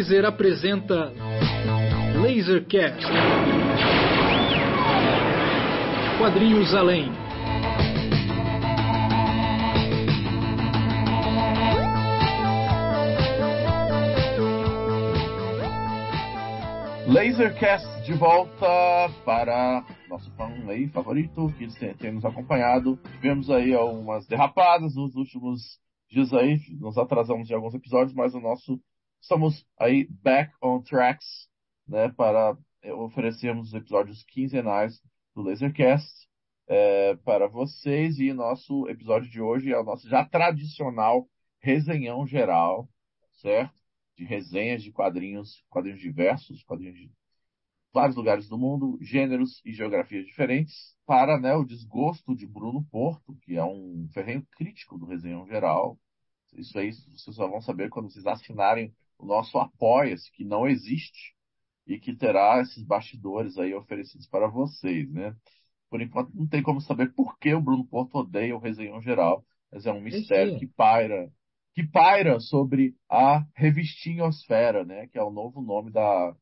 Laser apresenta Lasercast. Quadrinhos além. Lasercast de volta para nosso fã aí favorito que tem nos acompanhado. Tivemos aí algumas derrapadas nos últimos dias aí, nos atrasamos de alguns episódios, mas o nosso estamos aí back on tracks, né, para oferecermos os episódios quinzenais do Lasercast é, para vocês e nosso episódio de hoje é o nosso já tradicional resenhão geral, certo? De resenhas de quadrinhos, quadrinhos diversos, quadrinhos de vários lugares do mundo, gêneros e geografias diferentes, para né, o desgosto de Bruno Porto, que é um ferrenho crítico do resenhão geral. Isso aí vocês só vão saber quando vocês assinarem o nosso Apoia-se, que não existe, e que terá esses bastidores aí oferecidos para vocês, né? Por enquanto não tem como saber por que o Bruno Porto odeia o resenhão geral, mas é um mistério que paira, que paira sobre a revistinhosfera, né? Que é o novo nome da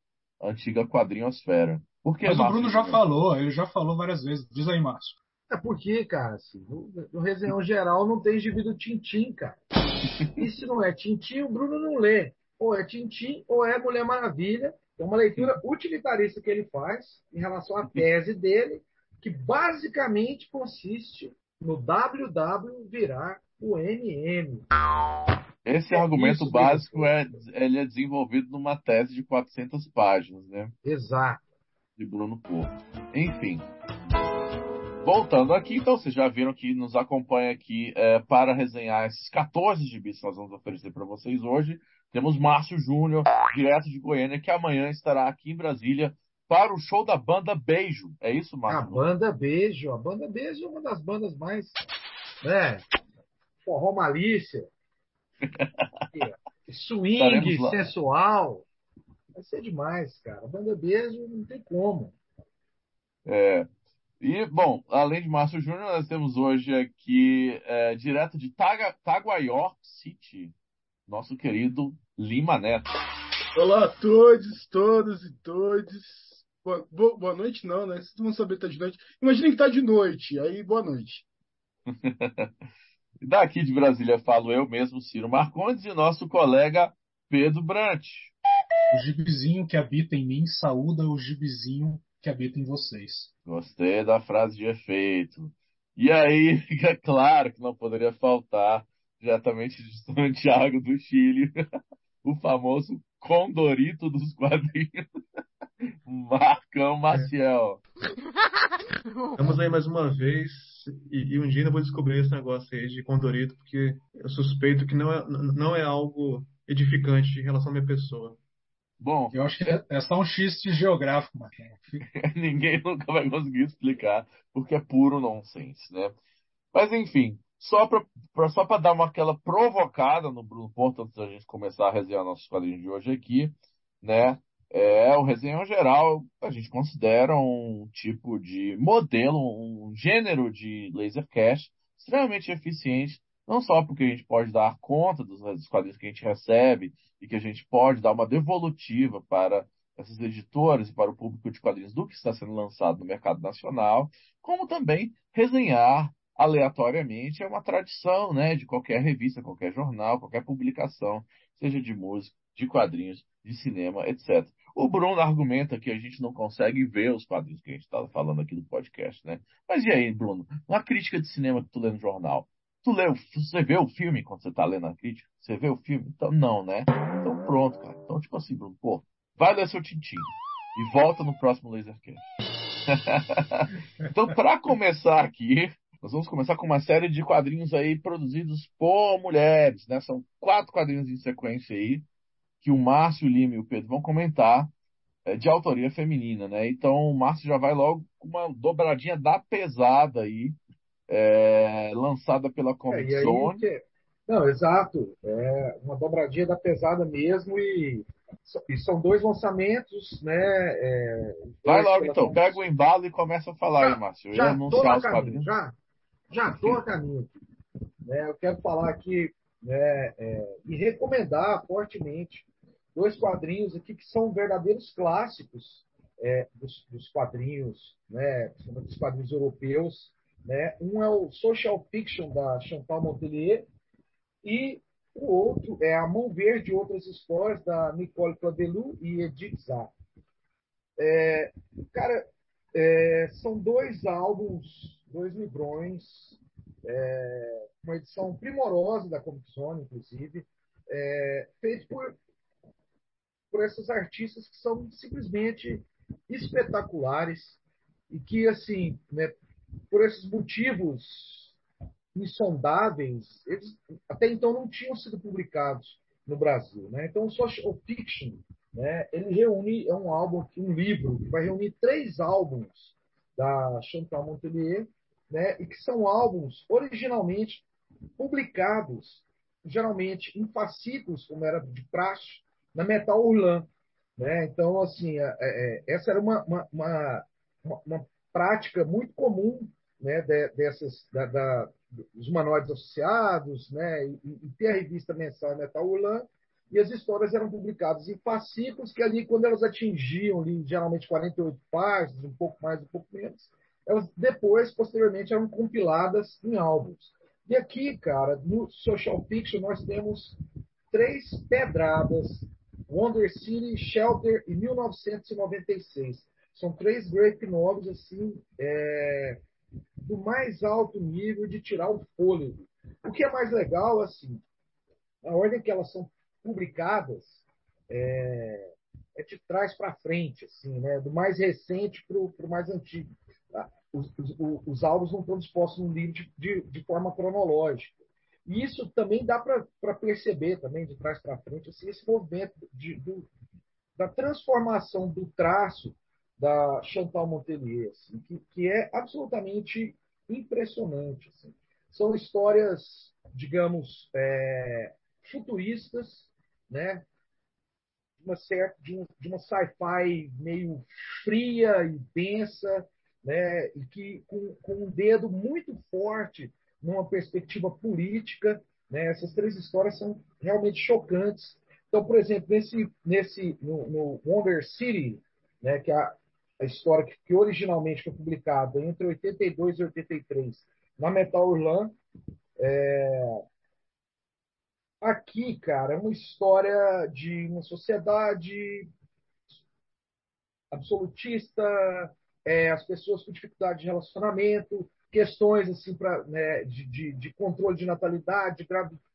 antiga quadrinhosfera. Por que, mas Márcio, o Bruno já falou, ele já falou várias vezes. Diz aí, Márcio. É porque, cara, assim, no, no resenhão geral não tem do Tintim, cara. E se não é Tintim, o Bruno não lê. Ou é Tintim ou é Mulher Maravilha. É uma leitura utilitarista que ele faz em relação à tese dele, que basicamente consiste no WW virar o MM. Esse é argumento básico é, ele é desenvolvido numa tese de 400 páginas, né? Exato. De Bruno Porto. Enfim. Voltando aqui, então, vocês já viram que nos acompanha aqui é, para resenhar esses 14 gibis que nós vamos oferecer para vocês hoje. Temos Márcio Júnior, direto de Goiânia, que amanhã estará aqui em Brasília para o show da banda Beijo. É isso, Márcio? A banda Beijo. A banda Beijo é uma das bandas mais. Né? Forró Malícia. Swing, sensual. Vai ser demais, cara. A banda Beijo não tem como. É. E, bom, além de Márcio Júnior, nós temos hoje aqui, é, direto de Taga, Taguaior City, nosso querido Lima Neto. Olá a todos, todos e todos. Boa, boa, boa noite, não, né? Vocês vão saber que tá de noite. Imaginem que tá de noite, aí boa noite. Daqui de Brasília falo eu mesmo, Ciro Marcondes, e nosso colega Pedro Brant. O gibizinho que habita em mim saúda o gibizinho que habita em vocês. Gostei da frase de efeito. E aí, é claro que não poderia faltar diretamente de Santiago do Chile, o famoso Condorito dos quadrinhos, Marcão Maciel. Estamos aí mais uma vez e, e, um dia eu vou descobrir esse negócio aí de Condorito, porque eu suspeito que não é, não é algo edificante em relação à minha pessoa. Bom, eu acho que é, é só um xiste geográfico, Marquinhos. Ninguém nunca vai conseguir explicar, porque é puro nonsense, né? Mas enfim, só para só dar uma aquela provocada no Bruno Porto antes da gente começar a resenhar nossos quadrinhos de hoje aqui, né? É, o resenhão geral a gente considera um tipo de modelo, um gênero de laser cache extremamente eficiente, não só porque a gente pode dar conta dos, dos quadrinhos que a gente recebe e que a gente pode dar uma devolutiva para essas editoras e para o público de quadrinhos do que está sendo lançado no mercado nacional, como também resenhar aleatoriamente é uma tradição, né, de qualquer revista, qualquer jornal, qualquer publicação, seja de música, de quadrinhos, de cinema, etc. O Bruno argumenta que a gente não consegue ver os quadrinhos que a gente está falando aqui no podcast, né? Mas e aí, Bruno? Uma crítica de cinema que tu lê no jornal. Tu lê, você vê o filme quando você está lendo a crítica? Você vê o filme? Então, não, né? Então, pronto, cara. Então, tipo assim, Bruno, pô, vai ler seu tintinho e volta no próximo Lasercast. então, para começar aqui, nós vamos começar com uma série de quadrinhos aí produzidos por mulheres, né? São quatro quadrinhos em sequência aí, que o Márcio, o Lima e o Pedro vão comentar, é, de autoria feminina, né? Então o Márcio já vai logo com uma dobradinha da pesada aí, é, lançada pela Comic é, Zone. Que... Não, exato. É uma dobradinha da pesada mesmo e, e são dois lançamentos, né? É, vai logo então, pega o embalo e começa a falar já, aí, Márcio. Já, tô na caminho, já, já estou a caminho. Né? Eu quero falar aqui né, é, e recomendar fortemente dois quadrinhos aqui que são verdadeiros clássicos é, dos, dos, quadrinhos, né, dos quadrinhos europeus. Né? Um é o Social Fiction da Chantal Montelier e o outro é A Mão Verde e Outras Histórias da Nicole Clavelou e Edith Zah. É, cara, é, são dois álbuns, dois livrões, é, uma edição primorosa da Comic Zone, inclusive, é, feito por, por esses artistas que são simplesmente espetaculares e que, assim, né, por esses motivos insondáveis, eles até então não tinham sido publicados no Brasil. Né? Então, o Social Fiction, né, ele reúne, é um álbum, um livro, que vai reunir três álbuns da Chantal Montelier, né, e que são álbuns originalmente publicados, geralmente em fascículos, como era de praxe, na Metal Hurlan. Né? Então, assim, é, é, essa era uma, uma, uma, uma, prática muito comum né, de, dessas, da, da, dos manuais associados, né, e, e, ter a revista mensal Metal Hurlan, e as histórias eram publicadas em fascículos que ali, quando elas atingiam ali, geralmente 48 páginas, um pouco mais, um pouco menos, elas depois, posteriormente, eram compiladas em álbuns. E aqui, cara, no Social Fiction, nós temos três pedradas Wonder City, Shelter e 1996. São três graphic novels assim, é, do mais alto nível de tirar o fôlego. O que é mais legal, assim, a ordem que elas são publicadas é, é de trás para frente, assim, né? do mais recente para o mais antigo. Os, os, os, álbuns não estão dispostos no livro de, de, de forma cronológica. E isso também dá para perceber também de trás para frente assim, esse movimento de, do, da transformação do traço da Chantal Montelier, assim, que, que, é absolutamente impressionante. Assim. São histórias, digamos, é, futuristas, né? uma certa de, de uma sci-fi meio fria e densa, né? e que com, com um dedo muito forte numa perspectiva política. Né? Essas três histórias são realmente chocantes. Então, por exemplo, nesse, nesse no, no Wonder City, né, que é a, a história que, que, originalmente foi publicada entre 82 e 83 na Metal Hurlan, é... aqui, cara, é uma história de uma sociedade absolutista, é, as pessoas com dificuldade de relacionamento, questões assim para né, de, de, de, controle de natalidade,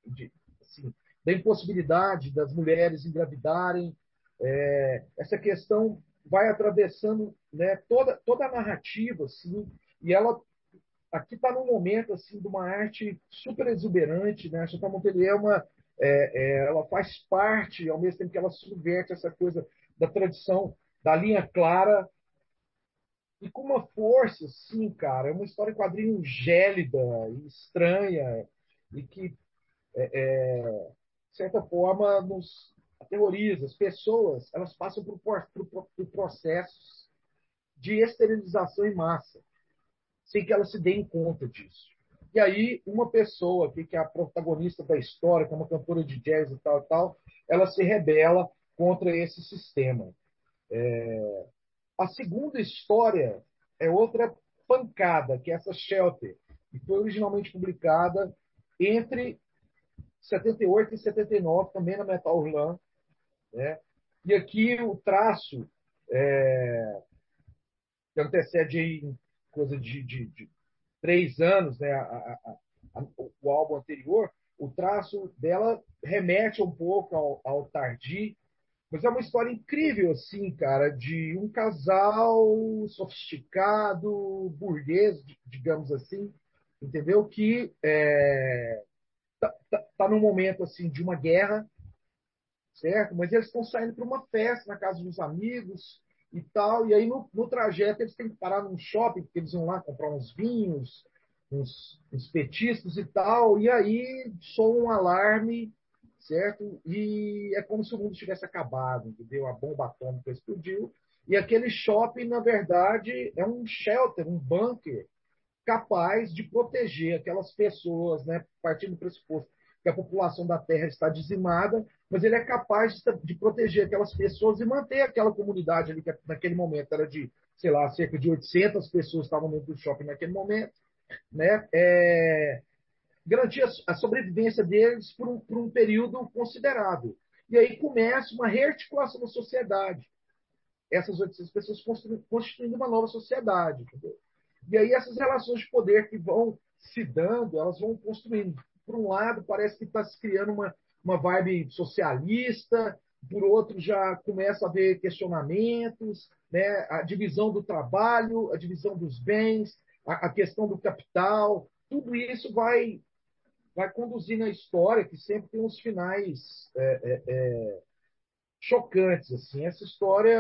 de, assim, da impossibilidade das mulheres engravidarem. É, essa questão vai atravessando né, toda, toda a narrativa, assim, e ela aqui está num momento assim de uma arte super exuberante, né? A Chantal Montelier é uma, é, é, ela faz parte, ao mesmo tempo que ela subverte essa coisa da tradição da linha clara e com uma força, sim, cara. É uma história quadrinho gélida e estranha e que, é, é, de certa forma, nos aterroriza. As pessoas elas passam por, por, por processos de esterilização em massa, sem que elas se deem conta disso. E aí, uma pessoa que é a protagonista da história, que é uma cantora de jazz e tal tal, ela se rebela contra esse sistema. É, a segunda história é outra pancada, que é essa Shelter, que foi originalmente publicada entre 78 e 79, também na Metal Hurlan. Né? E aqui o traço, é, que antecede aí coisa de, de, de três anos, né? A, a, a, o álbum anterior, o traço dela remete um pouco ao, ao Tardi, mas é uma história incrível, assim, cara, de um casal sofisticado, burguês, digamos assim, entendeu? Que é, tá, tá, tá num momento, assim, de uma guerra, certo? Mas eles estão saindo para uma festa na casa dos amigos e tal, e aí no, no, trajeto eles têm que parar num shopping, porque eles vão lá comprar uns vinhos, uns, uns petiscos e tal, e aí soa um alarme certo? E é como se o mundo tivesse acabado, entendeu? A bomba atômica explodiu. E aquele shopping, na verdade, é um shelter, um bunker capaz de proteger aquelas pessoas, né, partindo do pressuposto que a população da Terra está dizimada, mas ele é capaz de, proteger aquelas pessoas e manter aquela comunidade ali que naquele momento era de, sei lá, cerca de 800 pessoas estavam dentro do shopping naquele momento, né? É, garantir a, sobrevivência deles por um, por um período considerável. E aí começa uma rearticulação da sociedade. Essas 800 pessoas constituindo uma nova sociedade. Entendeu? E aí essas relações de poder que vão se dando, elas vão construindo. Por um lado, parece que está se criando uma, uma vibe socialista, por outro, já começa a haver questionamentos, né? a divisão do trabalho, a divisão dos bens, a, a questão do capital, tudo isso vai, vai conduzindo a história, que sempre tem uns finais é, é, é, chocantes. Assim. Essa história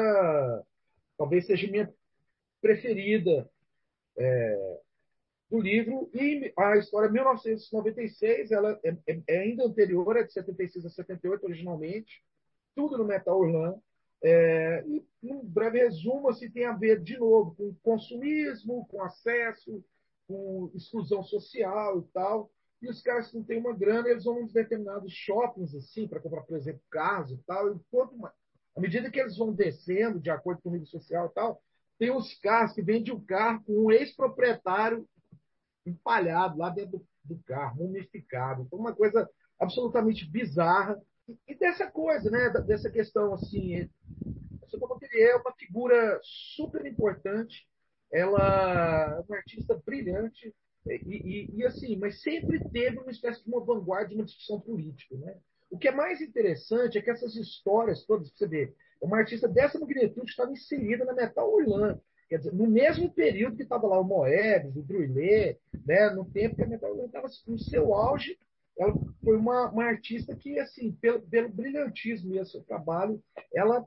talvez seja minha preferida é, do livro. E a história 1996, ela é, é, é, ainda anterior, é de 76 a 78 originalmente, tudo no Metal Orlan. É, e, um breve resumo, assim, tem a ver, de novo, com consumismo, com acesso, com exclusão social e tal. E os caras que não têm uma grana, eles vão nos determinados shoppings, assim, para comprar, por exemplo, carros e tal. E quanto mais, à medida que eles vão descendo, de acordo com o nível social e tal, tem os carros que vendem o carro com um ex-proprietário empalhado lá dentro do, do carro, mumificado. Então, uma coisa absolutamente bizarra. E, e dessa coisa, né? Dessa questão, assim, a Montpellier é uma figura super importante. Ela é uma artista brilhante. E, e, e, assim, mas sempre teve uma espécie de uma vanguarda, uma discussão política, né? O que é mais interessante é que essas histórias todas, você vê, uma artista dessa magnitude estava inserida na Metal Urlan. Quer dizer, no mesmo período que estava lá o Moebius, o Druillet, né, no tempo que a Metal Urlan estava no seu auge, ela foi uma, uma artista que, assim, pelo, pelo brilhantismo e seu trabalho, ela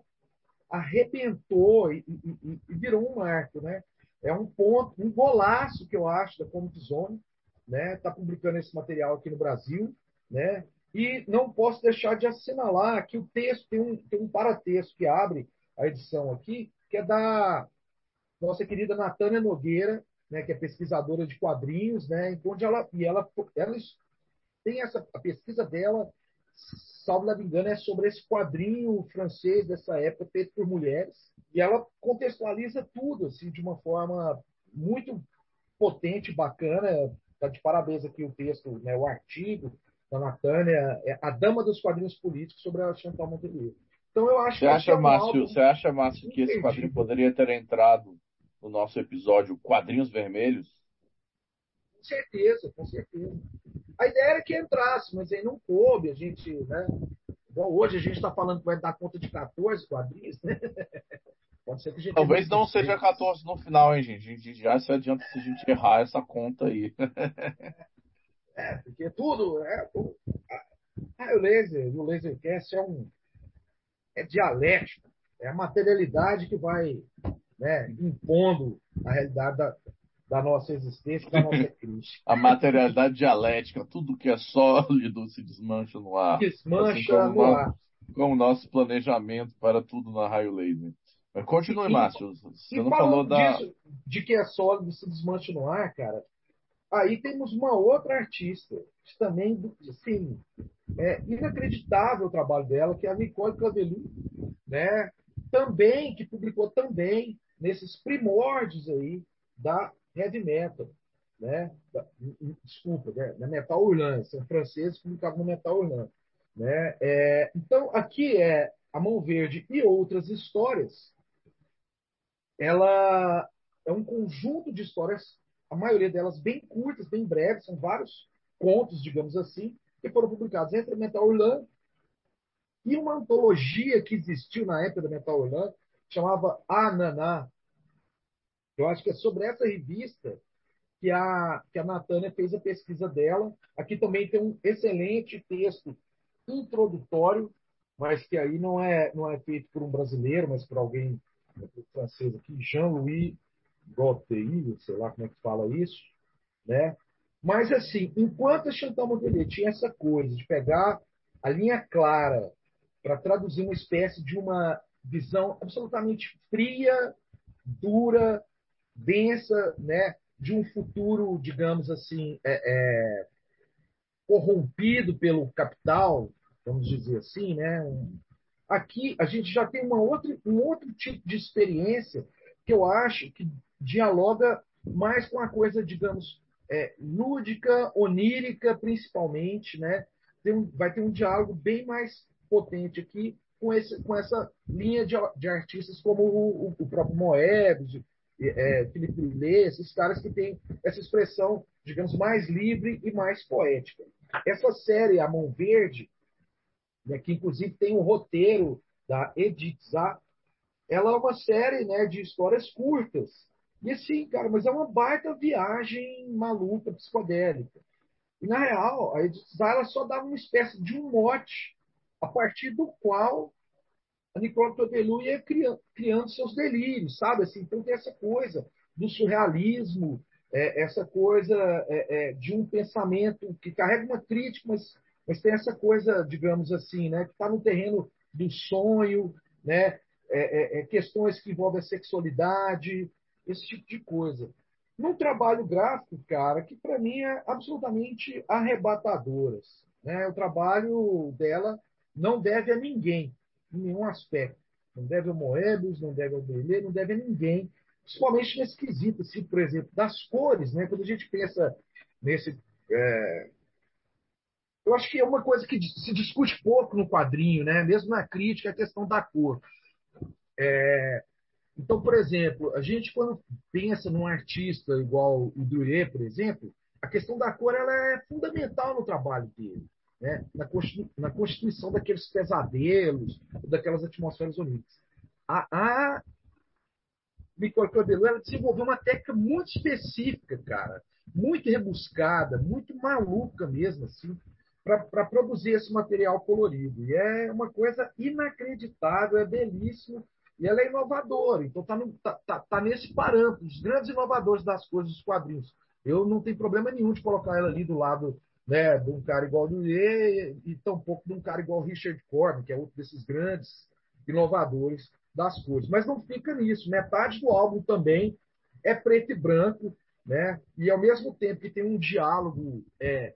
arrebentou e, e, e, virou um marco, né? É um ponto, um golaço que eu acho da Comic Zone, né? Está publicando esse material aqui no Brasil, né? E não posso deixar de assinalar que o texto tem um, tem um paratexto que abre a edição aqui, que é da nossa querida Natânia Nogueira, né, que é pesquisadora de quadrinhos, né, onde ela e ela, ela tem essa a pesquisa dela, salvo me engano, é sobre esse quadrinho francês dessa época feito por mulheres, e ela contextualiza tudo assim de uma forma muito potente, bacana. Tá de parabéns aqui o texto, né, o artigo, da Natânia, é a dama dos quadrinhos políticos sobre a Chantal Montelier. Então eu acho você que acha, é um Márcio, você acha, Márcio, que esse quadrinho poderia ter entrado no nosso episódio Quadrinhos Vermelhos? Com certeza, com certeza. A ideia era que entrasse, mas aí não coube, a gente, né? Bom, hoje a gente está falando que vai dar conta de 14 quadrinhos, né? Pode ser que a gente Talvez não seja 14 no final, hein, gente? A gente já se adianta se a gente errar essa conta aí. É, porque tudo. É, o, a, o laser, o Lasercast é um. É dialético. É a materialidade que vai né, impondo a realidade da, da nossa existência, da nossa crise. a materialidade dialética, tudo que é sólido se desmancha no ar. Desmancha assim no ar. Como o nosso planejamento para tudo na raio laser. Mas continue, Márcio. Você não falou da. Disso, de que é sólido se desmancha no ar, cara. Aí temos uma outra artista, que também, assim, é inacreditável o trabalho dela, que é a Nicole Clavelu, né? Também, que publicou também nesses primórdios aí da heavy metal, né? Da, desculpa, né? da metal urlan, são franceses que publicavam metal urlan, né? É, então, aqui é a Mão Verde e outras histórias, ela é um conjunto de histórias a maioria delas bem curtas, bem breves, são vários contos, digamos assim, que foram publicados entre a Metal Orlan e uma antologia que existiu na época da Metal Orlan, chamava Ananá. Eu acho que é sobre essa revista que a, que a Natânia fez a pesquisa dela. Aqui também tem um excelente texto introdutório, mas que aí não é, não é feito por um brasileiro, mas por alguém francês aqui, Jean-Louis Gauthier, sei lá como é que fala isso, né? Mas, assim, enquanto a Chantal Montelier tinha essa coisa de pegar a linha clara para traduzir uma espécie de uma visão absolutamente fria, dura, densa, né? de um futuro, digamos assim, é, é, corrompido pelo capital, vamos dizer assim, né? Aqui a gente já tem uma outra, um outro tipo de experiência que eu acho que dialoga mais com a coisa, digamos, é, lúdica, onírica, principalmente, né? Um, vai ter um diálogo bem mais potente aqui com, esse, com essa linha de, de artistas como o, o, próprio Moebius, é, Felipe Lê, esses caras que têm essa expressão, digamos, mais livre e mais poética. Essa série, A Mão Verde, né, que inclusive tem um roteiro da Edith Zá, ela é uma série né, de histórias curtas. E assim, cara, mas é uma baita viagem maluca, psicodélica. E na real, a Edith Zá ela só dava uma espécie de um mote a partir do qual a Nicole Todelu ia criando, criando, seus delírios, sabe? Assim, então tem essa coisa do surrealismo, é, essa coisa é, é, de um pensamento que carrega uma crítica, mas, mas tem essa coisa, digamos assim, né, que está no terreno do sonho, né, é, é, é, questões que envolvem a sexualidade, esse tipo de coisa. Num trabalho gráfico, cara, que para mim é absolutamente arrebatadoras. Né? O trabalho dela não deve a ninguém, em nenhum aspecto. Não deve ao Moebius, não deve ao Belê, não deve a ninguém principalmente nesse quesito, assim, por exemplo, das cores, né? Quando a gente pensa nesse. É... Eu acho que é uma coisa que se discute pouco no quadrinho, né? Mesmo na crítica, a questão da cor. É... Então, por exemplo, a gente quando pensa num artista igual o Duret, por exemplo, a questão da cor ela é fundamental no trabalho dele. Né? Na, constituição daqueles pesadelos, daquelas atmosferas oníricas. A, a, ela desenvolveu uma técnica muito específica, cara, muito rebuscada, muito maluca mesmo, assim, para produzir esse material colorido. E é uma coisa inacreditável, é belíssimo e ela é inovadora. Então está tá, tá, tá nesse parâmetro, os grandes inovadores das coisas dos quadrinhos. Eu não tenho problema nenhum de colocar ela ali do lado né, de um cara igual o e, e tampouco de um cara igual Richard Corbin, que é outro desses grandes inovadores das cores. Mas não fica nisso. Metade do álbum também é preto e branco, né? E ao mesmo tempo que tem um diálogo é,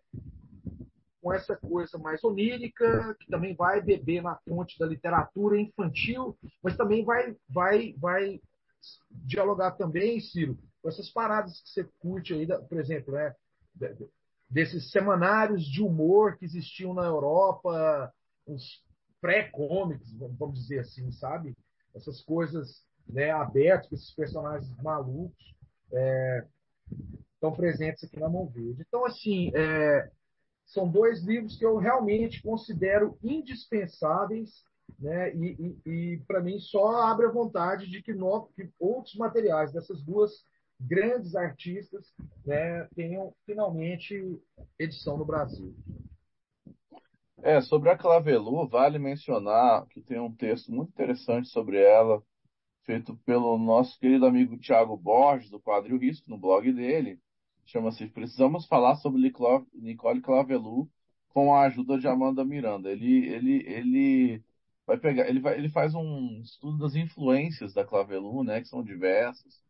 com essa coisa mais onírica, que também vai beber na fonte da literatura infantil, mas também vai, vai, vai dialogar também, Ciro, com essas paradas que você curte aí, por exemplo, né? Desses semanários de humor que existiam na Europa, os pré-comics, vamos dizer assim, sabe? essas coisas né, abertas, com esses personagens malucos é, estão presentes aqui na Mão Verde. Então, assim, é, são dois livros que eu realmente considero indispensáveis né, e, e, e para mim só abre a vontade de que, no, que outros materiais dessas duas grandes artistas né, tenham finalmente edição no Brasil. É, sobre a Clavelu, vale mencionar que tem um texto muito interessante sobre ela, feito pelo nosso querido amigo Tiago Borges, do Quadril Risco, no blog dele. Chama-se Precisamos Falar sobre Nicole Clavelu com a ajuda de Amanda Miranda. Ele, ele, ele vai pegar, ele, vai, ele faz um estudo das influências da Clavelu, né, que são diversas,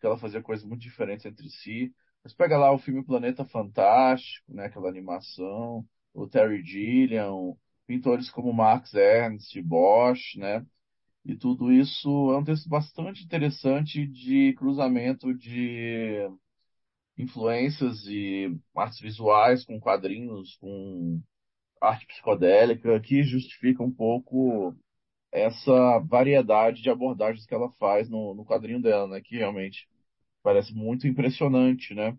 que ela fazia coisas muito diferentes entre si. Mas pega lá o filme Planeta Fantástico, né, aquela animação o Terry Gilliam, pintores como Max Ernst, Bosch, né? E tudo isso é um texto bastante interessante de cruzamento de influências e artes visuais com quadrinhos, com arte psicodélica, que justifica um pouco essa variedade de abordagens que ela faz no, no quadrinho dela, né? Que realmente parece muito impressionante, né?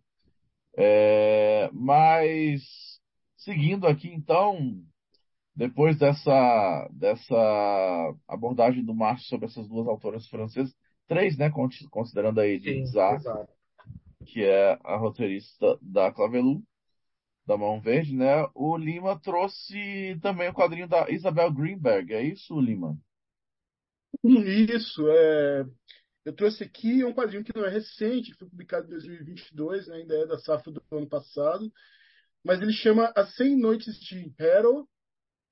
É, mas Seguindo aqui, então, depois dessa, dessa abordagem do Márcio sobre essas duas autoras francesas, três, né, considerando a Edith Zar, que é a roteirista da Clavelu, da Mão Verde, né, o Lima trouxe também o quadrinho da Isabel Greenberg, é isso, Lima? Isso, é... Eu trouxe aqui um quadrinho que não é recente, foi publicado em 2022, né, ainda é da safra do ano passado, mas ele chama As 100 Noites de Hero.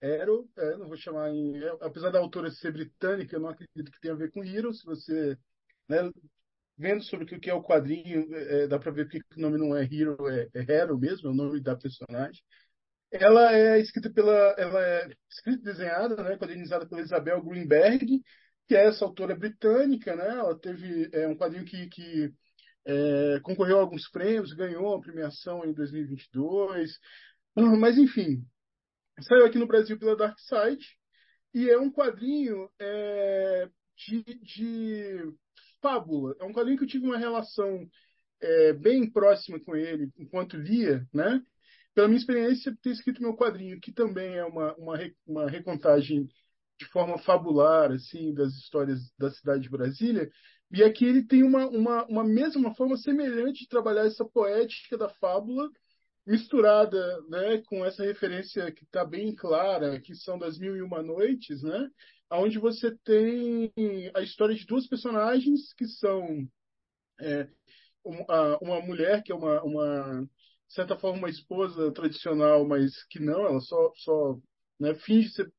Hero, é, não vou chamar em. É, apesar da autora ser britânica, eu não acredito que tenha a ver com Hero. Se você. Né, vendo sobre o que é o quadrinho, é, dá para ver que o nome não é Hero, é, é Hero mesmo, é o nome da personagem. ela é escrita pela, ela é escrita e desenhada, né, quadrinizada pela Isabel Greenberg, que é essa autora britânica, né? Ela teve é, um quadrinho que, que é, concorreu a alguns prêmios, ganhou a premiação em 2022, mas enfim, saiu aqui no Brasil pela Dark Side e é um quadrinho é, de, de fábula. É um quadrinho que eu tive uma relação é, bem próxima com ele enquanto lia, né? Pela minha experiência, ter escrito meu quadrinho, que também é uma, uma, uma recontagem de forma fabular, assim, das histórias da cidade de Brasília, e aqui ele tem uma, uma, uma mesma forma semelhante de trabalhar essa poética da fábula, misturada né, com essa referência que está bem clara, que são das Mil e Uma Noites, né, onde você tem a história de duas personagens que são é, uma mulher que é uma, uma certa forma uma esposa tradicional, mas que não, ela só, só né, finge ser,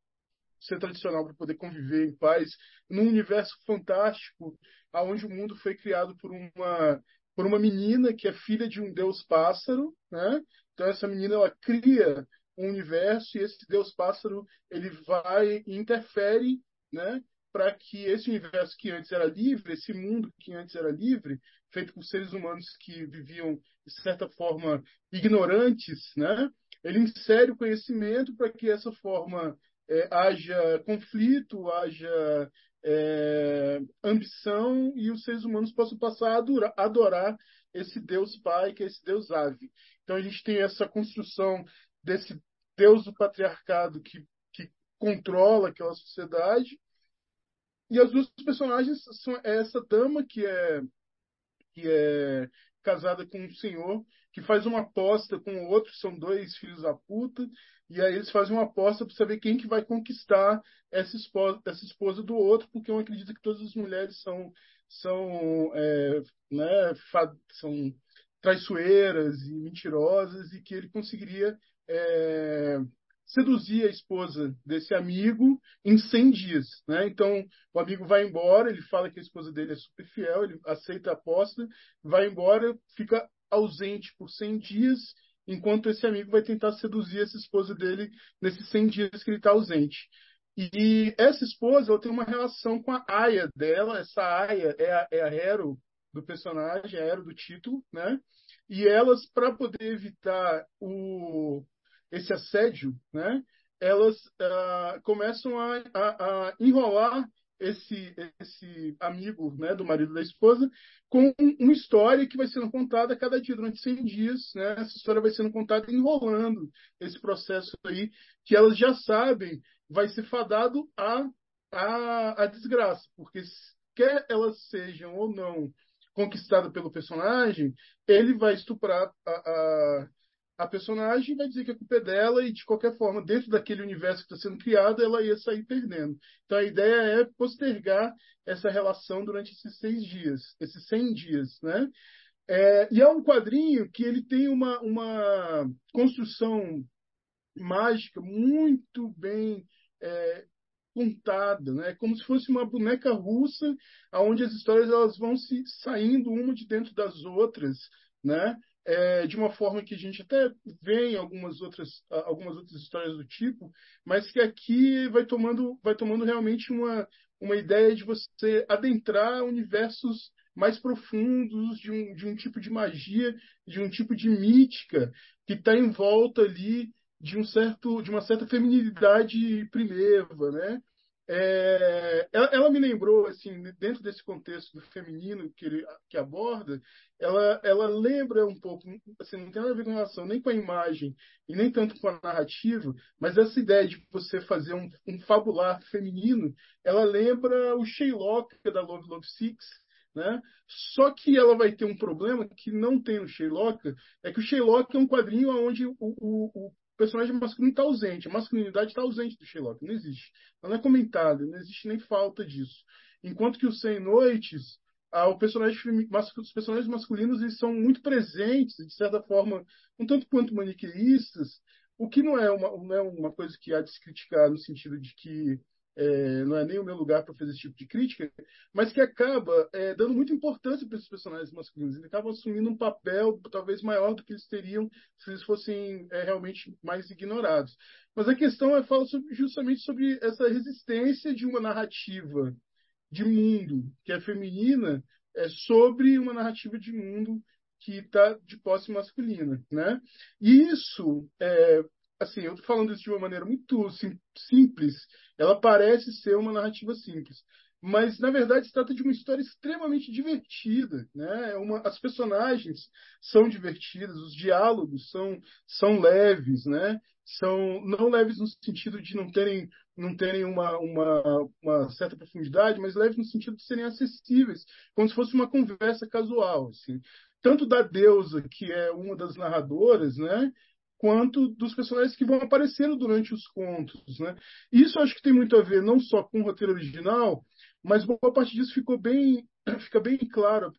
ser tradicional para poder conviver em paz num universo fantástico, aonde o mundo foi criado por uma por uma menina que é filha de um deus pássaro, né? Então essa menina ela cria um universo e esse deus pássaro ele vai e interfere, né? Para que esse universo que antes era livre, esse mundo que antes era livre, feito por seres humanos que viviam de certa forma ignorantes, né? Ele insere o conhecimento para que essa forma é, haja conflito, haja é, ambição e os seres humanos possam passar a adorar, adorar esse Deus Pai, que é esse Deus Ave. Então a gente tem essa construção desse Deus do patriarcado que, que controla aquela sociedade. E as duas personagens são essa dama que é que é casada com um senhor que faz uma aposta com o outro, são dois filhos da puta, e aí eles fazem uma aposta para saber quem que vai conquistar essa esposa, essa esposa do outro, porque um acredita que todas as mulheres são são é, né, são traiçoeiras e mentirosas e que ele conseguiria é, seduzir a esposa desse amigo em 100 dias. Né? Então, o amigo vai embora, ele fala que a esposa dele é super fiel, ele aceita a aposta, vai embora, fica ausente por 100 dias, enquanto esse amigo vai tentar seduzir essa esposa dele nesses 100 dias que ele está ausente. E essa esposa ela tem uma relação com a Aya dela, essa Aya é a, é a Hero do personagem, a Hero do título, né? E elas, para poder evitar o, esse assédio, né? Elas uh, começam a, a, a, enrolar esse, esse amigo né, do marido da esposa com uma história que vai sendo contada a cada dia, durante 100 dias. Né? Essa história vai sendo contada enrolando esse processo aí, que elas já sabem vai ser fadado a, a, a desgraça, porque quer elas sejam ou não conquistadas pelo personagem, ele vai estuprar a, a, a personagem vai dizer que a culpa é dela e, de qualquer forma, dentro daquele universo que está sendo criado, ela ia sair perdendo. Então, a ideia é postergar essa relação durante esses seis dias, esses cem dias, né? É, e é um quadrinho que ele tem uma, uma construção mágica muito bem é, contada, né? Como se fosse uma boneca russa, onde as histórias elas vão se saindo uma de dentro das outras, né? É, de uma forma que a gente até vê em algumas outras, algumas outras histórias do tipo, mas que aqui vai tomando, vai tomando realmente uma, uma ideia de você adentrar universos mais profundos de um, de um tipo de magia, de um tipo de mítica que está em volta ali de um certo de uma certa feminilidade primeva, né? É, ela, ela, me lembrou assim dentro desse contexto do feminino que ele que aborda, ela ela lembra um pouco assim não tem nada a ver com relação nem com a imagem e nem tanto com a narrativa, mas essa ideia de você fazer um, um fabular feminino, ela lembra o Sherlock da Love Love Six, né? Só que ela vai ter um problema que não tem no Sherlock, é que o Sherlock é um quadrinho onde o, o, o personagem masculino está ausente, a masculinidade está ausente do Sherlock, não existe. Não é comentada, não existe nem falta disso. Enquanto que o Cem Noites, ah, o personagem, os personagens masculinos eles são muito presentes, de certa forma, um tanto quanto maniqueístas, o que não é uma, não é uma coisa que há de se criticar no sentido de que é, não é nem o meu lugar para fazer esse tipo de crítica, mas que acaba é, dando muita importância para esses personagens masculinos. Eles acabam assumindo um papel talvez maior do que eles teriam se eles fossem é, realmente mais ignorados. Mas a questão é fala sobre, justamente sobre essa resistência de uma narrativa de mundo que é feminina é, sobre uma narrativa de mundo que está de posse masculina, né? E isso é, assim, eu estou falando isso de uma maneira muito sim, simples, ela parece ser uma narrativa simples. Mas, na verdade, se trata de uma história extremamente divertida. Né? É uma, as personagens são divertidas, os diálogos são, são leves, né? são não leves no sentido de não terem, não terem uma, uma, uma certa profundidade, mas leves no sentido de serem acessíveis, como se fosse uma conversa casual. Assim. Tanto da deusa, que é uma das narradoras, né? Quanto dos personagens que vão aparecendo durante os contos. Né? Isso acho que tem muito a ver não só com o roteiro original, mas boa parte disso ficou bem, fica bem claro,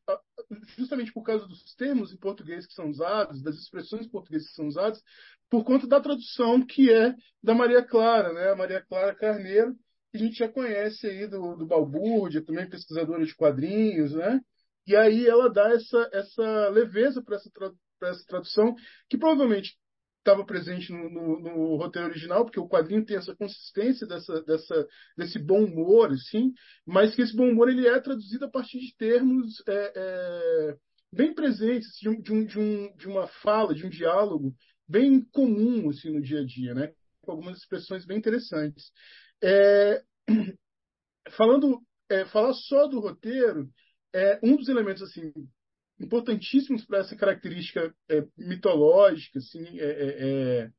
justamente por causa dos termos em português que são usados, das expressões portuguesas que são usadas, por conta da tradução que é da Maria Clara, né? a Maria Clara Carneiro, que a gente já conhece aí do, do Balbúrdia, também pesquisadora de quadrinhos, né? E aí ela dá essa, essa leveza para essa, essa tradução, que provavelmente estava presente no, no, no, roteiro original, porque o quadrinho tem essa consistência dessa, dessa, desse bom humor, assim, mas que esse bom humor ele é traduzido a partir de termos é, é, bem presentes, de, um, de, um, de, um, uma fala, de um diálogo bem comum assim, no dia a dia, né? com algumas expressões bem interessantes. É, falando, é, falar só do roteiro, é um dos elementos assim importantíssimos para essa característica é, mitológica, assim, é, é, é,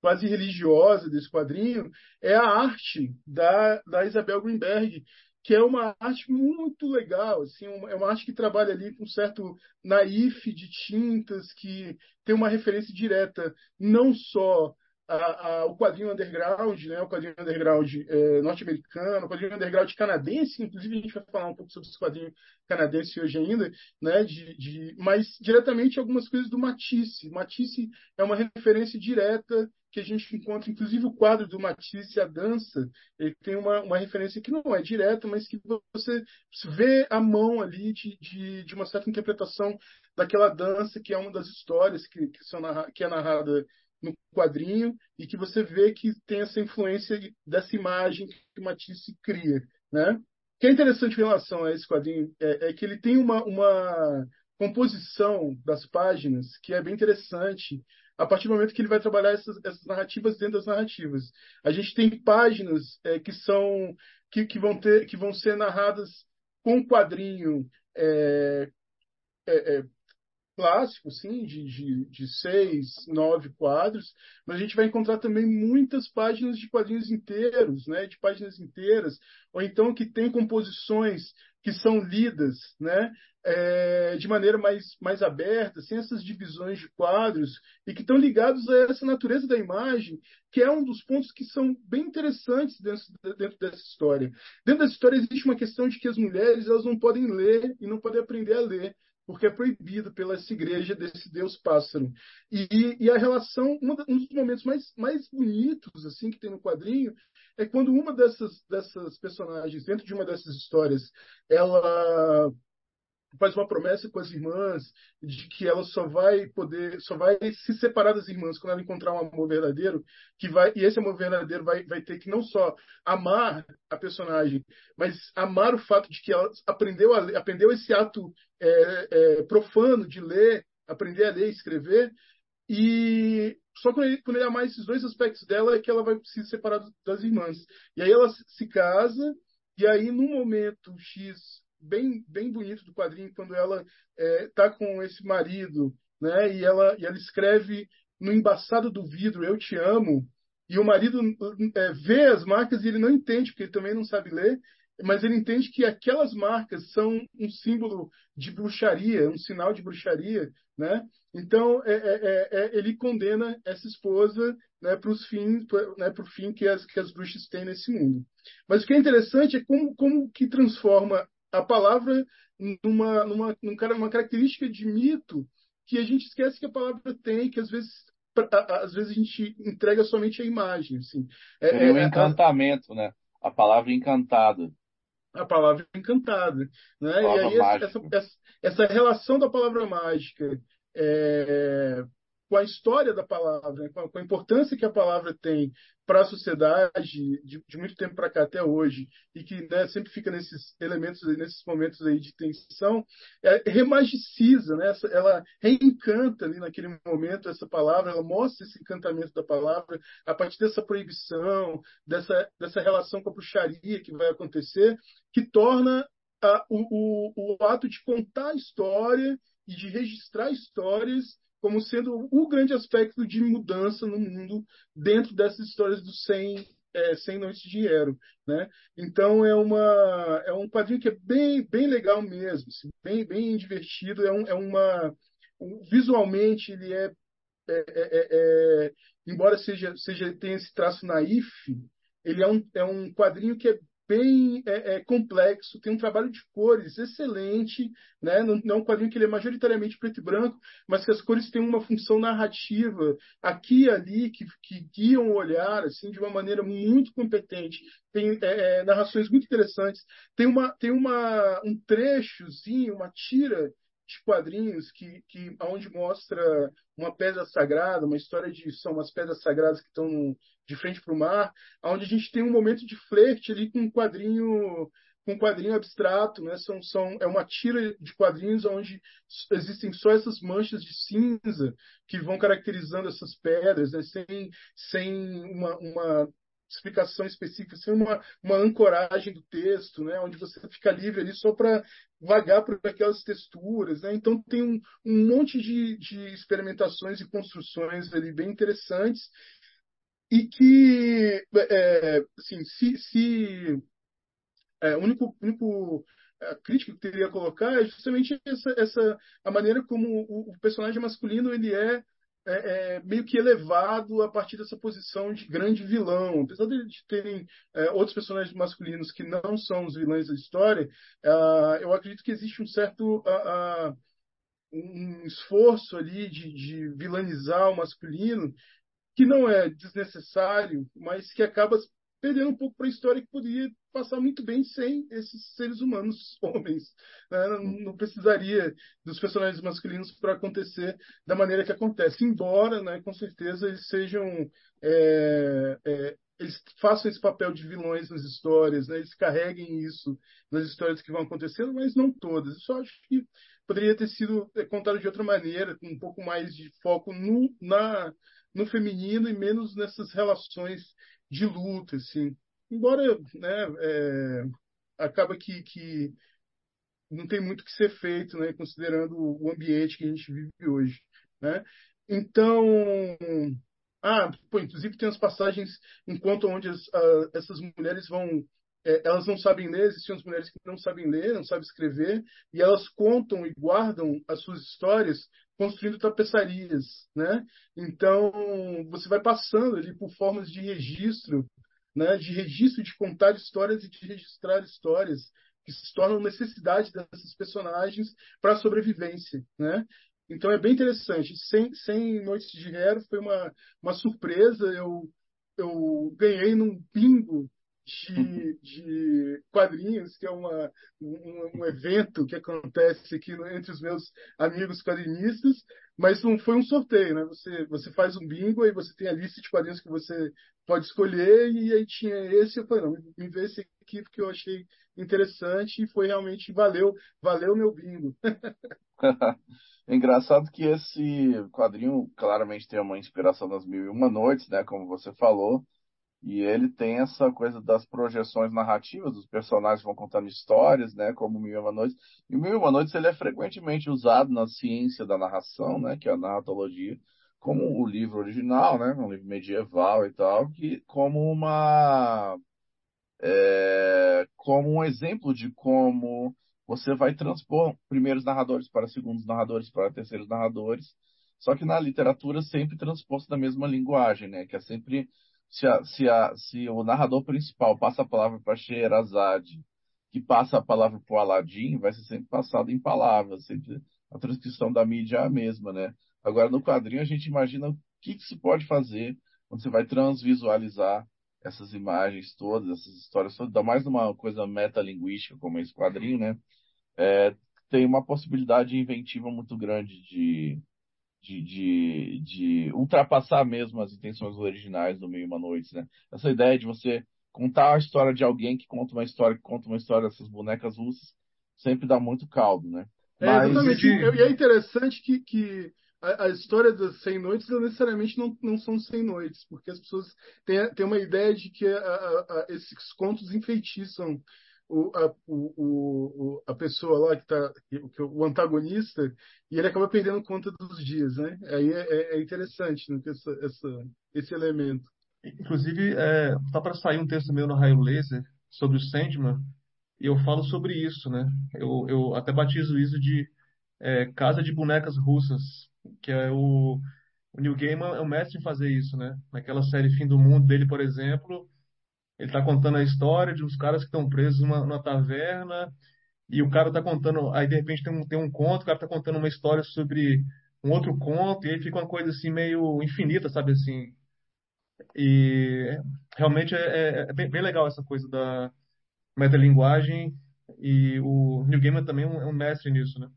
quase religiosa desse quadrinho, é a arte da, da Isabel Greenberg, que é uma arte muito legal, assim, é uma arte que trabalha ali com um certo naif de tintas, que tem uma referência direta não só a, a, o quadrinho underground, né, o quadrinho underground é, norte-americano, o quadrinho underground canadense, inclusive a gente vai falar um pouco sobre esse quadrinho canadense hoje ainda, né, de, de, mas diretamente algumas coisas do Matisse. Matisse é uma referência direta que a gente encontra, inclusive o quadro do Matisse, a dança, ele tem uma, uma referência que não é direta, mas que você vê a mão ali de, de, de uma certa interpretação daquela dança, que é uma das histórias que, que, são que é narrada quadrinho e que você vê que tem essa influência dessa imagem que Matisse cria, né? O que é interessante em relação a esse quadrinho é, é que ele tem uma, uma composição das páginas que é bem interessante a partir do momento que ele vai trabalhar essas, essas narrativas dentro das narrativas. A gente tem páginas é, que são que, que, vão ter que vão ser narradas com quadrinho é, é, é clássico, sim, de, de, de seis, nove quadros, mas a gente vai encontrar também muitas páginas de quadrinhos inteiros, né, de páginas inteiras, ou então que tem composições que são lidas, né, é, de maneira mais, mais aberta, sem essas divisões de quadros, e que estão ligados a essa natureza da imagem, que é um dos pontos que são bem interessantes dentro, dentro dessa história. Dentro dessa história existe uma questão de que as mulheres elas não podem ler e não podem aprender a ler porque é proibido pela essa igreja desse Deus pássaro. E, e a relação, um dos momentos mais, mais bonitos assim que tem no quadrinho é quando uma dessas, dessas personagens, dentro de uma dessas histórias, ela faz uma promessa com as irmãs de que ela só vai poder, só vai se separar das irmãs quando ela encontrar um amor verdadeiro, que vai e esse amor verdadeiro vai, vai ter que não só amar a personagem, mas amar o fato de que ela aprendeu a, aprendeu esse ato é, é, profano de ler, aprender a ler e escrever e só quando ele, quando ele amar esses dois aspectos dela é que ela vai se separar das irmãs. E aí ela se casa e aí num momento X bem, bem bonito do quadrinho quando ela está é, com esse marido, né? E ela, e ela escreve no embaçado do vidro, eu te amo. E o marido é, vê as marcas e ele não entende, porque ele também não sabe ler, mas ele entende que aquelas marcas são um símbolo de bruxaria, um sinal de bruxaria, né? Então é, é, é, é ele condena essa esposa né, para os fins, né, para o fim que as, que as bruxas têm nesse mundo. Mas o que é interessante é como, como que transforma a palavra numa, numa, numa característica de mito que a gente esquece que a palavra tem, que às vezes, às vezes a gente entrega somente a imagem. Assim. É, é, um encantamento, né? A palavra encantada. A palavra encantada. Né? Palavra e aí essa, essa, essa relação da palavra mágica é, com a história da palavra, com, a, importância que a palavra tem para a sociedade de, de, muito tempo para cá até hoje e que né, sempre fica nesses elementos, nesses momentos aí de tensão, é, remagiciza, né? ela reencanta ali naquele momento essa palavra, ela mostra esse encantamento da palavra a partir dessa proibição, dessa, dessa relação com a bruxaria que vai acontecer, que torna a, o, o, o ato de contar a história e de registrar histórias como sendo o grande aspecto de mudança no mundo dentro dessas histórias dos 100, é, 100 Noites de Hero. Né? Então é, uma, é um quadrinho que é bem, bem legal mesmo, assim, bem, bem divertido, é, um, é uma... Visualmente ele é, é, é, é embora seja, seja tenha esse traço naif, ele é um, é um quadrinho que é bem é, é, complexo, tem um trabalho de cores excelente, né? não, não é um quadrinho que ele é majoritariamente preto e branco, mas que as cores têm uma função narrativa aqui e ali que, que guiam o olhar assim de uma maneira muito competente. Tem é, é narrações muito interessantes. Tem uma tem uma um trechozinho, uma tira de quadrinhos que, que onde mostra uma pedra sagrada, uma história de são umas pedras sagradas que estão de frente para o mar, onde a gente tem um momento de flerte ali com um quadrinho com um quadrinho abstrato, né? São, são, é uma tira de quadrinhos onde existem só essas manchas de cinza que vão caracterizando essas pedras, né? sem, sem uma, uma explicação específica, sem uma, uma ancoragem do texto, né? onde você fica livre ali só para vagar por aquelas texturas. Né? Então tem um, um monte de, de experimentações e construções ali bem interessantes e que, é, assim, se, se é, o único, único a crítica que teria a colocar é justamente essa, essa a maneira como o, o personagem masculino ele é, é, é, meio que elevado a partir dessa posição de grande vilão. Apesar de terem é, outros personagens masculinos que não são os vilões da história, uh, eu acredito que existe um certo uh, uh, um esforço ali de, de vilanizar o masculino que não é desnecessário, mas que acaba perdendo um pouco para a história que poderia passar muito bem sem esses seres humanos, homens. Né? Não, precisaria dos personagens masculinos para acontecer da maneira que acontece. Embora, né, com certeza, eles sejam. É, é, eles façam esse papel de vilões nas histórias, né? eles carreguem isso nas histórias que vão acontecendo, mas não todas. Eu só acho que poderia ter sido é, contado de outra maneira, com um pouco mais de foco no, na, no feminino e menos nessas relações de luta, assim. Embora, né, é, acaba que, que não tem muito que ser feito, né, considerando o ambiente que a gente vive hoje, né? Então, ah, pô, inclusive tem as passagens enquanto onde as, a, essas mulheres vão é, elas não sabem ler, existem as mulheres que não sabem ler, não sabem escrever, e elas contam e guardam as suas histórias construindo tapeçarias, né? Então, você vai passando ali por formas de registro, né? De registro de contar histórias e de registrar histórias que se tornam necessidade dessas personagens para a sobrevivência, né? Então é bem interessante. Sem, sem Noites de Hero foi uma, uma surpresa. Eu, eu ganhei num bingo de, de quadrinhos, que é uma, um, um, evento que acontece aqui entre os meus amigos quadrinistas, mas não foi um sorteio, né? Você, você faz um bingo e você tem a lista de quadrinhos que você pode escolher, e aí tinha esse, eu falei, não, me, vê esse aqui porque eu achei interessante e foi realmente, valeu, valeu meu bingo. É engraçado que esse quadrinho claramente tem uma inspiração das Mil e Uma Noites, né? Como você falou. E ele tem essa coisa das projeções narrativas, os personagens vão contando histórias, né, como Mil e Uma Noites. E Mil e Uma Noites ele é frequentemente usado na ciência da narração, né, que é a narratologia, como o livro original, né, um livro medieval e tal, que como uma é, como um exemplo de como você vai transpor primeiros narradores para segundos narradores para terceiros narradores, só que na literatura sempre transposto da mesma linguagem, né, que é sempre se, a, se, a, se o narrador principal passa a palavra para Sherazade, que passa a palavra para o Aladim, vai ser sempre passado em palavras, sempre a transcrição da mídia é a mesma, né? Agora, no quadrinho, a gente imagina o que, que se pode fazer quando você vai transvisualizar essas imagens todas, essas histórias todas, ainda mais numa coisa metalinguística como esse quadrinho, né? É, tem uma possibilidade inventiva muito grande de, de, de, de, ultrapassar mesmo as intenções originais do Mil e Uma Noites, né? Essa ideia de você contar a história de alguém que conta uma história, que conta uma história dessas bonecas russas, sempre dá muito caldo, né? É, exatamente. E é interessante que, que a, a, história das 100 noites não necessariamente não, não são 100 noites, porque as pessoas têm, têm uma ideia de que a, a, esses contos enfeitiçam o, a, o, a pessoa lá que está o antagonista e ele acaba perdendo conta dos dias, né? Aí é, é, é interessante né, essa, essa, esse elemento. Inclusive, é, tá para sair um texto meu no Raio Laser sobre o Sandman e eu falo sobre isso, né? Eu, eu até batizo isso de é, Casa de Bonecas Russas, que é o, o Neil Gaiman é o mestre em fazer isso, né? Naquela série Fim do Mundo dele, por exemplo, ele está contando a história de uns caras que estão presos numa, numa, taverna e o cara está contando, aí de repente tem um, tem um conto, o cara está contando uma história sobre um outro conto e aí fica uma coisa assim meio infinita, sabe assim? E realmente é, é, é bem, bem legal essa coisa da metalinguagem e o Neil Gaiman também é um, é um mestre nisso, né?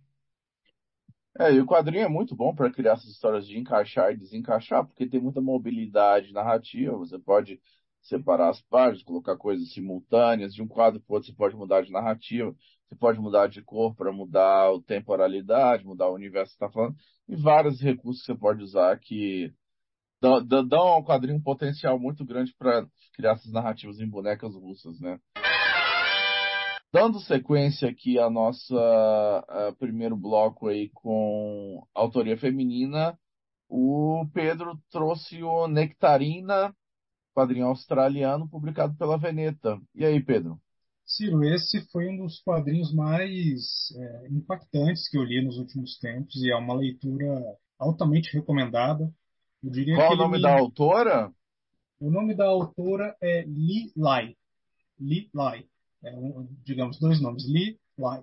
É, e o quadrinho é muito bom para criar essas histórias de encaixar e desencaixar, porque tem muita mobilidade narrativa. Você pode separar as páginas, colocar coisas simultâneas. De um quadro para outro, você pode mudar de narrativa, você pode mudar de cor para mudar a temporalidade, mudar o universo que está falando. E vários recursos que você pode usar que dão, dão ao quadrinho um potencial muito grande para criar essas narrativas em bonecas russas, né? Dando sequência aqui a nossa a primeiro bloco aí com autoria feminina, o Pedro trouxe o Nectarina, quadrinho australiano, publicado pela Veneta. E aí, Pedro? Ciro, esse foi um dos quadrinhos mais é, impactantes que eu li nos últimos tempos e é uma leitura altamente recomendada. Qual o nome me... da autora? O nome da autora é Li Lai. Li Lai é, um, digamos, dois nomes, Li Lai,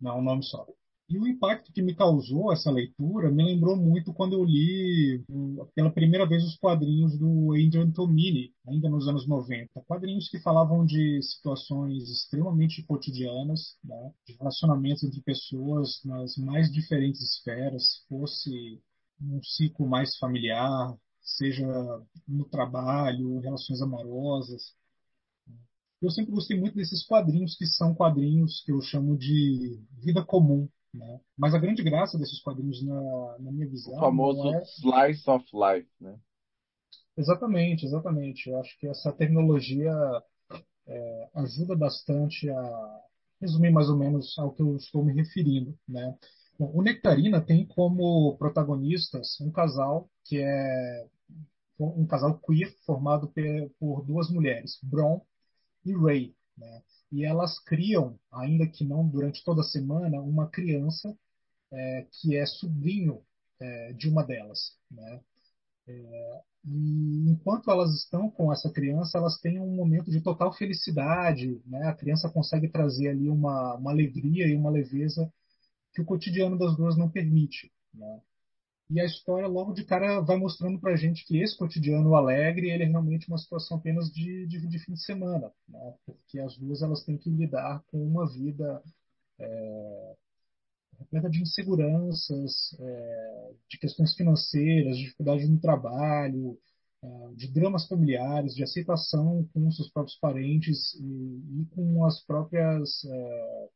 não é um nome só. E o impacto que me causou essa leitura me lembrou muito quando eu li pela primeira vez os quadrinhos do Adrian Tomini, ainda nos anos 90. Quadrinhos que falavam de situações extremamente cotidianas, né? de relacionamentos entre pessoas nas mais diferentes esferas, fosse um ciclo mais familiar, seja no trabalho, relações amorosas, eu sempre gostei muito desses quadrinhos que são quadrinhos que eu chamo de vida comum. Né? Mas a grande graça desses quadrinhos, na, na minha visão. O famoso é... slice of life, né? Exatamente, exatamente. Eu acho que essa tecnologia é, ajuda bastante a resumir mais ou menos ao que eu estou me referindo. Né? Bom, o Nectarina tem como protagonistas um casal que é um casal queer formado por duas mulheres, Bron e Ray. Né? E elas criam, ainda que não durante toda a semana, uma criança é, que é sobrinho é, de uma delas. Né? É, e enquanto elas estão com essa criança, elas têm um momento de total felicidade. Né? A criança consegue trazer ali uma, uma alegria e uma leveza que o cotidiano das duas não permite. Né? E a história logo de cara vai mostrando para a gente que esse cotidiano alegre ele é realmente uma situação apenas de, de, de fim de semana, né? porque as duas elas têm que lidar com uma vida é, repleta de inseguranças, é, de questões financeiras, de dificuldades no trabalho, é, de dramas familiares, de aceitação com seus próprios parentes e, e com as próprias é,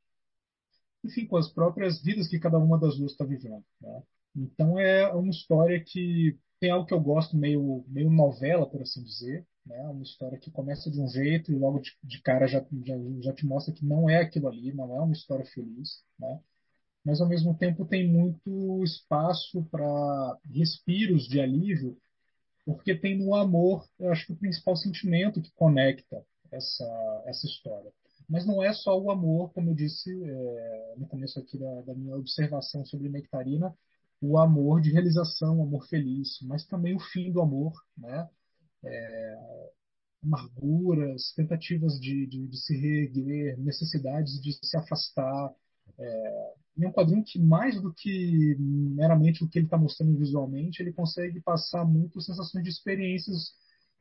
enfim, com as próprias vidas que cada uma das duas está vivendo. Né? Então é uma história que tem algo que eu gosto meio, meio novela, por assim dizer. Né? Uma história que começa de um jeito e logo de, de cara já, já, já, te mostra que não é aquilo ali, não é uma história feliz. Né? Mas ao mesmo tempo tem muito espaço para respiros de alívio, porque tem no amor, eu acho que o principal sentimento que conecta essa, essa história. Mas não é só o amor, como eu disse é, no começo aqui da, da minha observação sobre Nectarina, o amor de realização, o amor feliz, mas também o fim do amor, né? É, amarguras, tentativas de, de, de, se reerguer, necessidades de se afastar. É, é um quadrinho que, mais do que meramente o que ele está mostrando visualmente, ele consegue passar muito sensações de experiências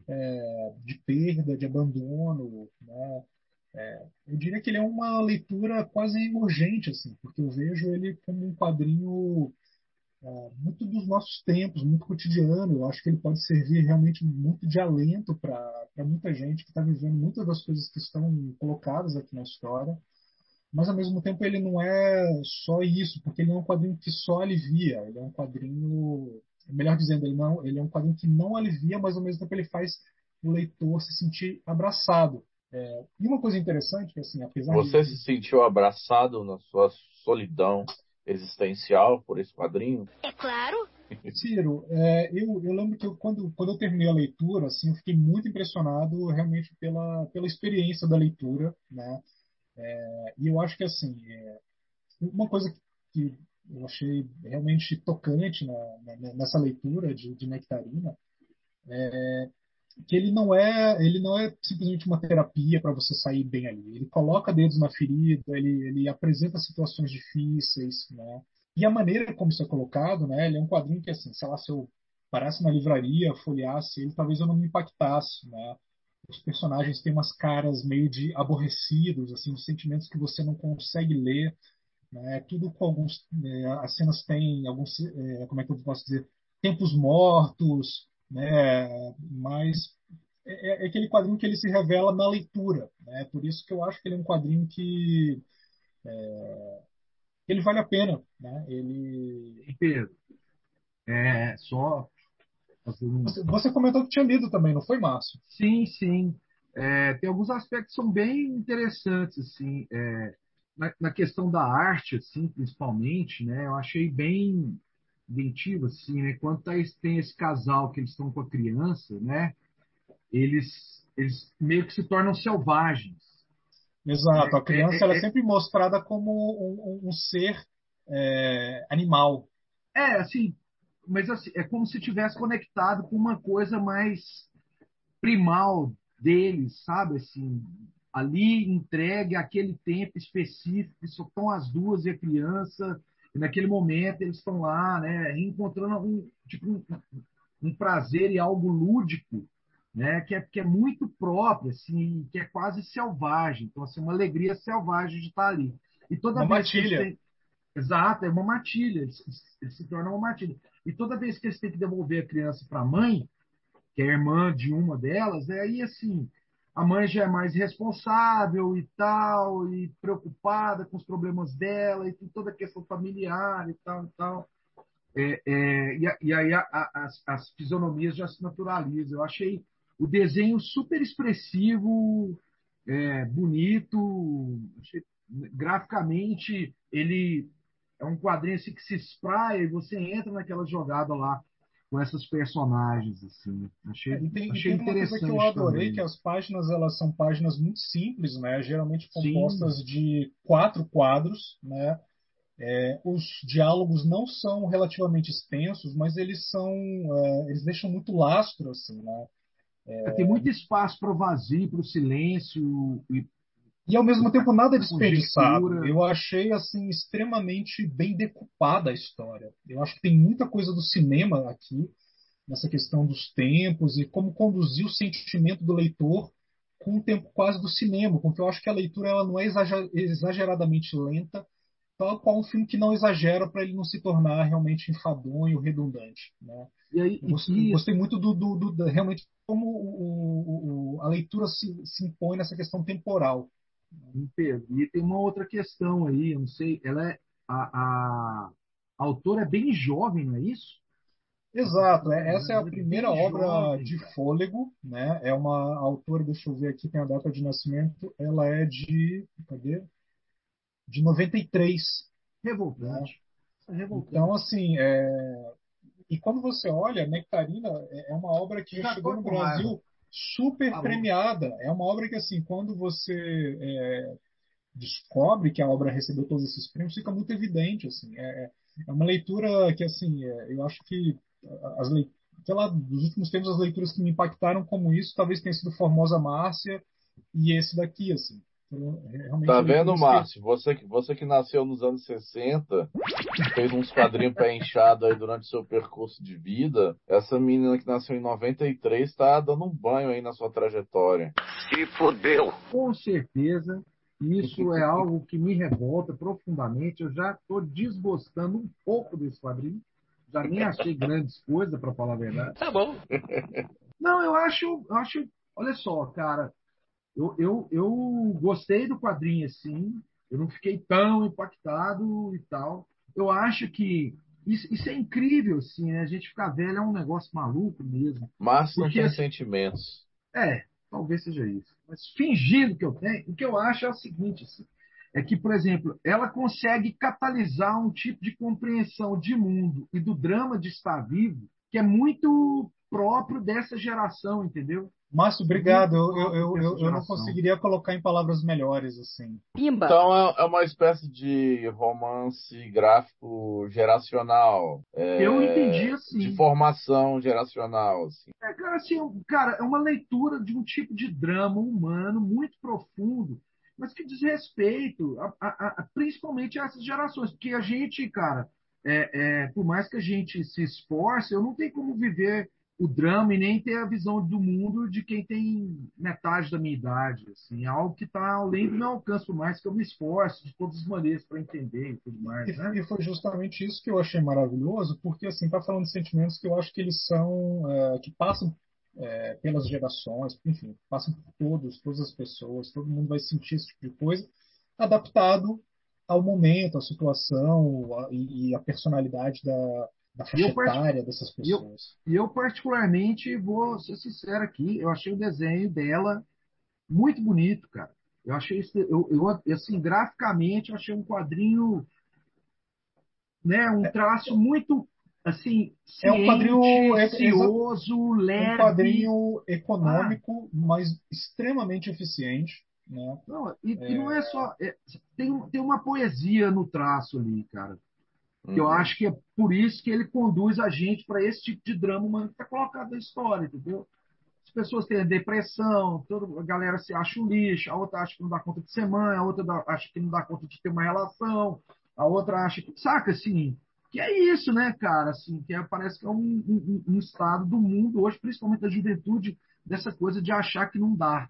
é, de perda, de abandono, né? É, eu diria que ele é uma leitura quase emergente, assim, porque eu vejo ele como um quadrinho muito dos nossos tempos, muito cotidiano. Eu acho que ele pode servir realmente muito de alento para muita gente que está vivendo muitas das coisas que estão colocadas aqui na história. Mas ao mesmo tempo ele não é só isso, porque ele é um quadrinho que só alivia. Ele é um quadrinho, melhor dizendo, ele não, ele é um quadrinho que não alivia, mas ao mesmo tempo ele faz o leitor se sentir abraçado. É, e uma coisa interessante que assim, apesar Você de... se sentiu abraçado na sua solidão existencial por esse quadrinho? É claro. Ciro, é, eu, eu lembro que eu, quando, quando eu terminei a leitura, assim, eu fiquei muito impressionado realmente pela, pela experiência da leitura, né? É, e eu acho que assim, é, uma coisa que eu achei realmente tocante na, na, nessa leitura de, de Nectarina é que ele não é ele não é simplesmente uma terapia para você sair bem ali. Ele coloca dedos na ferida, ele, ele apresenta situações difíceis, né? E a maneira como isso é colocado, né? Ele é um quadrinho que assim, sei lá, se eu parasse na livraria, folheasse ele, talvez eu não me impactasse, né? Os personagens têm umas caras meio de aborrecidos, assim, de sentimentos que você não consegue ler, né? Tudo com alguns, é, as cenas têm alguns, é, como é que eu posso dizer, tempos mortos, né? Mas é, é, aquele quadrinho que ele se revela na leitura, né? Por isso que eu acho que ele é um quadrinho que é, ele vale a pena, né? Ele Pedro, é, só você, você comentou que tinha lido também, não foi, Márcio? Sim, sim. É, tem alguns aspectos que são bem interessantes, assim, é, na, na, questão da arte, assim, principalmente, né? Eu achei bem inventivo, assim, né? Quando tá, tem esse casal que eles estão com a criança, né? Eles, eles meio que se tornam selvagens. Exato. A criança é, ela é, é sempre mostrada como um, um, ser é, animal. É, assim, mas assim, é como se tivesse conectado com uma coisa mais primal deles, sabe? Assim, ali entregue aquele tempo específico, só estão as duas e a criança, e naquele momento eles estão lá, né, reencontrando um, tipo, um, um prazer e algo lúdico, né, que é, que é muito próprio, assim, que é quase selvagem. Então, assim, uma alegria selvagem de estar ali. E toda uma vez matilha. que eles têm... Exato, é uma matilha, eles, eles se tornam uma matilha. E toda vez que eles têm que devolver a criança para a mãe, que é irmã de uma delas, é aí assim, a mãe já é mais responsável e tal, e preocupada com os problemas dela, e tem toda a questão familiar e tal e tal. É, é, e, e, aí a, a, as, as, fisionomias já se naturalizam. Eu achei o desenho super expressivo, é, bonito, achei, graficamente ele é um quadrinho assim que se espraia e você entra naquela jogada lá com essas personagens assim. Achei, é, e tem, achei e tem interessante uma coisa que eu adorei também. que as páginas elas são páginas muito simples, né? Geralmente compostas Sim. de quatro quadros, né? É, os diálogos não são relativamente extensos, mas eles são é, eles deixam muito lastro assim, né? É... Tem muito espaço para o vazio, para o silêncio e e ao mesmo tempo nada desperdiçado. Eu achei assim extremamente bem decupada a história. Eu acho que tem muita coisa do cinema aqui nessa questão dos tempos e como conduzir o sentimento do leitor com o tempo quase do cinema, porque eu acho que a leitura ela não é exageradamente lenta, tal qual um filme que não exagera para ele não se tornar realmente enfadonho, redundante. Né? E aí, gostei, e... gostei, muito do, do, do, do, realmente como o, o, a leitura se, se impõe nessa questão temporal. E tem uma outra questão aí, eu não sei, ela é a, a, a autora é bem jovem, não é isso? Exato, é, essa é a primeira obra de fôlego, né? É uma autora, deixa eu ver aqui, tem a data de nascimento, ela é de, cadê? De 93. Revoltante. Né? Revoltante. Então, assim, é... e quando você olha, Nectarina é uma obra que já chegou no Brasil raiva. Super tá premiada. É uma obra que, assim, quando você é, descobre que a obra recebeu todos esses prêmios, fica muito evidente, assim. É, é uma leitura que, assim, é, eu acho que as sei lá, dos últimos tempos, as leituras que me impactaram como isso, talvez tenha sido Formosa Márcia e esse daqui, assim. Realmente Tá leituras vendo, Márcio? Você, que- você que nasceu nos anos 60, fez uns quadrinhos pé inchado aí durante o seu percurso de vida. Essa menina que nasceu em 93 tá dando um banho aí na sua trajetória. Com certeza, isso é algo que me revolta profundamente. Eu já estou desgostando um pouco desse quadrinho. Já nem achei grandes coisas, para falar a verdade. Tá bom. Não, eu acho, eu acho. Olha só, cara, eu, eu, eu gostei do quadrinho assim. Eu não fiquei tão impactado e tal. Eu acho que isso, isso é incrível, assim, né? A gente ficar velho é um negócio maluco mesmo. Márcio não tem sentimentos. É, talvez seja isso. Mas fingindo que eu tenho, o que eu acho é o seguinte, assim, é que, por exemplo, ela consegue catalisar um tipo de compreensão de mundo e do drama de estar vivo que é muito próprio dessa geração, entendeu? Márcio, obrigado. Eu, eu, eu, eu, não conseguiria colocar em palavras melhores, assim. Pimba! Então é, é uma espécie de romance gráfico geracional. é, Eu entendi assim. De formação geracional, assim. É, cara, assim, cara, é uma leitura de um tipo de drama humano muito profundo, mas que diz respeito a, a- a- principalmente a essas gerações, porque a gente, cara, é, é, por mais que a gente se esforce, eu não tenho como viver o drama e nem ter a visão do mundo de quem tem metade da minha idade, assim, é algo que está além do meu alcance, mais que eu me esforce de todas as maneiras para entender e tudo mais, né? E, foi justamente isso que eu achei maravilhoso, porque assim, tá falando de sentimentos que eu acho que eles são, é, que passam é, pelas gerações, enfim, passam por todos, todas as pessoas, todo mundo vai sentir esse tipo de coisa, adaptado ao momento, à situação a- e à personalidade da, da faixa eu etária dessas eu- pessoas. E eu, particularmente, vou ser sincero aqui, eu achei o desenho dela muito bonito, cara. Eu achei, eu, eu, assim, graficamente, eu achei um quadrinho, né, um traço muito, assim, É um quadrinho- é- é- cioso, leve. Um quadrinho econômico, mas extremamente eficiente, né? Não, e, e não é só. é- tem, tem uma poesia no traço ali, cara. Que Eu Uhum. acho que é por isso que ele conduz a gente para esse tipo de drama humano que está colocado na história, entendeu? As pessoas têm depressão, toda a galera se acha um lixo, a outra acha que não dá conta de ser mãe, a outra dá- acha que não dá conta de ter uma relação, a outra acha que. Saca assim? Que é isso, né, cara? Assim, que é- parece que é um, um- um estado do mundo hoje, principalmente da juventude, dessa coisa de achar que não dá.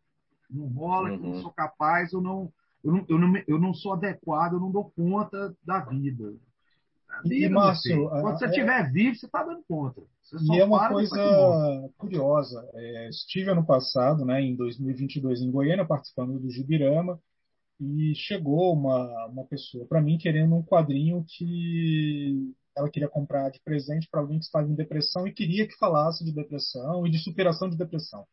Não rola, que eu não Uhum. sou capaz, eu não, eu não, eu não, eu não sou adequado, eu não dou conta da vida. E, Márcio, quando você é- estiver vivo, você está dando conta. E é uma coisa curiosa. É, estive ano passado, né, em 2022, em Goiânia, participando do Gibirama, e chegou uma, uma pessoa para mim querendo um quadrinho que ela queria comprar de presente para alguém que estava em depressão e queria que falasse de depressão e de superação de depressão.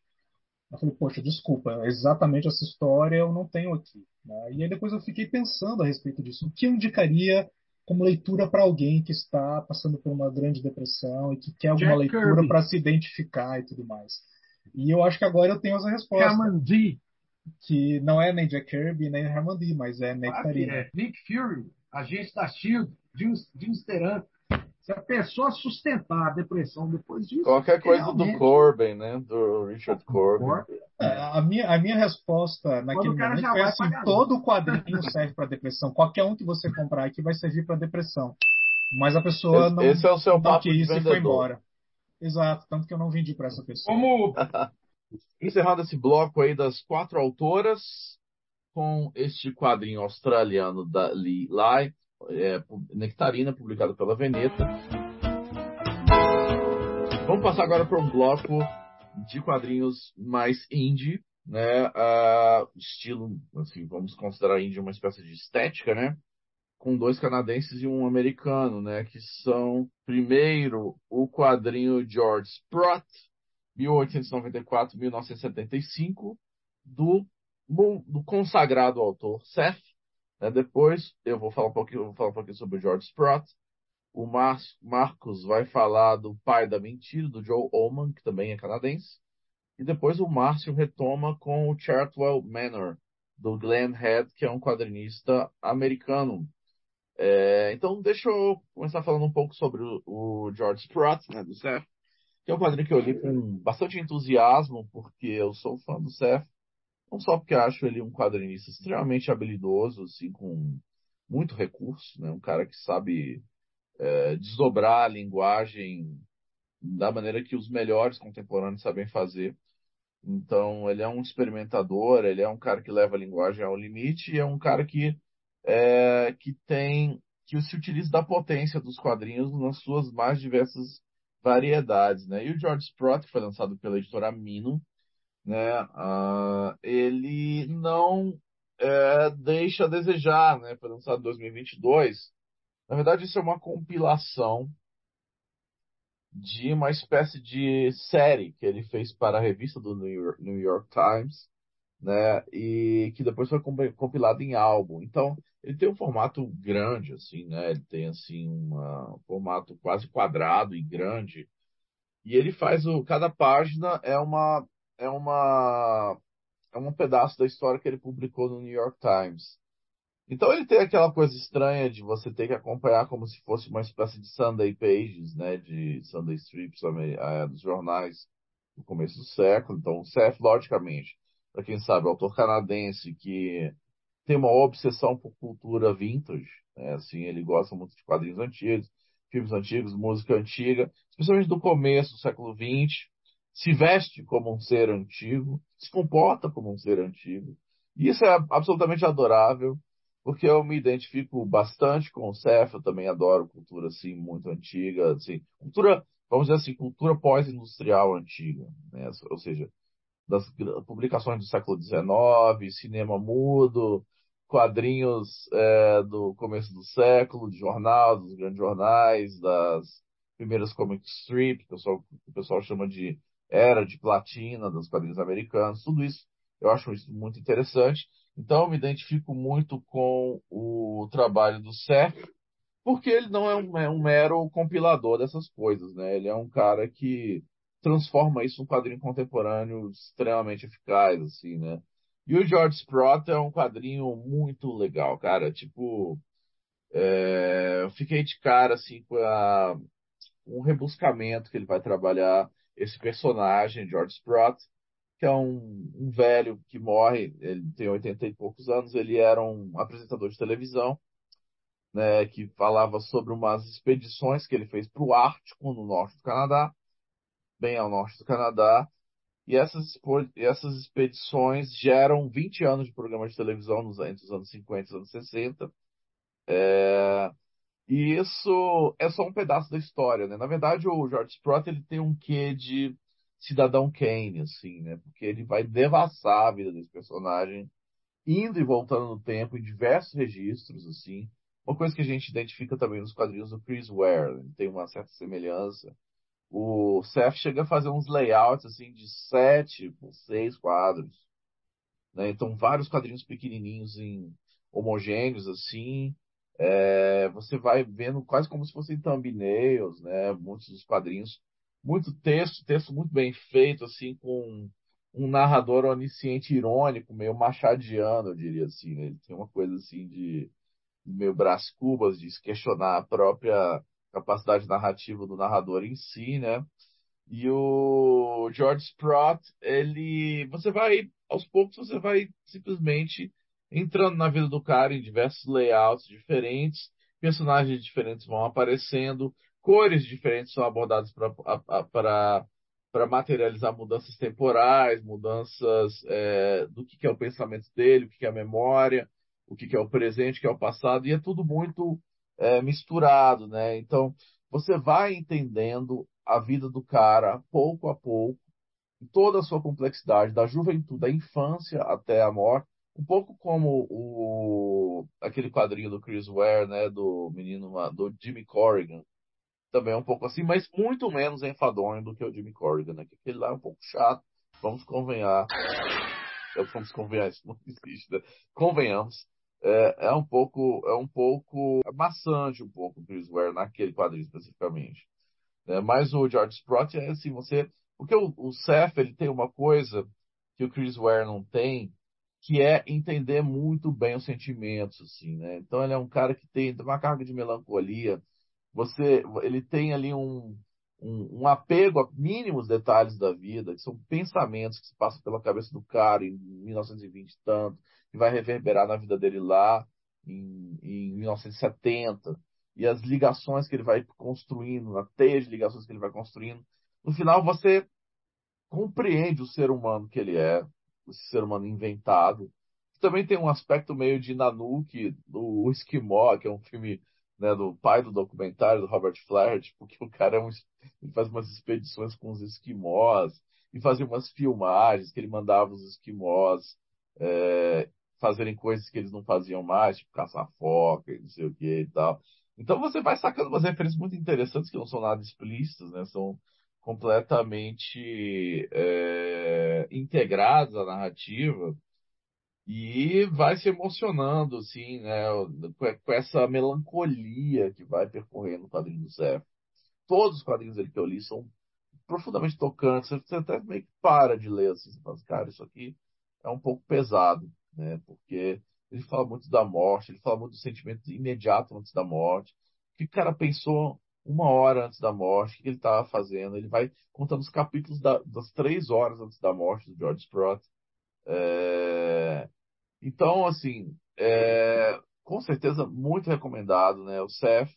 Eu falei, poxa, desculpa, exatamente essa história eu não tenho aqui. né? E aí depois eu fiquei pensando a respeito disso. O que eu indicaria como leitura para alguém que está passando por uma grande depressão e que quer alguma Jack leitura para se identificar e tudo mais. E eu acho que agora eu tenho essa resposta, D. que não é nem Jack Kirby nem Herman D, mas é Nectarina. é. Nick Fury, agente da SHIELD, James, James Teran. Se a pessoa sustentar a depressão depois disso. Qualquer coisa do Corbin, né? Do Richard Corbin. Corbin, É, A minha, a minha resposta naquele o cara momento já foi assim: todo quadrinho serve para depressão. Qualquer um que você comprar aqui vai servir para depressão. Mas a pessoa Esse, não, esse é o seu papo de quis e foi vendedor. embora. Exato, tanto que eu não vendi para essa pessoa. Como Encerrando esse bloco aí das quatro autoras, com este quadrinho australiano da Lee Lai, é, Nectarina, publicado pela Veneta. Vamos passar agora para um bloco de quadrinhos mais indie, né? Ah, estilo, assim, vamos considerar indie uma espécie de estética, né? Com dois canadenses e um americano, né? Que são, primeiro, o quadrinho George Sprott, 1894-1975, do, do consagrado autor Seth. Né? Depois eu vou falar um pouquinho, vou falar um pouquinho sobre o George Sprott. O Mar Marcos vai falar do Pai da Mentira, do Joe Oman, que também é canadense. E depois o Márcio retoma com o Chartwell Manor, do Glenn Head, que é um quadrinista americano. É, então, deixa eu começar falando um pouco sobre o, o George Sprott, né, do Seth que é um quadrinho que eu li com bastante entusiasmo, porque eu sou fã do Seth, Não só porque acho ele um quadrinista extremamente habilidoso, assim, com muito recurso, né? Um cara que sabe é, desdobrar a linguagem da maneira que os melhores contemporâneos sabem fazer. Então, ele é um experimentador, ele é um cara que leva a linguagem ao limite e é um cara que, é, que tem que se utiliza da potência dos quadrinhos nas suas mais diversas variedades, né? E o George Sprott, que foi lançado pela editora Mino, né? Uh, ele não é, deixa a desejar, né? Foi lançado em 2022. Na verdade, isso é uma compilação de uma espécie de série que ele fez para a revista do New York, New York Times, né? E que depois foi compilado em álbum. Então, ele tem um formato grande, assim, né? Ele tem, assim, uma, um formato quase quadrado e grande. E ele faz o... Cada página é uma... É uma... É um pedaço da história que ele publicou no New York Times. Então ele tem aquela coisa estranha de você ter que acompanhar como se fosse uma espécie de Sunday Pages, né? De Sunday Strips é, dos jornais no começo do século. Então o Seth, logicamente, para quem sabe, autor canadense que tem uma obsessão por cultura vintage, né? assim, ele gosta muito de quadrinhos antigos, filmes antigos, música antiga, especialmente do começo do século XX, se veste como um ser antigo, se comporta como um ser antigo. E isso é absolutamente adorável, porque eu me identifico bastante com o Seth, eu também adoro cultura assim muito antiga, assim, cultura, vamos dizer assim, cultura pós-industrial antiga, né? Ou seja, das publicações do século XIX, cinema mudo, quadrinhos é, do começo do século, de jornal, dos grandes jornais, das primeiras comic strips, que o pessoal, o pessoal chama de era de platina dos quadrinhos americanos, tudo isso eu acho isso muito interessante. Então eu me identifico muito com o trabalho do Seth, porque ele não é um, é um mero compilador dessas coisas, né? Ele é um cara que transforma isso num quadrinho contemporâneo extremamente eficaz, assim, né? E o George Sprott é um quadrinho muito legal, cara. Tipo, é, eu fiquei de cara assim com a, um rebuscamento que ele vai trabalhar esse personagem, George Sprott, que é um, um, velho que morre, ele tem 80 e poucos anos, ele era um apresentador de televisão, né, que falava sobre umas expedições que ele fez para o Ártico, no norte do Canadá, bem ao norte do Canadá, e essas, essas expedições geram 20 anos de programa de televisão nos, entre os anos 50 e os anos 60. É, e isso é só um pedaço da história, né? Na verdade, o George Sprott ele tem um quê de cidadão Kane, assim, né? Porque ele vai devassar a vida desse personagem, indo e voltando no tempo em diversos registros, assim. Uma coisa que a gente identifica também nos quadrinhos do Chris Ware, né? tem uma certa semelhança o Seth chega a fazer uns layouts assim de sete por seis quadros. Né? Então, vários quadrinhos pequenininhos em homogêneos, assim. É, você vai vendo quase como se fossem thumbnails, né? Muitos dos quadrinhos. Muito texto, texto muito bem feito, assim, com um narrador onisciente irônico, meio machadiano, eu diria assim. Né? Ele tem uma coisa assim de meio brás cubas, de questionar a própria capacidade narrativa do narrador em si, né? E o George Sprott, ele, você vai, aos poucos, você vai simplesmente entrando na vida do cara em diversos layouts diferentes, personagens diferentes vão aparecendo, cores diferentes são abordadas para para materializar mudanças temporais, mudanças é, do que, que, é o pensamento dele, o que, que é a memória, o que, que é o presente, o que é o passado, e é tudo muito é, misturado, né? Então, você vai entendendo a vida do cara pouco a pouco, toda a sua complexidade, da juventude, da infância até a morte, um pouco como o aquele quadrinho do Chris Ware, né, do menino do Jimmy Corrigan, também é um pouco assim, mas muito menos enfadonho do que o Jimmy Corrigan, né? Que aquele lá é um pouco chato, vamos convenhar. Vamos convenhar, isso não existe, né? Convenhamos é, é um pouco é um pouco maçante um pouco o Chris Ware naquele quadrinho especificamente. Né? Mas o George Sprott é assim, você porque o, o Seth ele tem uma coisa que o Chris Ware não tem, que é entender muito bem os sentimentos, assim, né? Então ele é um cara que tem uma carga de melancolia. Você, ele tem ali um, um, um, apego a mínimos detalhes da vida, que são pensamentos que se passam pela cabeça do cara em 1920 e tanto, que vai reverberar na vida dele lá em, em 1970, e as ligações que ele vai construindo, a teia de ligações que ele vai construindo. No final, você compreende o ser humano que ele é, esse ser humano inventado. Também tem um aspecto meio de Nanook, do Esquimó, que é um filme né, do pai do documentário, do Robert Flaherty, porque o cara é um, ele faz umas expedições com os esquimós e fazia umas filmagens que ele mandava os esquimós é, fazerem coisas que eles não faziam mais, tipo caçar foca e não sei o que e tal. Então você vai sacando umas referências muito interessantes que não são nada explícitas, né? São completamente é, integradas à narrativa e vai se emocionando, assim, né, com essa melancolia que vai percorrendo o quadrinho do Zé. Todos os quadrinhos dele que eu li são profundamente tocantes. Você até meio que para de ler, assim, você fala, cara, isso aqui é um pouco pesado, né, porque ele fala muito da morte, ele fala muito do sentimento imediato antes da morte, o que o cara pensou uma hora antes da morte, o que ele estava fazendo. Ele vai contando os capítulos da, das três horas antes da morte do George Sprott. É... Então, assim, é... com certeza muito recomendado, né? O Seth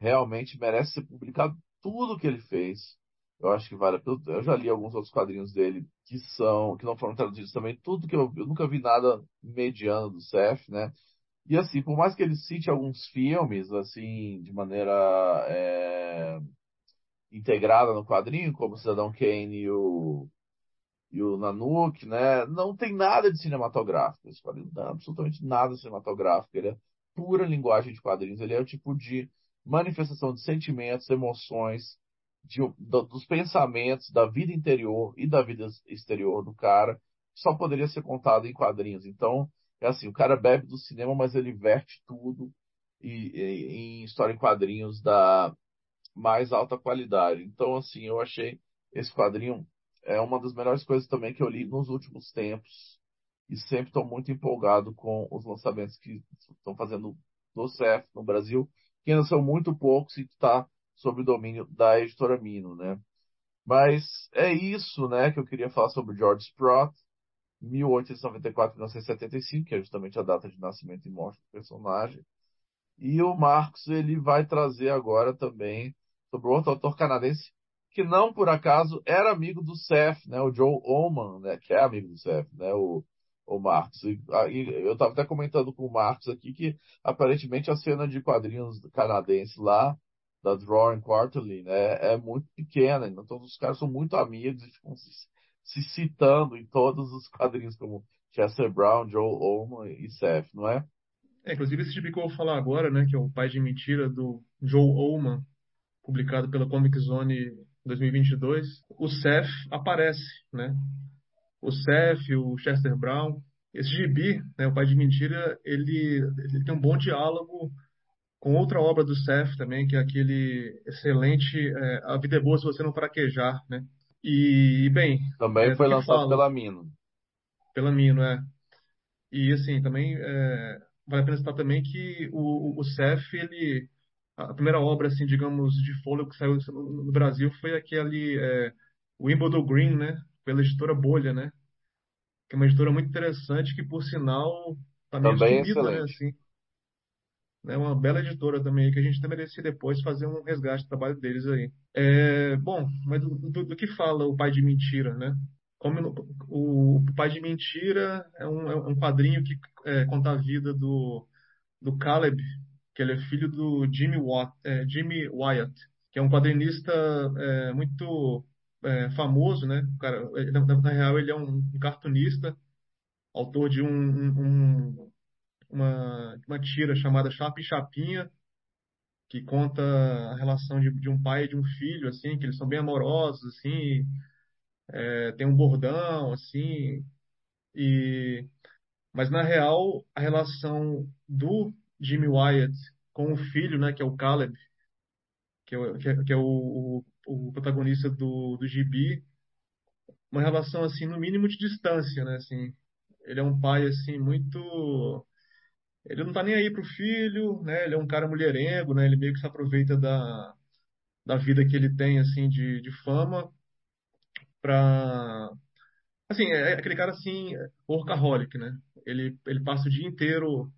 realmente merece ser publicado tudo que ele fez. Eu acho que vale. Eu já li alguns outros quadrinhos dele que são, que não foram traduzidos também. Tudo que eu, eu nunca vi nada mediano do Seth, né? E assim, por mais que ele cite alguns filmes, assim, de maneira é, integrada no quadrinho, como Cidadão Kane e o, e o Nanook, né? Não tem nada de cinematográfico. Esse quadrinho não tem absolutamente nada cinematográfico. Ele é pura linguagem de quadrinhos. Ele é o tipo de manifestação de sentimentos, emoções, de, do, dos pensamentos, da vida interior e da vida exterior do cara, só poderia ser contado em quadrinhos. Então, é assim, o cara bebe do cinema, mas ele verte tudo em história em quadrinhos da mais alta qualidade. Então, assim, eu achei esse quadrinho é uma das melhores coisas também que eu li nos últimos tempos. E sempre estou muito empolgado com os lançamentos que estão fazendo do CEF no Brasil, que ainda são muito poucos e está sob o domínio da editora Mino, né? Mas é isso, né, que eu queria falar sobre George Sprott. 1894 1975, que é justamente a data de nascimento e morte do personagem. E o Marcos ele vai trazer agora também sobre outro autor canadense que não por acaso era amigo do Seth, né, o Joe Oman, né, que é amigo do Seth, né, o, o Marcos. E, e eu estava até comentando com o Marcos aqui que aparentemente a cena de quadrinhos canadense lá da Drawing Quarterly, né, é muito pequena, então os caras são muito amigos e ficam se, citando em todos os quadrinhos, como Chester Brown, Joe Oman e Seth, não é? É, inclusive esse tipo que eu vou falar agora, né, que é o Pai de Mentira do Joe Oman, publicado pela Comic Zone 2022, o Seth aparece, né? O Seth, o Chester Brown, esse gibi, né, o Pai de Mentira, ele, ele tem um bom diálogo com outra obra do Seth também, que é aquele excelente é, A Vida é Boa Se Você Não Fraquejar, né? E, bem. Também é, foi lançado falo, pela Mino. Pela Mino, é. E, assim, também é, vale a pena citar também que o, o Cef, ele. A primeira obra, assim, digamos, de folha que saiu no Brasil foi aquele é, Wimbledon Green, né? Pela editora Bolha, né? Que é uma editora muito interessante que, por sinal, tá meio também sumida, né? Assim, é uma bela editora também, que a gente até merecia depois fazer um resgate do trabalho deles aí. É, bom, mas do, do, do, que fala o Pai de Mentira, né? Como o, o Pai de Mentira é um, é um quadrinho que é, conta a vida do, do Caleb, que ele é filho do Jimmy, Watt, é, Jimmy Wyatt, que é um quadrinista é, muito é, famoso, né? O cara, na, na, real, ele é um, um cartunista, autor de um, um uma, uma tira chamada Chapa e Chapinha, que conta a relação de, de um pai e de um filho, assim, que eles são bem amorosos, assim, é, tem um bordão, assim, e mas na real a relação do Jimmy Wyatt com o filho, né, que é o Caleb, que é, que é, que é o, o, o, protagonista do, do gibi, uma relação assim no mínimo de distância, né, assim, ele é um pai assim muito ele não tá nem aí pro filho, né? Ele é um cara mulherengo, né? Ele meio que se aproveita da, da vida que ele tem, assim, de, de fama, para assim, é aquele cara assim, workaholic, né? Ele, ele passa o dia inteiro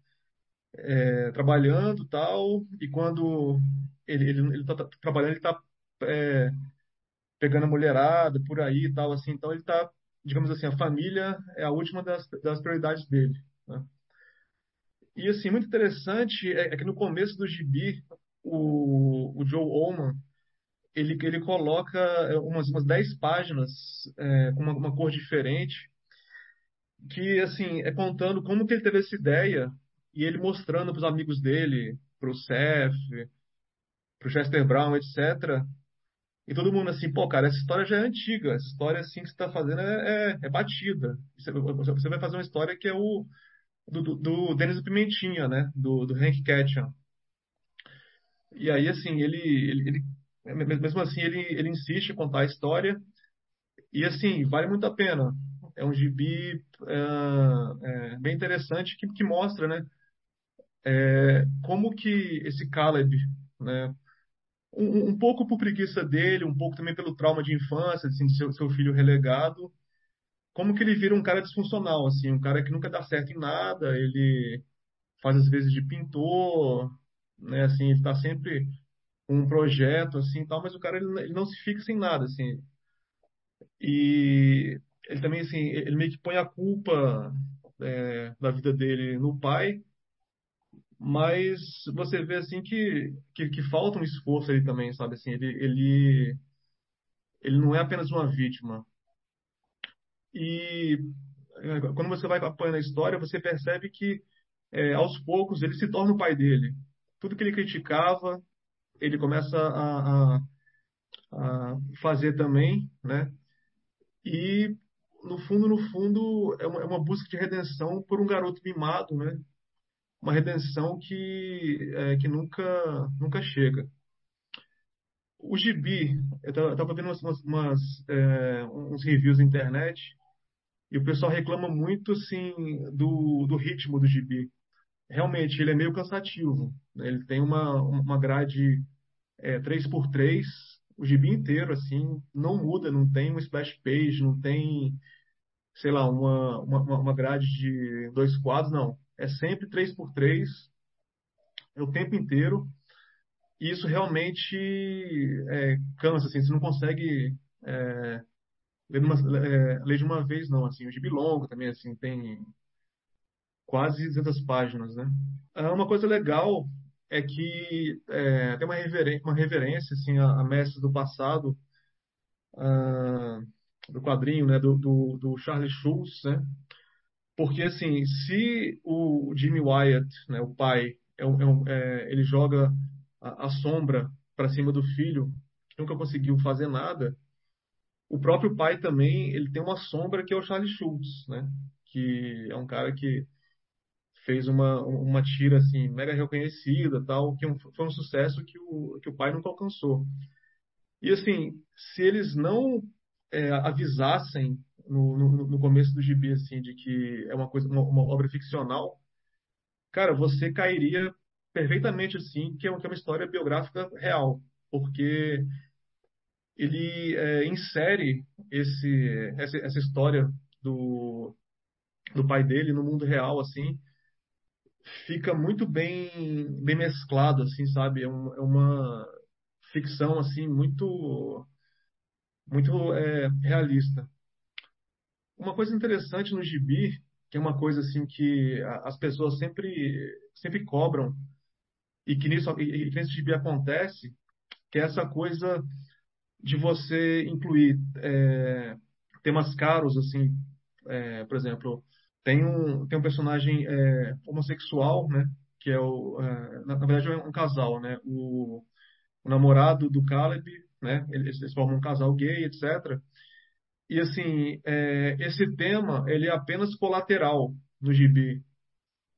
é, trabalhando tal, e quando ele, ele, ele tá trabalhando, ele tá é, pegando a mulherada por aí e tal, assim, então ele tá, digamos assim, a família é a última das, das prioridades dele, né? E assim, muito interessante é, é que no começo do gibi, o, o Joe Oman, ele, ele coloca é, umas, umas 10 páginas é, com uma, uma, cor diferente, que, assim, é contando como que ele teve essa ideia e ele mostrando para os amigos dele, para o Seth, para o Chester Brown, etc. E todo mundo assim, pô, cara, essa história já é antiga, essa história assim que você está fazendo é, é, é batida. Você, você, vai fazer uma história que é o do, do, do Denis Pimentinha, né? Do, do Hank Ketchum. E aí, assim, ele, ele, ele mesmo assim, ele, ele insiste em contar a história. E, assim, vale muito a pena. É um gibi é, é, bem interessante que, que mostra, né? É, como que esse Caleb, né? Um, um, pouco por preguiça dele, um pouco também pelo trauma de infância, assim, de seu, seu filho relegado, como que ele vira um cara disfuncional, assim, um cara que nunca dá certo em nada, ele faz às vezes de pintor, né, assim, ele está sempre um projeto assim tal, mas o cara ele, ele, não se fixa em nada assim. E ele também assim, ele meio que põe a culpa é, da vida dele no pai, mas você vê assim que, que, que falta um esforço ali também, sabe assim, ele ele ele não é apenas uma vítima. E é, quando você vai apoiando a história, você percebe que é, aos poucos ele se torna o pai dele. Tudo que ele criticava, ele começa a, a, a fazer também, né? E no fundo, no fundo, é uma, é uma, busca de redenção por um garoto mimado, né? Uma redenção que, é, que nunca, nunca chega. O Gibi, eu estava vendo umas, umas é, uns reviews na internet e o pessoal reclama muito, assim, do, do ritmo do Gibi. Realmente, ele é meio cansativo. Né? Ele tem uma, uma grade é, 3x3, o gibi inteiro, assim, não muda, não tem um splash page, não tem, sei lá, uma, uma, uma grade de dois quadros, não. É sempre 3x3, é o tempo inteiro. E isso realmente é, cansa, assim, você não consegue é, ler, uma, é, ler de uma vez, não. Assim, o gibi longo também, assim, tem quase 200 páginas, né? É uma coisa legal é que é, tem uma, reverência, uma reverência assim, a, a mestres do passado, uh, do quadrinho né, do, do, do Charlie Schulz, né? Porque, assim, se o Jimmy Wyatt, né, o pai, é, é, é ele joga a, a sombra para cima do filho, que nunca conseguiu fazer nada, o próprio pai também, ele tem uma sombra que é o Charlie Schultz, né? Que é um cara que fez uma, uma tira assim mega reconhecida tal que foi um sucesso que o, que o pai nunca alcançou e assim se eles não é, avisassem no, no, no, começo do gibi assim de que é uma coisa uma, uma, obra ficcional cara você cairia perfeitamente assim que é uma, que é uma história biográfica real porque ele é, insere esse essa, essa história do do pai dele no mundo real assim fica muito bem bem mesclado assim sabe? É, um, é uma ficção assim muito muito é, realista. Uma coisa interessante no gibi que é uma coisa assim que as pessoas sempre sempre cobram e que nisso e que nesse gibi acontece que é essa coisa de você incluir é, temas caros assim é, por exemplo tem um, tem um personagem é, homossexual, né? Que é o, é, na, na, verdade é um casal, né? O, o namorado do Caleb, né? Eles, eles, formam um casal gay, etc. E assim, é, esse tema ele é apenas colateral no gibi,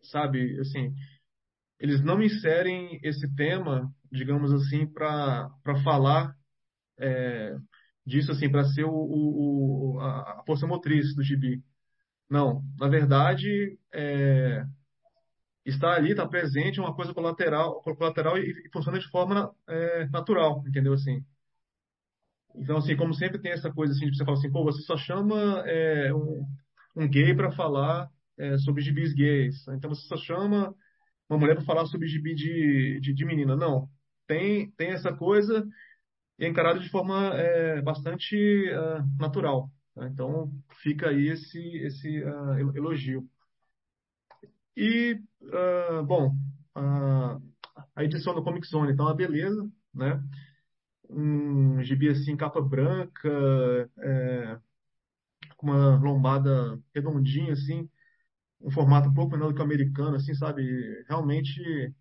sabe? Assim, eles não inserem esse tema, digamos assim, para para falar é, disso assim, para ser o, o, a, força motriz do gibi. Não, na verdade, é, está ali, está presente, uma coisa colateral, colateral e, e funciona de forma é, natural, entendeu? Assim. Então, assim, como sempre tem essa coisa assim, de você falar assim, pô, você só chama é, um, um gay para falar é, sobre gibis gays. Então você só chama uma mulher para falar sobre gibi de, de, de, menina. Não. Tem, tem essa coisa e é encarado de forma é, bastante uh, natural. Né? Então fica aí esse, esse uh, elogio. E, uh, bom, a edição do Comic Zone, então, é uma beleza, né? Um gibi assim, capa branca, é, com uma lombada redondinha, assim, um formato um pouco menor do que o americano, assim, sabe? Realmente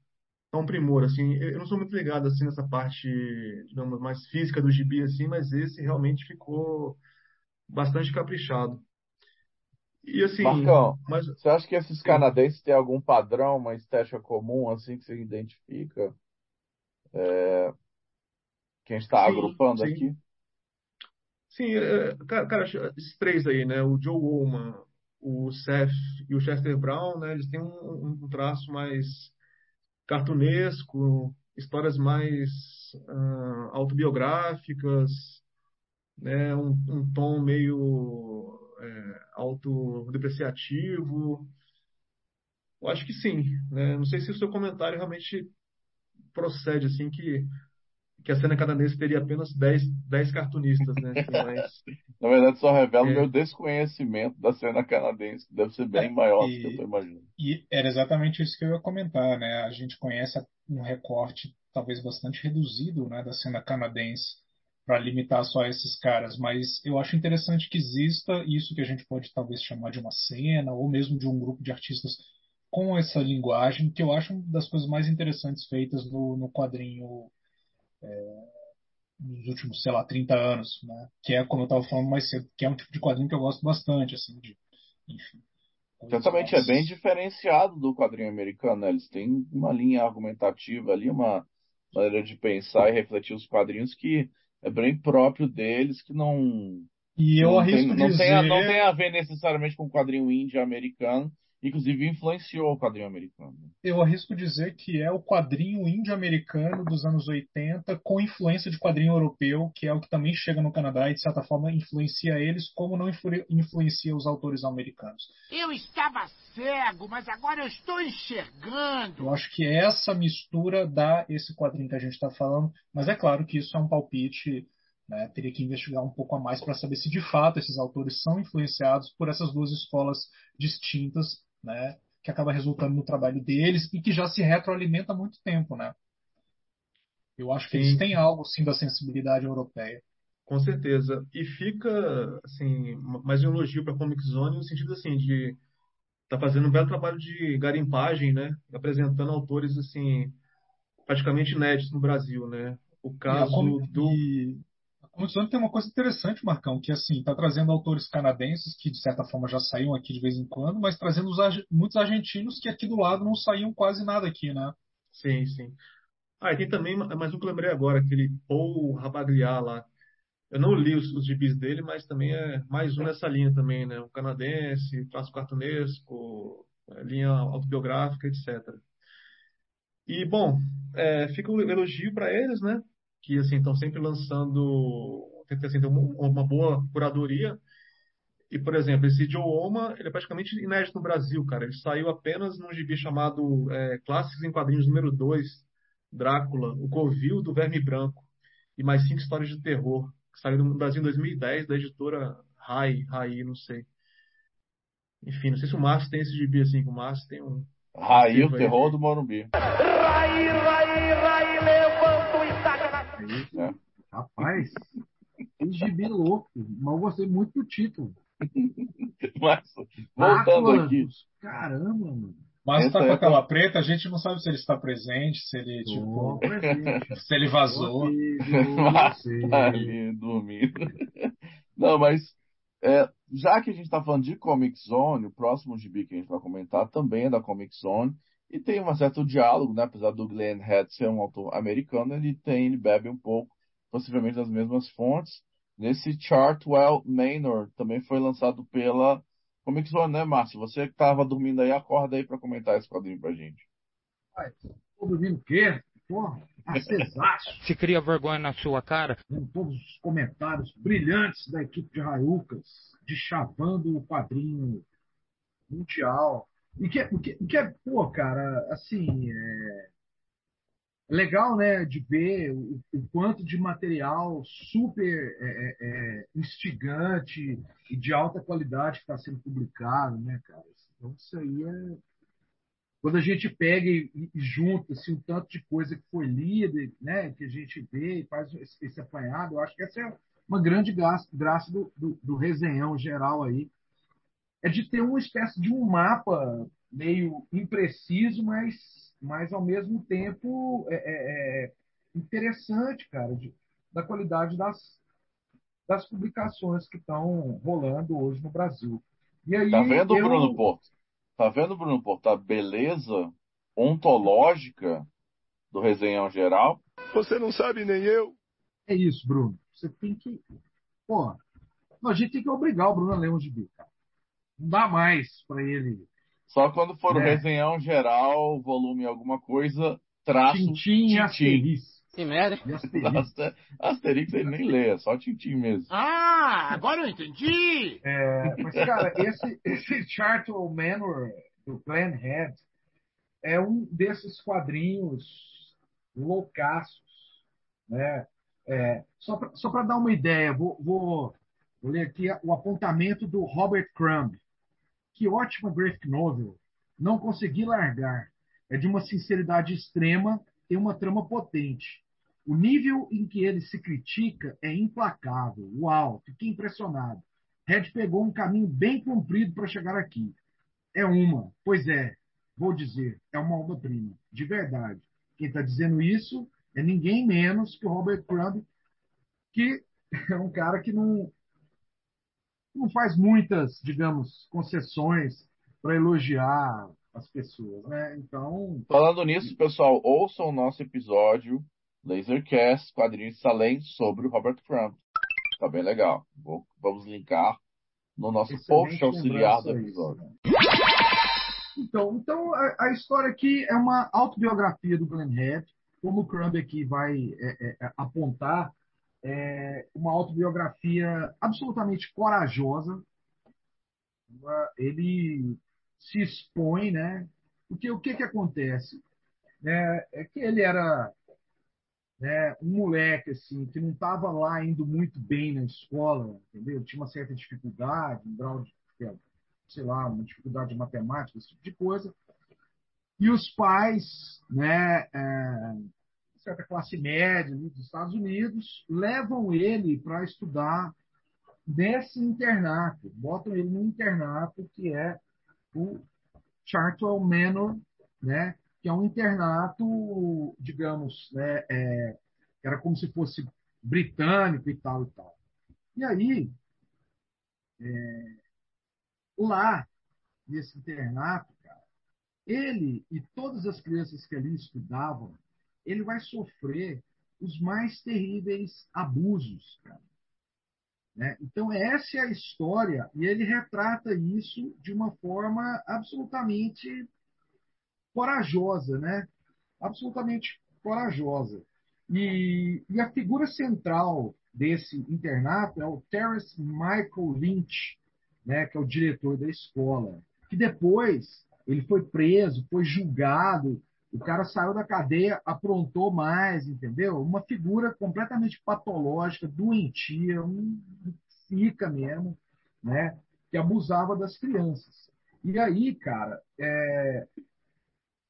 é um primor, assim. Eu não sou muito ligado, assim, nessa parte, digamos, mais física do gibi, assim, mas esse realmente ficou bastante caprichado. E assim, Marcão, mas você acha que esses canadenses têm algum padrão, uma estética comum, assim, que você identifica? É... Quem está sim, agrupando sim. aqui? Sim, é, cara, cara, esses três aí, né? O Joe Woolman, o Seth e o Chester Brown, né? Eles têm um, um traço mais cartunesco, histórias mais uh, autobiográficas, né? Um, um tom meio é, autodepreciativo. Eu acho que sim, né? Não sei se o seu comentário realmente procede assim que que a cena canadense teria apenas 10, 10 cartunistas, né? Assim, mas, Na verdade, só revela o É. meu desconhecimento da cena canadense, que deve ser bem É, maior do e- que eu tô imaginando. E era exatamente isso que eu ia comentar, né? A gente conhece um recorte talvez bastante reduzido, né, da cena canadense para limitar só esses caras, mas eu acho interessante que exista isso que a gente pode talvez chamar de uma cena ou mesmo de um grupo de artistas com essa linguagem, que eu acho uma das coisas mais interessantes feitas no, no quadrinho nos últimos, sei lá, 30 anos, né? Que é, como eu estava falando mais cedo, que é um tipo de quadrinho que eu gosto bastante, assim, de, enfim. coisas Certamente é bem diferenciado do quadrinho americano, né? Eles têm uma linha argumentativa ali, uma maneira de pensar e refletir os quadrinhos que é bem próprio deles, que não, E eu não, tem, arrisco não, dizer... tem a, não tem a ver necessariamente com o quadrinho indie americano, inclusive influenciou o quadrinho americano. eu arrisco dizer que é o quadrinho índio-americano dos anos 80 com influência de quadrinho europeu, que é o que também chega no Canadá e, de certa forma, influencia eles, como não influ- influencia os autores americanos. Eu estava cego, mas agora eu estou enxergando. Eu acho que essa mistura dá esse quadrinho que a gente está falando, mas é claro que isso é um palpite, né? teria que investigar um pouco a mais para saber se de fato esses autores são influenciados por essas duas escolas distintas, né? que acaba resultando no trabalho deles e que já se retroalimenta há muito tempo, né? Eu acho que Sim. eles têm algo sim da sensibilidade europeia. com certeza. E fica, assim, mais um elogio para a Comic Zone no sentido, assim, de tá fazendo um belo trabalho de garimpagem, né? Apresentando autores, assim, praticamente inéditos no Brasil, né? O E caso Comic- do... e a Comic Zone tem uma coisa interessante, Marcão, que assim, está trazendo autores canadenses que de certa forma já saíam aqui de vez em quando, mas trazendo os muitos argentinos que aqui do lado não saíam quase nada aqui, né? Sim, sim. Ah, e tem também mais um que eu lembrei agora, aquele Paul Rabagliar lá. Eu não li os, os gibis dele, mas também é mais um nessa linha também, né? Um canadense, traço cartunesco, é, linha autobiográfica, etc. E, bom, é, fica o elogio para eles, né? Que, assim, estão sempre lançando, tenta assim, ter uma, uma boa curadoria. E, por exemplo, esse Joe Oma, ele é praticamente inédito no Brasil, cara. Ele saiu apenas num gibi chamado é, Clássicos em Quadrinhos número 2, Drácula, O Covil do Verme Branco e mais cinco histórias de terror, que saiu no Brasil em 2010, da editora Rai, Rai, não sei. Enfim, não sei se o Márcio tem esse gibi assim, que o Márcio tem um. Raí, o terror foi. do Morumbi. É. Rapaz, que gibi louco. Mas eu gostei muito do título. Mas, voltando Drácula, aqui, Caramba, mano. Mas Essa tá com é aquela preta, a gente não sabe se ele está presente, se ele, tipo, presente. se ele vazou. Tá ali dormindo. Não, mas é, já que a gente está falando de Comic Zone, o próximo gibi que a gente vai comentar também é da Comic Zone e tem um certo diálogo, né? Apesar do Glenn Head ser um autor americano, ele tem, ele bebe um pouco, possivelmente das mesmas fontes. Nesse Chartwell Manor também foi lançado pela Comics One, né, Márcio? Você que tava dormindo aí, acorda aí pra comentar esse quadrinho pra gente. Ué, tô dormindo o quê? Porra, acesaço. Se cria vergonha na sua cara. Vendo todos os comentários brilhantes da equipe de Raiucas, de chavando o quadrinho mundial. E que, o que, que é, pô, cara, assim, é legal, né, de ver o, o quanto de material super é, é, é instigante e de alta qualidade que está sendo publicado, né, cara? Então isso aí é quando a gente pega e, e junta assim, um tanto de coisa que foi lida, né, que a gente vê e faz esse, esse apanhado, eu acho que essa é uma grande graça, graça do, do, do resenhão geral aí, é de ter uma espécie de um mapa meio impreciso, mas, mas ao mesmo tempo é, é, é interessante, cara, de, da qualidade das, das publicações que estão rolando hoje no Brasil. E aí, tá vendo, eu... Bruno Porto? Tá vendo, Bruno Porto, a beleza ontológica do resenhão geral? Você não sabe nem eu. É isso, Bruno. Você tem que. Pô, a gente tem que obrigar o Bruno a ler um gibi, cara. Não dá mais para ele. Só quando for é. o resenhão geral, volume alguma coisa, traço. Tintim e Asterix. Que merda. Asterix. Asterix ele nem lê, é só Tintim mesmo. Ah, agora eu entendi! É, mas, cara, esse, esse Chartle Manor do Glenn Head é um desses quadrinhos loucaços, né? É, só para dar uma ideia, vou, vou, vou ler aqui o apontamento do Robert Crumb. Que ótima graphic novel. Não consegui largar. É de uma sinceridade extrema, tem uma trama potente. O nível em que ele se critica é implacável. Uau, fiquei impressionado. Red pegou um caminho bem comprido para chegar aqui. É uma, pois é, vou dizer, é uma obra-prima, de verdade. Quem está dizendo isso é ninguém menos que o Robert Crumb, que é um cara que não, não faz muitas, digamos, concessões para elogiar as pessoas, né? Então. Falando nisso, pessoal, ouçam o nosso episódio Lasercast, quadrinhos Salem sobre o Robert Crumb. Tá bem legal. Vou, vamos linkar no nosso Excelente post auxiliar do episódio. Então, então a, a, história aqui é uma autobiografia do Glenn Head, como o Crumb aqui vai é, é, apontar é uma autobiografia absolutamente corajosa. Ele se expõe, né? Porque o que, que acontece? É, é que ele era né, um moleque assim que não estava lá indo muito bem na escola, entendeu? Tinha uma certa dificuldade, um grau de, sei lá, uma dificuldade de matemática, esse tipo de coisa. E os pais, né, é, certa classe média dos Estados Unidos, levam ele para estudar nesse internato, botam ele no internato que é o Chartwell Manor, né, que é um internato, digamos, né, é, era como se fosse britânico e tal e tal. E aí, é, lá, nesse internato, cara, ele e todas as crianças que ali estudavam ele vai sofrer os mais terríveis abusos. Né? Então, essa é a história, e ele retrata isso de uma forma absolutamente corajosa, né? absolutamente corajosa. E, e, a figura central desse internato é o Terence Michael Lynch, né, que é o diretor da escola, que depois ele foi preso, foi julgado o cara saiu da cadeia, aprontou mais, entendeu? Uma figura completamente patológica, doentia, um fica mesmo, né? Que abusava das crianças. E aí, cara, é...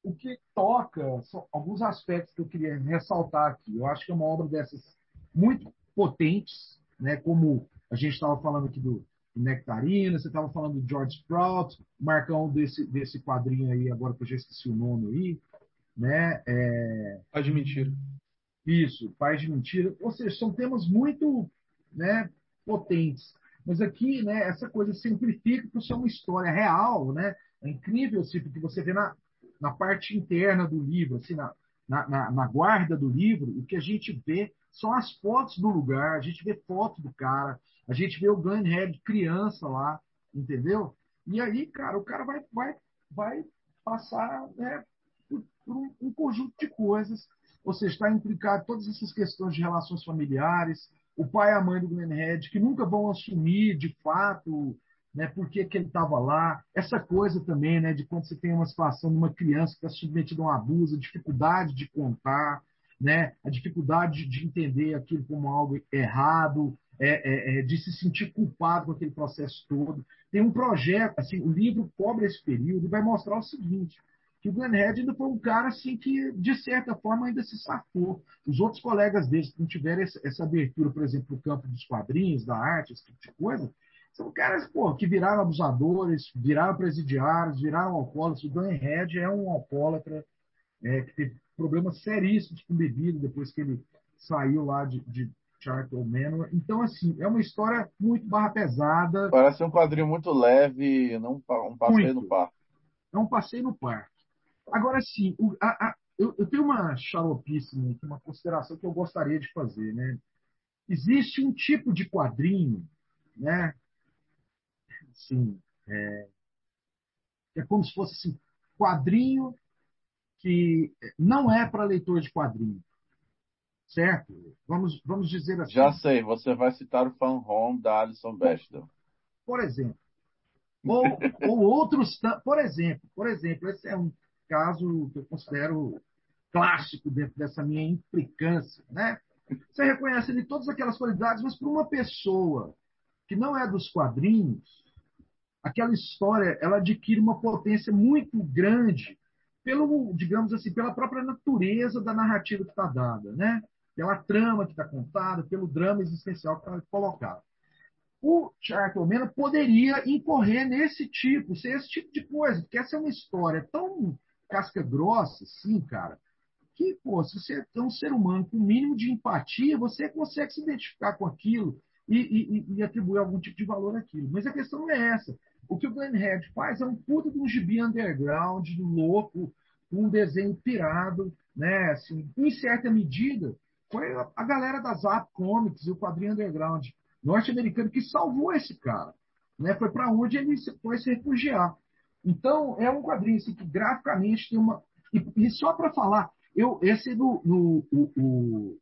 o que toca alguns aspectos que eu queria ressaltar aqui. Eu acho que é uma obra dessas muito potentes, né? Como a gente estava falando aqui do, Nectarina, você estava falando do George Sprout, Marcão desse, desse quadrinho aí, agora que eu já esqueci o nome aí, né? É... De mentira. Isso, pai de mentira. Ou seja, são temas muito né, potentes. Mas aqui, né, essa coisa simplifica para ser uma história real, né? É incrível, assim, porque você vê na, na parte interna do livro, assim, na, na, na, guarda do livro, o que a gente vê são as fotos do lugar, a gente vê foto do cara, a gente vê o Gunhead criança lá, entendeu? E aí, cara, o cara vai, vai, vai passar né, por, um, um, conjunto de coisas, ou seja, está implicado todas essas questões de relações familiares, o pai e a mãe do Glenn que nunca vão assumir de fato né, por que, que ele estava lá, essa coisa também né, de quando você tem uma situação de uma criança que está submetida a um abuso, a dificuldade de contar, né, a dificuldade de entender aquilo como algo errado, é, é, é, de se sentir culpado com aquele processo todo. Tem um projeto, assim, o livro cobre esse período e vai mostrar o seguinte, que o Glenn Head ainda foi um cara assim que, de certa forma, ainda se safou. Os outros colegas dele que não tiveram essa, essa abertura, por exemplo, no campo dos quadrinhos, da arte, esse tipo de coisa, são caras pô, que viraram abusadores, viraram presidiários, viraram alcoólatras. O Dan Head é um alcoólatra é, que teve problemas seríssimos com bebida depois que ele saiu lá de, de Charlton Manor. Então, assim, é uma história muito barra pesada. Parece um quadrinho muito leve, não um passeio muito. no parque. É um passeio no parque. Agora, sim, eu, eu, tenho uma xaropice, uma consideração que eu gostaria de fazer. Né? Existe um tipo de quadrinho né, assim, é, é como se fosse assim, quadrinho que não é para leitor de quadrinho. Certo? Vamos, vamos dizer assim. Já sei, você vai citar o Fan Home da Alison Bechdel. Por exemplo. Ou, ou outros. Por exemplo, por exemplo, esse é um caso que eu considero clássico dentro dessa minha implicância. Né? Você reconhece ali todas aquelas qualidades, mas para uma pessoa que não é dos quadrinhos, aquela história ela adquire uma potência muito grande pelo, digamos assim, pela própria natureza da narrativa que está dada, né? Pela trama que está contada, pelo drama existencial que está colocado. O Charles Mena poderia incorrer nesse tipo, ser esse tipo de coisa, porque essa é uma história tão casca grossa, assim, cara, que, pô, se você é um ser humano com o mínimo de empatia, você consegue se identificar com aquilo e, e, e atribuir algum tipo de valor àquilo. Mas a questão é essa. O que o Glenn Head faz é um puta de um gibi underground, louco, um desenho pirado, né? Assim, em certa medida, foi a galera da Zap Comics e o quadrinho underground norte-americano que salvou esse cara. Né? Foi para onde ele foi se refugiar. Então, é um quadrinho assim, que graficamente tem uma. E, e só para falar, eu, esse do. No, o, o,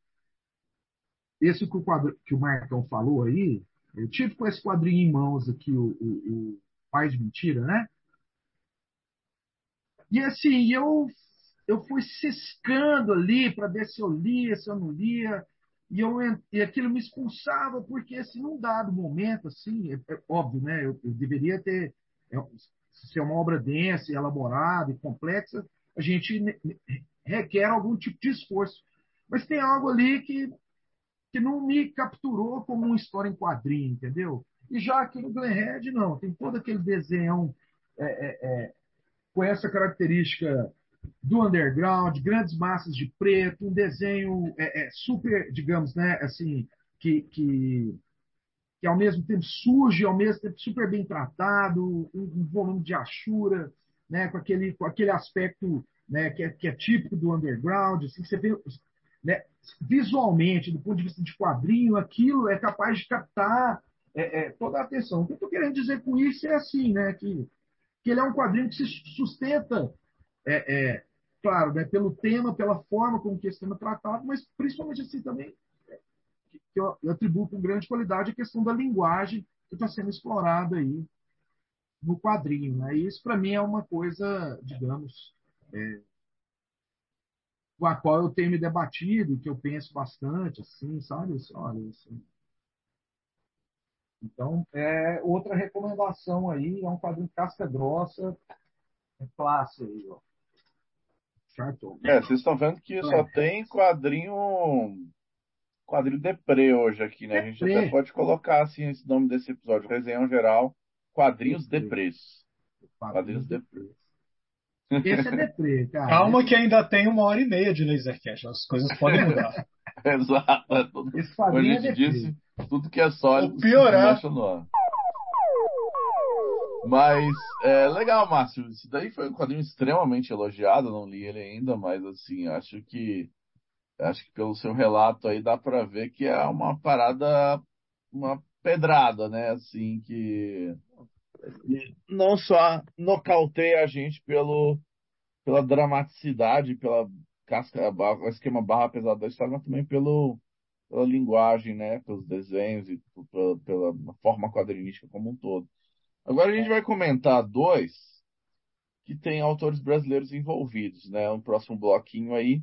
esse que o, quadro, que o Marcão falou aí, eu tive com esse quadrinho em mãos aqui, o, o, Pais de Mentira, né? E assim, eu, eu fui ciscando ali para ver se eu lia, se eu não lia, e, eu, e aquilo me expulsava, porque assim, num dado momento, assim, é, é óbvio, né? Eu, eu deveria ter, é, se é uma obra densa, elaborada e complexa, a gente requer algum tipo de esforço. Mas tem algo ali que, que não me capturou como uma história em quadrinho, entendeu? E já aqui no Glenhead, não. Tem todo aquele desenho é, é, é, com essa característica do underground, grandes massas de preto, um desenho é, é, super, digamos, né, assim, que, que, que ao mesmo tempo surge, ao mesmo tempo super bem tratado, um, um volume de achura, né, com, aquele, com aquele aspecto né, que, é, que é típico do underground, assim, você vê né, visualmente, do ponto de vista de quadrinho, aquilo é capaz de captar é, é, toda a atenção. O que eu estou querendo dizer com isso é assim, né, que, que ele é um quadrinho que se sustenta, é, é, claro, né, pelo tema, pela forma como que esse tema é tratado, mas principalmente assim também, que eu, eu atribuo com grande qualidade a questão da linguagem que está sendo explorada aí no quadrinho. Né? E isso, para mim, é uma coisa, digamos, é, com a qual eu tenho me debatido, que eu penso bastante, assim, sabe? Olha, assim, então, é outra recomendação aí, é um quadrinho casca grossa, é classe aí, ó. Charton. É, vocês estão vendo que só tem quadrinho quadrinho deprê hoje aqui, né? A gente até pode colocar assim esse nome desse episódio, resenhão geral, quadrinhos deprês. Quadrinhos deprês. Esse é deprê, cara. Calma que ainda tem uma hora e meia de Lasercast, as coisas podem mudar. Exato. É tudo, Esse quadrinho é deprê. Disse, tudo que é sólido Ou piorar. Mas é legal, Márcio. Isso daí foi um quadrinho extremamente elogiado. Não li ele ainda, mas assim, acho que acho que pelo seu relato aí dá para ver que é uma parada, uma pedrada, né? Assim que não só nocauteia a gente pelo, pela dramaticidade, pela casca, o esquema barra pesado da história, mas também pelo, pela linguagem, né? Pelos desenhos e pela, pela forma quadrinística como um todo. Agora a gente vai comentar dois que tem autores brasileiros envolvidos, né? Um próximo bloquinho aí.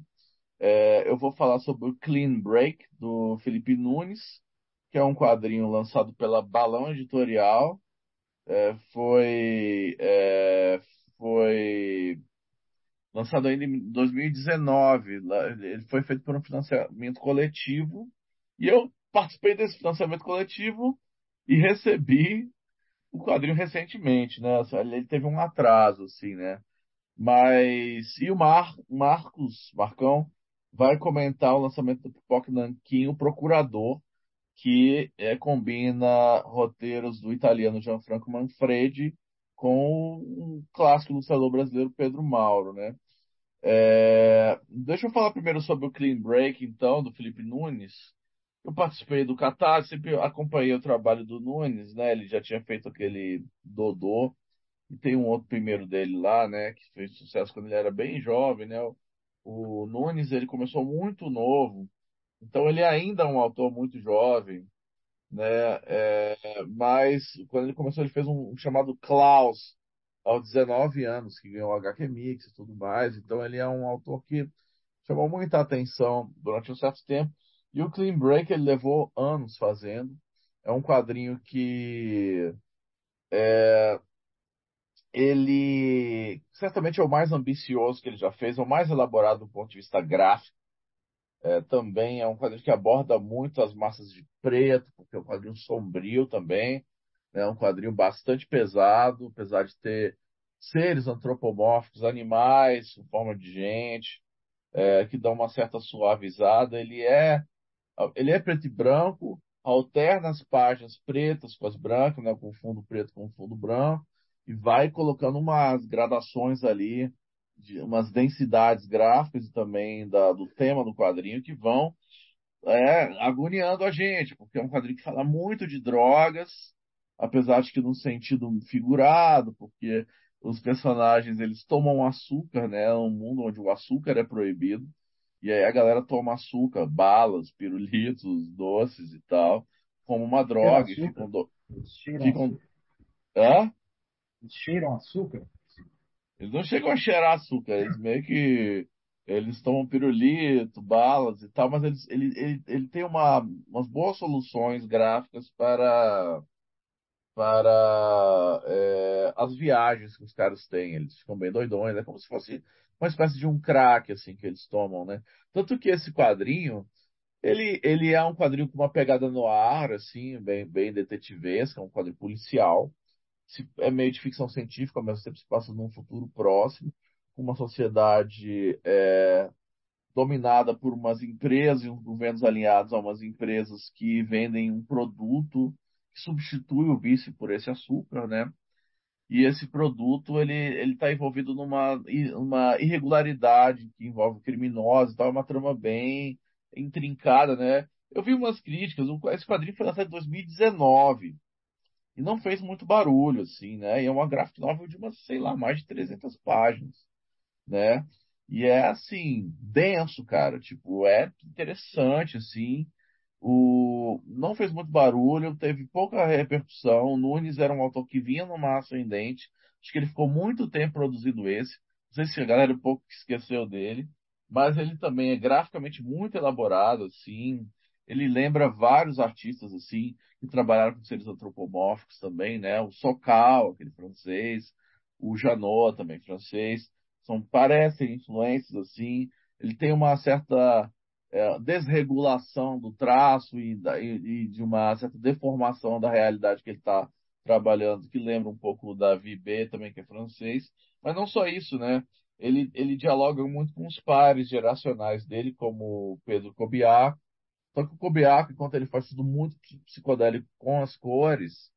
É, eu vou falar sobre o Clean Break, do Felipe Nunes, que é um quadrinho lançado pela Balão Editorial. É, foi, é, foi lançado ainda em 2019. Ele foi feito por um financiamento coletivo. E eu participei desse financiamento coletivo e recebi o quadrinho recentemente, né? Ele teve um atraso, assim, né? Mas. E o Mar, Marcos, Marcão, vai comentar o lançamento do Pipoca Nanquim, o Procurador, que é, combina roteiros do italiano Gianfranco Manfredi com um clássico ilustrador brasileiro Pedro Mauro, né? É, deixa eu falar primeiro sobre o Clean Break, então, do Felipe Nunes. Eu participei do Catarse, sempre acompanhei o trabalho do Nunes, né? Ele já tinha feito aquele Dodô, e tem um outro primeiro dele lá, né? Que fez sucesso quando ele era bem jovem, né? O Nunes, ele começou muito novo, então ele ainda é um autor muito jovem, né? É, mas quando ele começou, ele fez um, um chamado Klaus, aos 19 anos, que ganhou o HQ Mix e tudo mais. Então ele é um autor que chamou muita atenção durante um certo tempo. E o Clean Break ele levou anos fazendo. É um quadrinho que é, ele certamente é o mais ambicioso que ele já fez, é o mais elaborado do ponto de vista gráfico. É, também é um quadrinho que aborda muito as massas de preto, porque é um quadrinho sombrio também. É um quadrinho bastante pesado, apesar de ter seres antropomórficos, animais, em forma de gente, é, que dão uma certa suavizada. Ele é ele é preto e branco, alterna as páginas pretas com as brancas, né, com fundo preto com fundo branco, e vai colocando umas gradações ali, de umas densidades gráficas e também da, do tema do quadrinho que vão é, agoniando a gente, porque é um quadrinho que fala muito de drogas, apesar de que num sentido figurado, porque os personagens eles tomam açúcar, né? É um mundo onde o açúcar é proibido. E aí a galera toma açúcar, balas, pirulitos, doces e tal, como uma droga. E ficam. Do... ficam... Hã? Eles cheiram açúcar? Eles não chegam a cheirar açúcar, eles meio que. Eles tomam pirulito, balas e tal, mas eles, ele, ele, ele tem uma, umas boas soluções gráficas para, para é, as viagens que os caras têm. Eles ficam bem doidões, é como se fosse uma espécie de um crack assim que eles tomam, né? Tanto que esse quadrinho, ele, ele é um quadrinho com uma pegada no ar, assim, bem, bem detetivesca, um quadrinho policial. É meio de ficção científica, mas sempre se passa num futuro próximo, com uma sociedade é, dominada por umas empresas e uns governos alinhados a umas empresas que vendem um produto que substitui o vício por esse açúcar, né? E esse produto ele ele está envolvido numa uma irregularidade que envolve criminosos, tal, é uma trama bem intrincada, né? Eu vi umas críticas, esse quadrinho foi lançado em 2019 e não fez muito barulho, assim, né? E é uma graphic novel de umas, sei lá, mais de 300 páginas, né? E é, assim, denso, cara, tipo, é interessante, assim, o... Não fez muito barulho, teve pouca repercussão. O Nunes era um autor que vinha numa ascendente. Acho que ele ficou muito tempo produzindo esse. Não sei se a galera um pouco esqueceu dele. Mas ele também é graficamente muito elaborado, assim. Ele lembra vários artistas, assim, que trabalharam com seres antropomórficos também, né? O Socal, aquele francês. O Janot, também francês. São, parecem influências, assim. Ele tem uma certa é, desregulação do traço e, da, e, e, de uma certa deformação da realidade que ele está trabalhando, que lembra um pouco da VB também, que é francês. Mas não só isso, né? Ele, ele dialoga muito com os pares geracionais dele, como Pedro Kobiak. Só que o Kobiak, enquanto ele faz tudo muito psicodélico com as cores,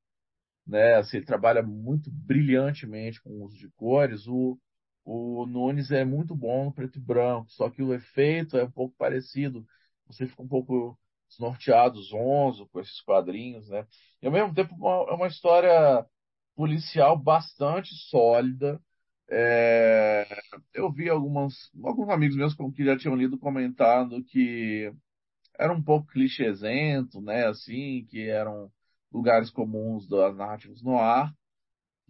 né? Assim, ele trabalha muito brilhantemente com o uso de cores. O, o Nunes é muito bom no preto e branco, só que o efeito é um pouco parecido. Você fica um pouco desnorteado, zonzo com esses quadrinhos, né? E ao mesmo tempo é uma, história policial bastante sólida. É, eu vi algumas, alguns amigos meus que já tinham lido comentando que era um pouco clichêsento, né? Assim, que eram lugares comuns das narrativas no ar.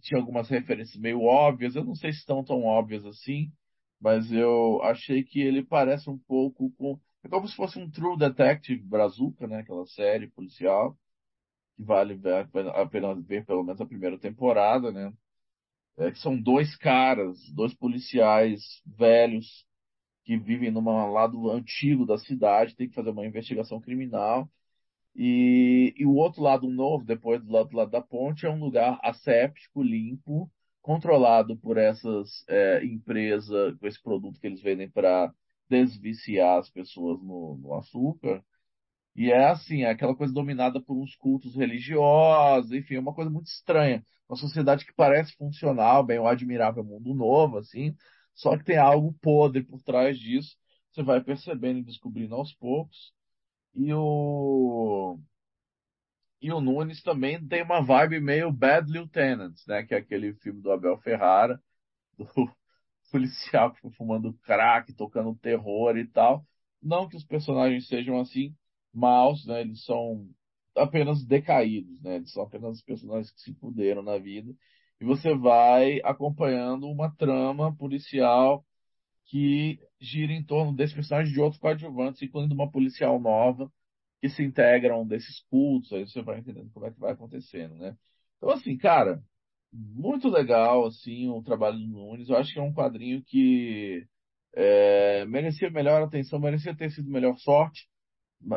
Tinha algumas referências meio óbvias, eu não sei se estão tão óbvias assim, mas eu achei que ele parece um pouco com. É como se fosse um True Detective Brazuca, né? Aquela série policial, que vale a pena ver pelo menos a primeira temporada, né? É, que são dois caras, dois policiais velhos que vivem num lado antigo da cidade, tem que fazer uma investigação criminal. E, e o outro lado novo, depois do lado, do lado da ponte, é um lugar asséptico, limpo, controlado por essas é, empresas, com esse produto que eles vendem para desviciar as pessoas no, no, açúcar. E é assim, é aquela coisa dominada por uns cultos religiosos, enfim, é uma coisa muito estranha. Uma sociedade que parece funcional, bem o admirável mundo novo, assim, só que tem algo podre por trás disso. Você vai percebendo e descobrindo aos poucos. E o e o Nunes também tem uma vibe meio Bad Lieutenant, né? Que é aquele filme do Abel Ferrara, do policial fumando crack, tocando terror e tal. Não que os personagens sejam assim maus, né? Eles são apenas decaídos, né? Eles são apenas personagens que se fuderam na vida. E você vai acompanhando uma trama policial que gira em torno desse personagem de outros coadjuvantes, incluindo uma policial nova que se integram desses cultos, aí você vai entendendo como é que vai acontecendo, né? Então, assim, cara, muito legal, assim, o trabalho do Nunes. Eu acho que é um quadrinho que é, merecia melhor atenção, merecia ter sido melhor sorte,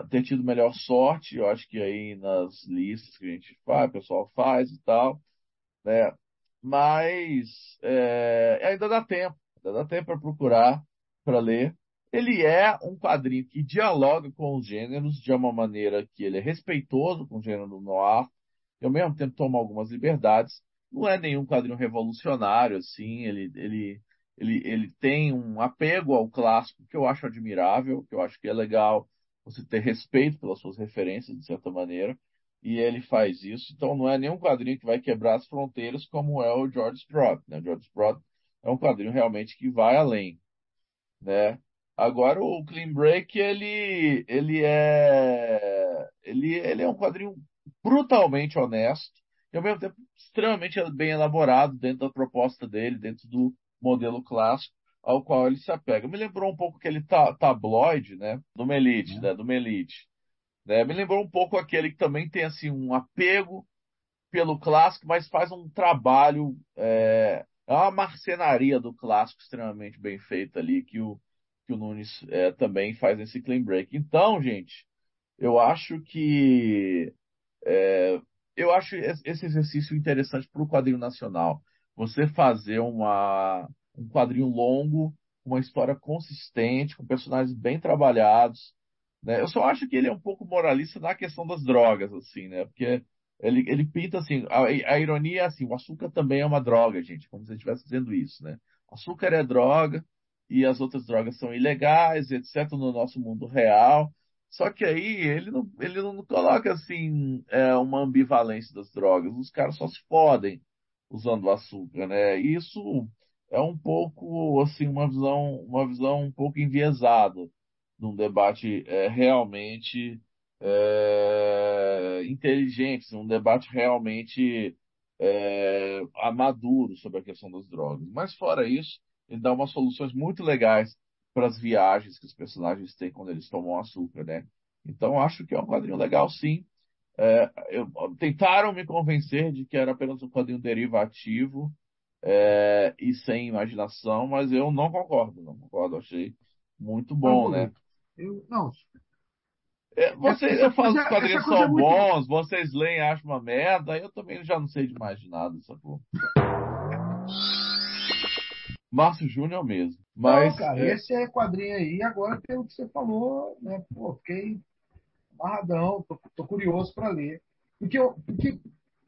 ter tido melhor sorte. Eu acho que aí nas listas que a gente faz, o pessoal faz e tal, né? Mas é, ainda dá tempo, ainda dá tempo para procurar, para ler. Ele é um quadrinho que dialoga com os gêneros de uma maneira que ele é respeitoso com o gênero noir e ao mesmo tempo toma algumas liberdades. Não é nenhum quadrinho revolucionário, assim, ele, ele, ele, ele tem um apego ao clássico que eu acho admirável, que eu acho que é legal você ter respeito pelas suas referências, de certa maneira, e ele faz isso. Então não é nenhum quadrinho que vai quebrar as fronteiras como é o George Sprott. Né? O George Sprott é um quadrinho realmente que vai além. Né? Agora o Clean Break ele ele é ele, ele é um quadrinho brutalmente honesto e ao mesmo tempo extremamente bem elaborado dentro da proposta dele, dentro do modelo clássico ao qual ele se apega. Me lembrou um pouco aquele tabloide, né, do Melite, né, do Melite. Né? Me lembrou um pouco aquele que também tem assim um apego pelo clássico, mas faz um trabalho é, é uma marcenaria do clássico extremamente bem feita ali que o que o Nunes é, também faz nesse clean break. Então, gente, eu acho que é, eu acho esse exercício interessante para o quadrinho nacional. Você fazer uma, um quadrinho longo, uma história consistente, com personagens bem trabalhados. Né? Eu só acho que ele é um pouco moralista na questão das drogas, assim, né? Porque ele, ele pinta assim, a, a ironia é assim, o açúcar também é uma droga, gente, como se ele estivesse dizendo isso, né? Açúcar é droga, e as outras drogas são ilegais, etc., no nosso mundo real. Só que aí ele não, ele não coloca assim é, uma ambivalência das drogas. Os caras só se fodem usando açúcar, né? Isso é um pouco assim uma visão, uma visão um pouco enviesada num debate é, realmente é, inteligente, um debate realmente é, maduro sobre a questão das drogas. Mas fora isso, ele dá umas soluções muito legais para as viagens que os personagens têm quando eles tomam açúcar, né? Então acho que é um quadrinho legal, sim. É, eu, tentaram me convencer de que era apenas um quadrinho derivativo é, e sem imaginação, mas eu não concordo, não concordo. Achei muito bom, não, né? Eu, não. É, vocês, eu falo que os quadrinhos são muito... bons, vocês leem e acham uma merda, eu também já não sei de mais nada, sacou? Márcio Júnior mesmo. Mas, Não, cara, é... esse é quadrinho aí, agora pelo que você falou, né? Pô, fiquei amarradão, tô, tô curioso para ler. Porque, eu, porque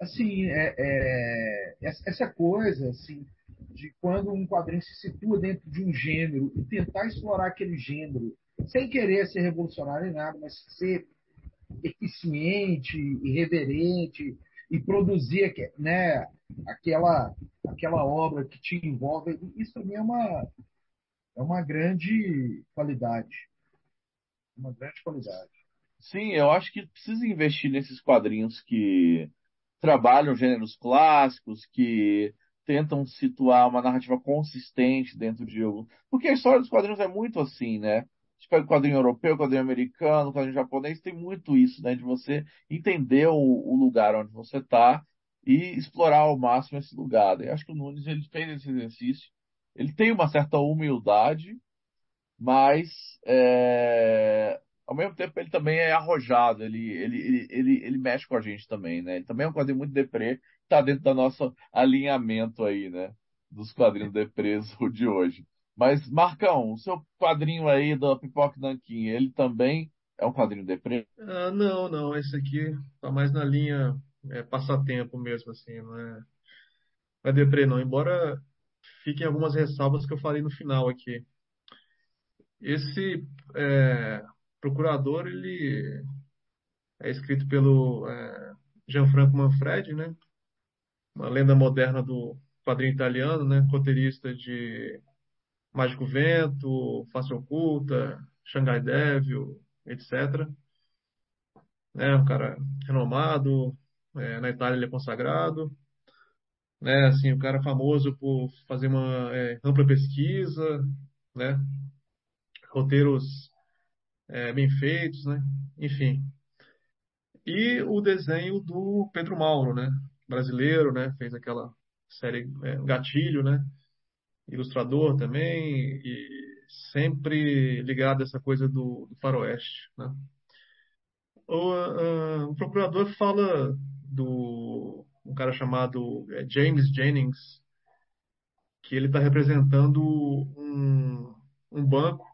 assim, é, é, essa coisa, assim, de quando um quadrinho se situa dentro de um gênero e tentar explorar aquele gênero, sem querer ser revolucionário nem nada, mas ser eficiente, irreverente e produzir, né, aquela, aquela obra que te envolve. Isso mim é uma, é uma grande qualidade. Uma grande qualidade. Sim, eu acho que precisa investir nesses quadrinhos que trabalham gêneros clássicos, que tentam situar uma narrativa consistente dentro de jogo. Porque a história dos quadrinhos é muito assim, né? Pega o quadrinho europeu, quadrinho americano, quadrinho japonês, tem muito isso, né? De você entender o, o lugar onde você está e explorar ao máximo esse lugar. Eu acho que o Nunes ele fez esse exercício. Ele tem uma certa humildade, mas é, ao mesmo tempo ele também é arrojado, ele, ele, ele, ele, ele mexe com a gente também, né? Ele também é um quadrinho muito deprê, tá dentro do nosso alinhamento aí, né? Dos quadrinhos deprês de hoje. Mas, Marcão, o seu quadrinho aí da Pipoca Nanquim, ele também é um quadrinho deprê? Ah, não, não, esse aqui tá mais na linha é, passatempo mesmo, assim, não é, não é deprê não, embora fiquem algumas ressalvas que eu falei no final aqui. Esse é, procurador, ele é escrito pelo é, Gianfranco Manfredi, né? Uma lenda moderna do quadrinho italiano, né? Roteirista de Mágico Vento, Face Oculta, Shanghai Devil, etc. É um cara renomado, é, na Itália ele é consagrado, né? Assim, o cara é famoso por fazer uma é, ampla pesquisa, né? Roteiros é, bem feitos, né? Enfim. E o desenho do Pedro Mauro, né? Brasileiro, né? Fez aquela série é, Gatilho, né? Ilustrador também e sempre ligado a essa coisa do, do faroeste, né? O, uh, o, procurador fala do um cara chamado é, James Jennings, que ele está representando um, um banco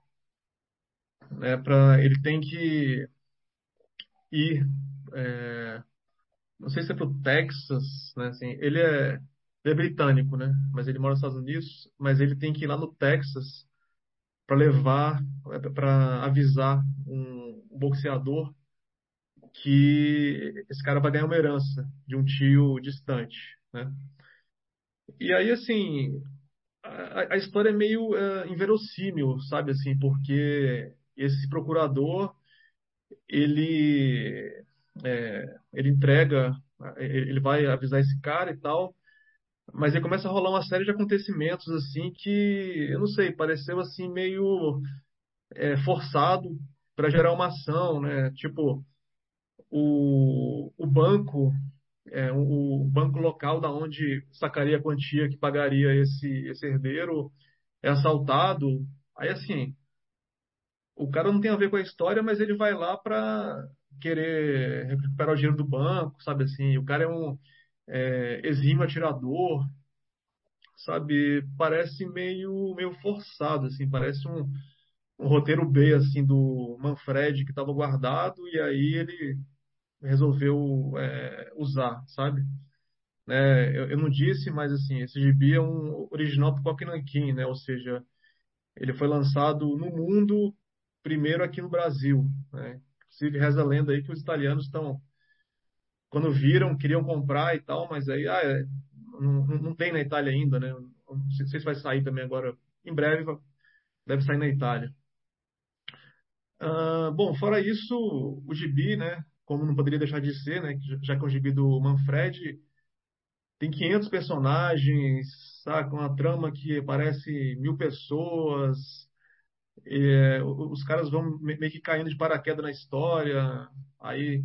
né, para ele tem que ir, é, não sei se é para o Texas, né, assim, ele é, ele é britânico, né, mas ele mora nos Estados Unidos, mas ele tem que ir lá no Texas para levar, para avisar um, boxeador que esse cara vai ganhar uma herança de um tio distante, né? E aí, assim, a, a história é meio uh, inverossímil, sabe, assim, porque esse procurador ele é, ele entrega, ele vai avisar esse cara e tal, mas aí começa a rolar uma série de acontecimentos assim que eu não sei, pareceu assim meio é, forçado para gerar uma ação, né? Tipo o, o banco é, o banco local da onde sacaria a quantia que pagaria esse, esse herdeiro é assaltado. Aí assim, o cara não tem a ver com a história, mas ele vai lá para querer recuperar o dinheiro do banco, sabe assim? O cara é um é, exímio atirador, sabe? Parece meio meio forçado, assim, parece um, um roteiro B assim do Manfred que estava guardado e aí ele resolveu é, usar, sabe? É, eu, eu, não disse, mas assim, esse gibi é um original Pipoca Nanquim, né? Ou seja, ele foi lançado no mundo primeiro aqui no Brasil. Né? Inclusive, reza a lenda aí que os italianos estão, quando viram, queriam comprar e tal, mas aí ah, é, não, não, tem na Itália ainda, né? Não sei se vai sair também agora. Em breve deve sair na Itália. Uh, bom, fora isso, o gibi, né? Como não poderia deixar de ser, né? Já que é o gibi do Manfred, tem 500 personagens, sabe? Uma trama que parece mil pessoas, é, os caras vão meio que caindo de paraquedas na história, aí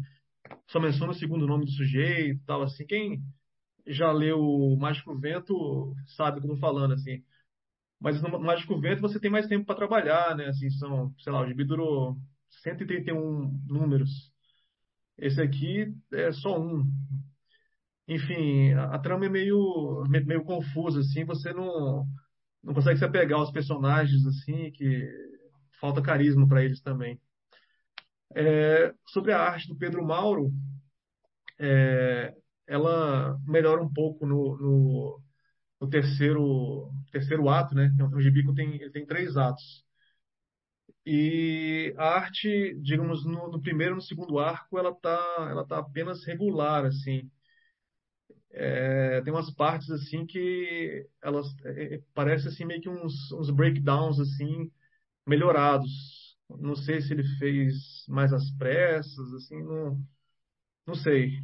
só menciona o segundo nome do sujeito, tal assim. Quem já leu Mágico Vento sabe o tô falando, assim. Mas no Mágico Vento você tem mais tempo para trabalhar, né? Assim, são, sei lá, o gibi durou 131 números. Esse aqui é só um. Enfim, a, a trama é meio, meio confusa, assim, você não não consegue se apegar aos personagens assim, que falta carisma para eles também. É, sobre a arte do Pedro Mauro, é, ela melhora um pouco no, no, no, terceiro, terceiro ato, né? O é gibi tem, ele tem três atos. E a arte, digamos, no, no primeiro e no segundo arco, ela tá, ela tá apenas regular, assim. é, tem umas partes assim que elas é, é parecem assim meio que uns, uns breakdowns assim melhorados. Não sei se ele fez mais às pressas, assim, não, não sei.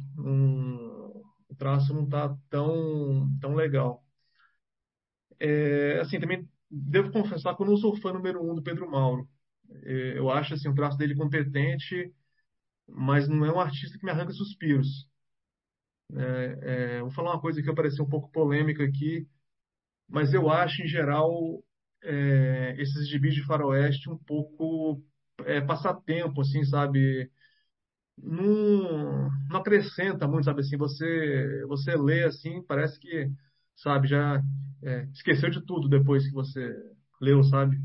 o traço não está tão, tão legal. É, assim, também devo confessar que eu não sou fã número um do Pedro Mauro. É, eu acho assim, o traço dele competente, mas não é um artista que me arranca suspiros. É, é, vou falar uma coisa que vai parecer um pouco polêmica aqui, mas eu acho, em geral, é, esses gibis de faroeste um pouco é, passatempo, assim, sabe? Não, não acrescenta muito, sabe? Assim, você, você lê assim, parece que, sabe, já é, esqueceu de tudo depois que você leu, sabe?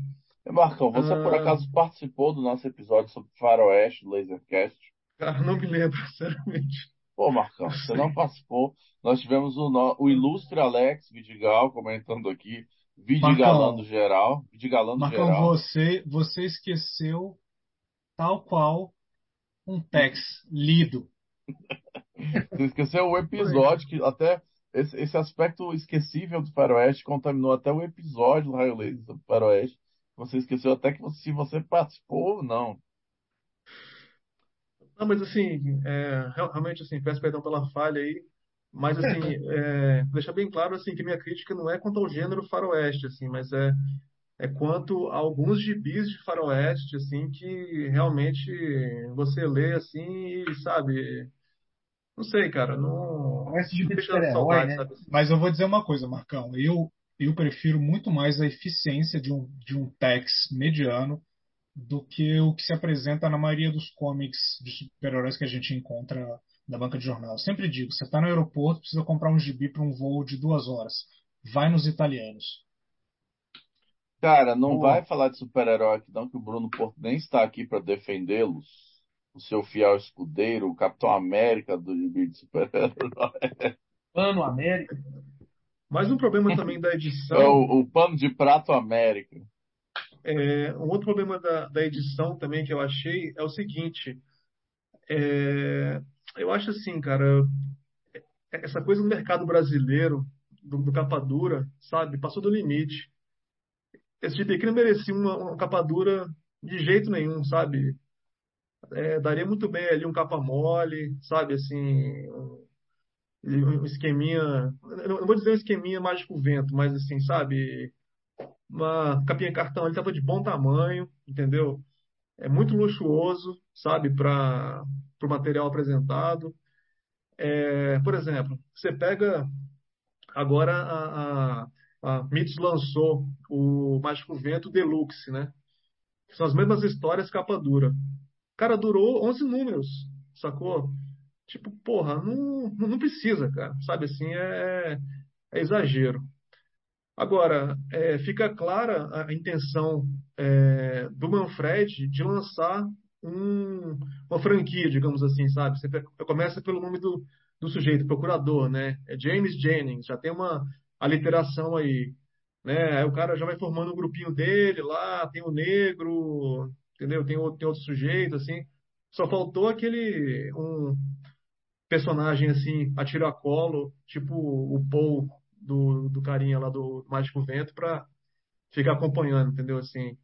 Marcão, você por Ah, acaso participou do nosso episódio sobre faroeste, do Lasercast? cara, não me lembro, sinceramente. Pô, Marcão, você não participou. Nós tivemos o, o ilustre Alex Vidigal comentando aqui, vidigalando geral, vidigalando Marcão, geral. você, você esqueceu tal qual um text lido. Você esqueceu o episódio que até esse, esse aspecto esquecível do faroeste contaminou até o episódio do Raio Laser sobre faroeste. Você esqueceu até que você- se você participou ou não. Não, mas assim, é, real- realmente assim, peço perdão pela falha aí, mas assim, é, deixar bem claro assim que minha crítica não é quanto ao gênero faroeste, assim, mas é, é quanto a alguns gibis de faroeste, assim, que realmente você lê assim e sabe, não sei, cara, não, Parece de não deixa super-herói, saudade, né? sabe? assim. Mas eu vou dizer uma coisa, Marcão. Eu, eu prefiro muito mais a eficiência de um, de um text mediano do que o que se apresenta na maioria dos comics de super-heróis que a gente encontra na banca de jornal. Eu sempre digo, você está no aeroporto, precisa comprar um gibi para um voo de duas horas. Vai nos italianos. Cara, não Boa. vai falar de super-herói aqui não, que o Bruno Porto nem está aqui para defendê-los. O seu fiel escudeiro, o Capitão América do gibi de super-herói. Pano América. Mas um problema também da É edição, o, o pano de prato América. é, um outro problema da, da edição também que eu achei é o seguinte, é, eu acho assim, cara, essa coisa no mercado brasileiro, do, do capa dura, sabe, passou do limite. Esse aqui não merecia uma, uma capa dura de jeito nenhum, sabe? É, daria muito bem ali um capa mole, sabe, assim, um, esqueminha, não vou dizer um esqueminha mágico vento, mas assim, sabe, uma capinha cartão ali tava de bom tamanho, entendeu? É muito luxuoso, sabe, para o material apresentado. É, por exemplo, você pega agora a, a, a Mitos lançou o Mágico Vento Deluxe, né? São as mesmas histórias, capa dura. Cara, durou 11 números, sacou? Tipo, porra, não não precisa, cara. Sabe assim, é, é exagero. Agora, é, fica clara a intenção é, do Manfred de lançar um- uma franquia, digamos assim, sabe? Você começa pelo nome do, do sujeito, procurador, né? É James Jennings, já tem uma aliteração aí, né? Aí o cara já vai formando um grupinho dele lá, tem o negro, entendeu? Tem outro, tem outro sujeito, assim. Só faltou aquele um personagem assim, a tiracolo, tipo o Paul do, do carinha lá do Mágico Vento, pra ficar acompanhando, entendeu? Assim,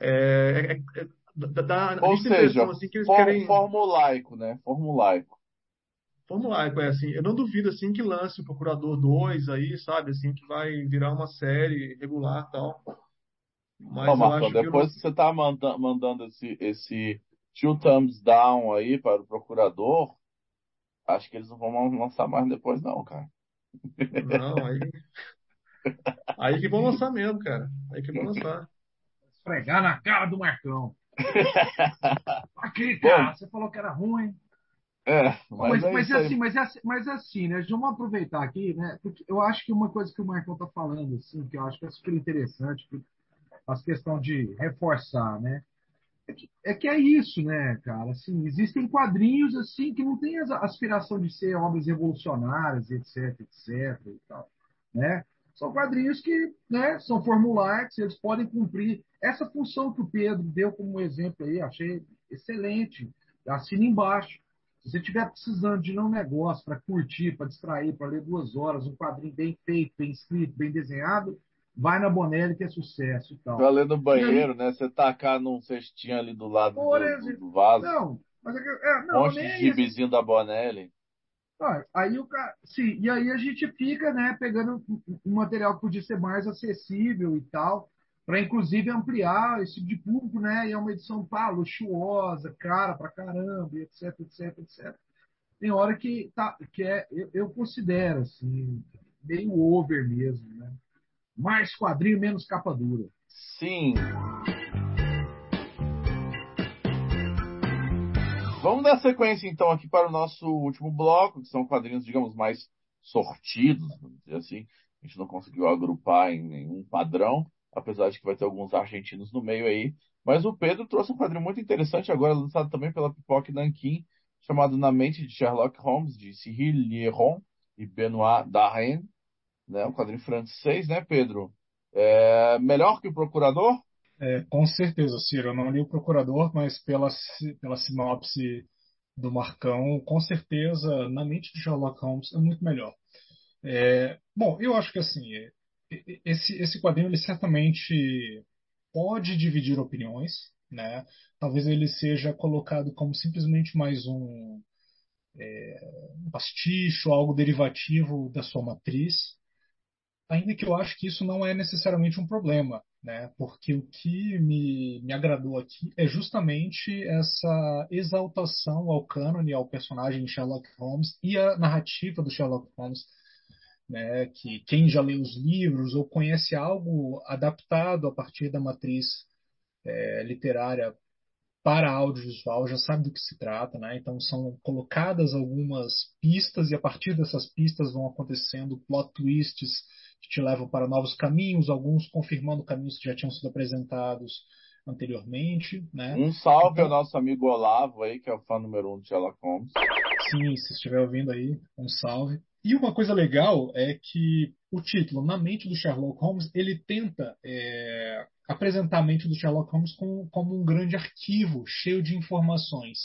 é, é- é- dá, dá a Ou seja, assim que eles for- querem formulaico, né? Formulaico. formular, é assim, eu não duvido assim que lance o Procurador 2 aí, sabe, assim, que vai virar uma série regular e tal. Mas Ó, eu Marcão, acho que eu não, depois que você tá manda- mandando esse, esse two thumbs down aí para o procurador, acho que eles não vão lançar mais depois, não, cara. não, aí aí que vão lançar mesmo, cara. Aí que vão lançar. Esfregar na cara do Marcão. Aqui, cara, você falou que era ruim. é, mas Mas, é mas é assim, mas é assim, mas é assim, né? Vamos aproveitar aqui, né? Porque eu acho que uma coisa que o Marcão tá falando, assim, que eu acho que é super interessante, as questão de reforçar, né? É que, é que é isso, né, cara? Assim, existem quadrinhos assim que não têm a aspiração de ser obras revolucionárias, etc, etc e tal, né? São quadrinhos que, né, são formulaicos, eles podem cumprir essa função que o Pedro deu como exemplo aí, achei excelente. Assina embaixo. Se você estiver precisando de um negócio para curtir, para distrair, para ler duas horas, um quadrinho bem feito, bem escrito, bem desenhado, vai na Bonelli que é sucesso e tal. Pra ler no banheiro, né? Você tacar num cestinho ali do lado do, exemplo, do vaso. Não, mas é, é, Um não, monte nem de é gibizinho da Bonelli. Aí o cara, sim, e aí a gente fica, né, pegando um- material que podia ser mais acessível e tal, para inclusive ampliar esse tipo de público, né? E é uma edição pá, luxuosa, cara pra caramba, etc, etc, etc. Tem hora que tá, que é, eu, eu considero assim, meio over mesmo, né? Mais quadrinho, menos capa dura. Sim. Vamos dar sequência então aqui para o nosso último bloco, que são quadrinhos, digamos, mais sortidos, vamos dizer assim. A gente não conseguiu agrupar em nenhum padrão, apesar de que vai ter alguns argentinos no meio aí. Mas o Pedro trouxe um quadrinho muito interessante, agora lançado também pela Pipoque Nankin, chamado Na Mente de Sherlock Holmes, de Cyril Lieron e Benoit Darren. Né? Um quadrinho francês, né, Pedro? É melhor que o Procurador? É, com certeza, Ciro. Eu não li o Procurador, mas pela, pela sinopse do Marcão, com certeza, na mente de Sherlock Holmes é muito melhor. É, bom, eu acho que assim, é, e- esse, esse quadrinho ele certamente pode dividir opiniões, né? Talvez ele seja colocado como simplesmente mais um, um pasticho, algo derivativo da sua matriz, ainda que eu acho que isso não é necessariamente um problema, né? Porque o que me, me agradou aqui é justamente essa exaltação ao cânone, ao personagem Sherlock Holmes e a narrativa do Sherlock Holmes, né? Que quem já leu os livros ou conhece algo adaptado a partir da matriz eh, literária para audiovisual já sabe do que se trata, né? Então são colocadas algumas pistas e a partir dessas pistas vão acontecendo plot twists que te levam para novos caminhos, alguns confirmando caminhos que já tinham sido apresentados anteriormente, né? Um salve ao Então- nosso amigo Olavo aí, que é o fã número um de Sherlock Holmes. Sim, se estiver ouvindo aí, um salve. E uma coisa legal é que o título, Na Mente do Sherlock Holmes, ele tenta é, apresentar a mente do Sherlock Holmes como, como um grande arquivo cheio de informações.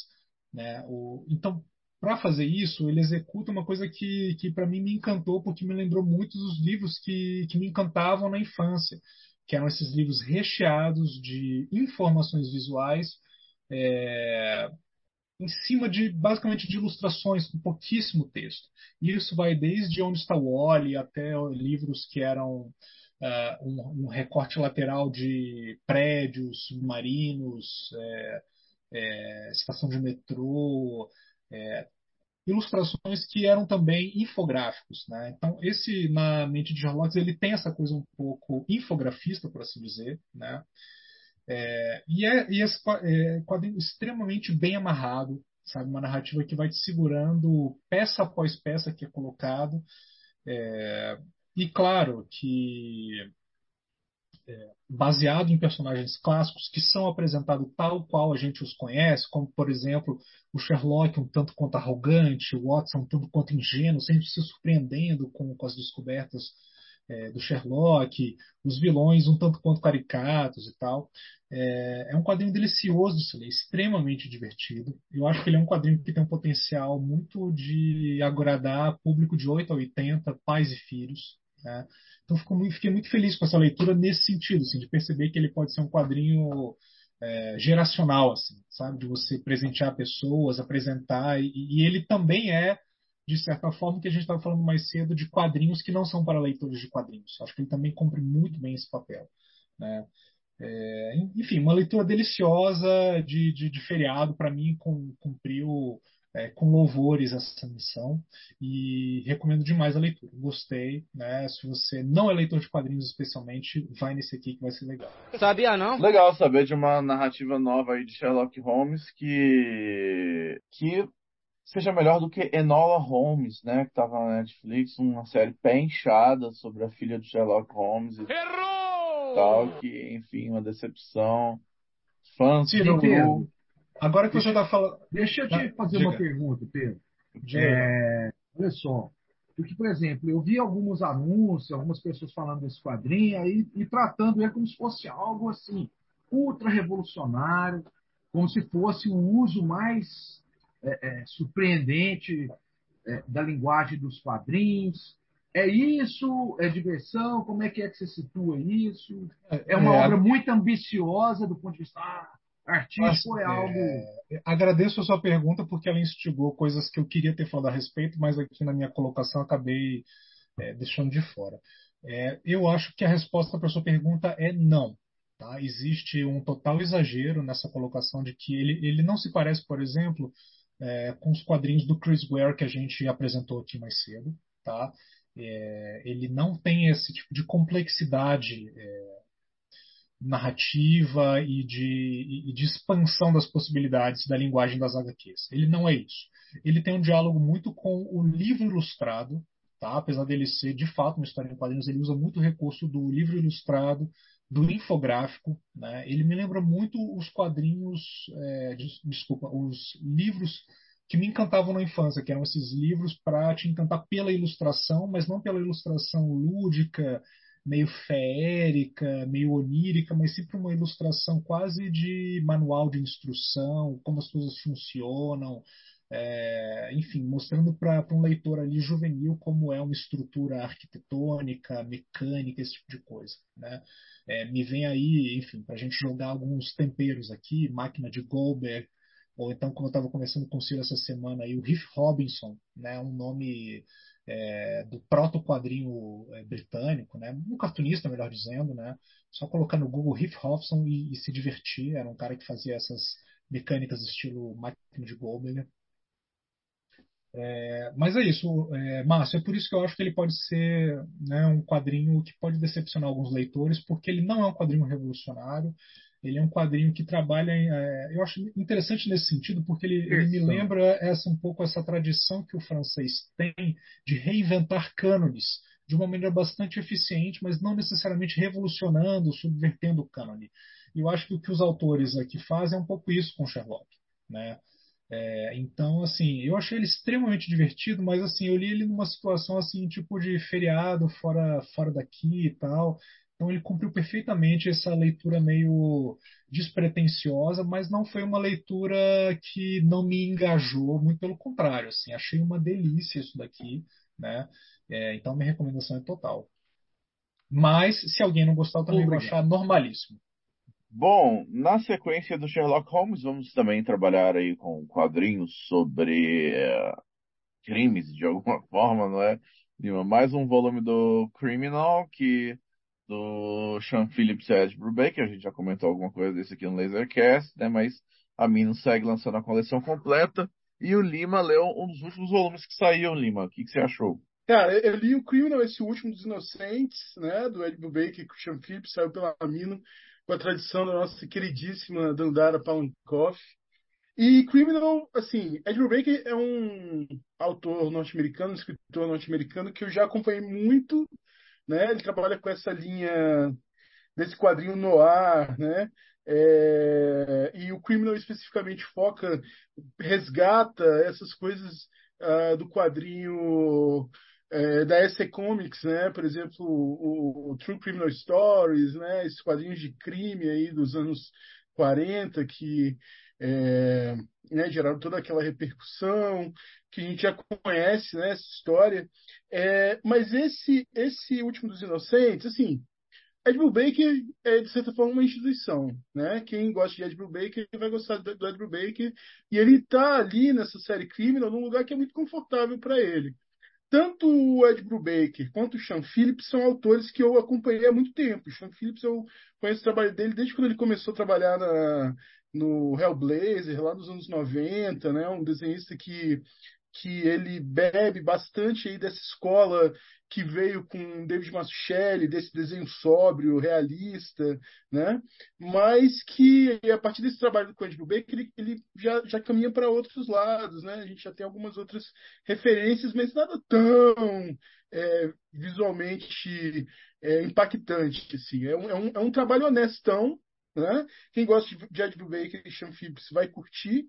Né? O, então, para fazer isso, ele executa uma coisa que, que para mim me encantou, porque me lembrou muito dos livros que, que me encantavam na infância, que eram esses livros recheados de informações visuais. é, em cima de basicamente de ilustrações com pouquíssimo texto. E isso vai desde onde está o Wally até livros que eram ah, um, um recorte lateral de prédios, submarinos, é, é, estação de metrô, é, ilustrações que eram também infográficos, né? Então esse na mente de Sherlock ele tem essa coisa um pouco infografista, por assim dizer, né? É, e é, e esse é, quadrinho extremamente bem amarrado, sabe? Uma narrativa que vai te segurando peça após peça que é colocado. É, e claro que baseado em personagens clássicos que são apresentados tal qual a gente os conhece, como por exemplo o Sherlock um tanto quanto arrogante, o Watson um tanto quanto ingênuo, sempre se surpreendendo com, com as descobertas é, do Sherlock, os vilões um tanto quanto caricatos e tal. É, é um quadrinho delicioso de ler, extremamente divertido. Eu acho que ele é um quadrinho que tem um potencial muito de agradar público de 8 a 80, pais e filhos. Né? Então muito, fiquei muito feliz com essa leitura nesse sentido, assim, de perceber que ele pode ser um quadrinho é, geracional, assim, sabe? De você presentear pessoas, apresentar, e, e ele também é, de certa forma, que a gente estava falando mais cedo, de quadrinhos que não são para leitores de quadrinhos. Acho que ele também cumpre muito bem esse papel. Né? É, enfim, uma leitura deliciosa de, de, de feriado, para mim, cumpriu é, com louvores essa missão e recomendo demais a leitura. Gostei, né? Se você não é leitor de quadrinhos especialmente, vai nesse aqui que vai ser legal. Sabia não? Legal saber de uma narrativa nova aí de Sherlock Holmes que que seja melhor do que Enola Holmes, né? Que tava na Netflix, uma série bem inchada sobre a filha de Sherlock Holmes e Errou! tal, que, enfim, uma decepção. Fãs do Agora que você está falando. Deixa eu te Ah, fazer diga. uma pergunta, Pedro. É, olha só, porque, por exemplo, eu vi alguns anúncios, algumas pessoas falando desse quadrinho aí, e tratando ele como se fosse algo assim, ultra revolucionário, como se fosse um uso mais é, é, surpreendente é, da linguagem dos quadrinhos. É isso? É diversão? Como é que é que você situa isso? É uma É, obra muito ambiciosa do ponto de vista ah, artístico, Assim, é algo. é, agradeço a sua pergunta porque ela instigou coisas que eu queria ter falado a respeito, mas aqui na minha colocação acabei é, deixando de fora. É, eu acho que a resposta para a sua pergunta é não. Tá? Existe um total exagero nessa colocação de que ele, ele não se parece, por exemplo, é, com os quadrinhos do Chris Ware que a gente apresentou aqui mais cedo. Tá? É, ele não tem esse tipo de complexidade é, narrativa e de, e de expansão das possibilidades da linguagem das HQs. Ele não é isso. Ele tem um diálogo muito com o livro ilustrado, tá? apesar dele ser de fato uma história em quadrinhos, ele usa muito o recurso do livro ilustrado, do infográfico. Né? Ele me lembra muito os quadrinhos, é, des, desculpa, os livros que me encantavam na infância, que eram esses livros para te encantar pela ilustração, mas não pela ilustração lúdica, meio feérica, meio onírica, mas sempre uma ilustração quase de manual de instrução, como as coisas funcionam, é, enfim, mostrando para um leitor ali juvenil como é uma estrutura arquitetônica, mecânica, esse tipo de coisa. Né? É, me vem aí, enfim, para a gente jogar alguns temperos aqui, máquina de Goldberg, ou então, como eu estava conversando com o Ciro essa semana, aí, o Riff Robinson, né, um nome é, do proto-quadrinho é, britânico, né, um cartunista, melhor dizendo, né, só colocar no Google Riff Robinson e, e, se divertir, era um cara que fazia essas mecânicas estilo máquina de Goldberg. É, mas é isso, é, Márcio, é por isso que eu acho que ele pode ser né, um quadrinho que pode decepcionar alguns leitores, porque ele não é um quadrinho revolucionário, ele é um quadrinho que trabalha. É, eu acho interessante nesse sentido, porque ele, ele, me lembra essa um pouco essa tradição que o francês tem de reinventar cânones de uma maneira bastante eficiente, mas não necessariamente revolucionando, subvertendo o cânone. E eu acho que o que os autores aqui fazem é um pouco isso com Sherlock, né? É, então, assim, eu achei ele extremamente divertido, mas assim, eu li ele numa situação assim, tipo de feriado, fora, fora daqui e tal. Então ele cumpriu perfeitamente essa leitura meio despretensiosa, mas não foi uma leitura que não me engajou, muito pelo contrário, assim, achei uma delícia isso daqui, né? É, então minha recomendação é total. Mas se alguém não gostar, eu também Obrigado. vou achar normalíssimo. Bom, na sequência do Sherlock Holmes, vamos também trabalhar aí com quadrinhos sobre uh, crimes de alguma forma, não é? Mais um volume do Criminal, que do Sean Phillips e Ed Brubaker, a gente já comentou alguma coisa desse aqui no Lasercast, né? Mas a Mino segue lançando a coleção completa. E o Lima leu um dos últimos volumes que saíram, Lima. O que, que você achou? Cara, eu li o Criminal, esse último dos Inocentes, né? Do Ed Brubaker, o Sean Phillips saiu pela Mino com a tradição da nossa queridíssima Dandara Palankoff. E Criminal, assim, Ed Brubaker é um autor norte-americano, um escritor norte-americano que eu já acompanhei muito, né? Ele trabalha com essa linha desse quadrinho noir, né? É, e o Criminal especificamente foca, resgata essas coisas uh, do quadrinho é, da SC Comics, né? Por exemplo, o, o, True Criminal Stories, né? Esses quadrinhos de crime aí dos anos 40 que é, né, geraram toda aquela repercussão que a gente já conhece, né? Essa história. É, mas esse esse último dos Inocentes, assim, Ed Brubaker é de certa forma uma instituição, né? Quem gosta de Ed Brubaker vai gostar do, do Ed Brubaker e ele está ali nessa série Criminal num lugar que é muito confortável para ele tanto o Ed Brubaker quanto o Sean Phillips são autores que eu acompanhei há muito tempo. O Sean Phillips, eu conheço o trabalho dele desde quando ele começou a trabalhar na, no Hellblazer, lá nos anos 90, né? Um desenhista que, que ele bebe bastante aí dessa escola que veio com David Mazzucchelli, desse desenho sóbrio, realista, né? Mas que a partir desse trabalho do Ed Brubaker, ele, ele já, já caminha para outros lados, né? A gente já tem algumas outras referências, mas nada tão é, visualmente é, impactante, assim. É um, é, um, é um trabalho honestão, né? Quem gosta de Ed Brubaker e Sean Phillips vai curtir,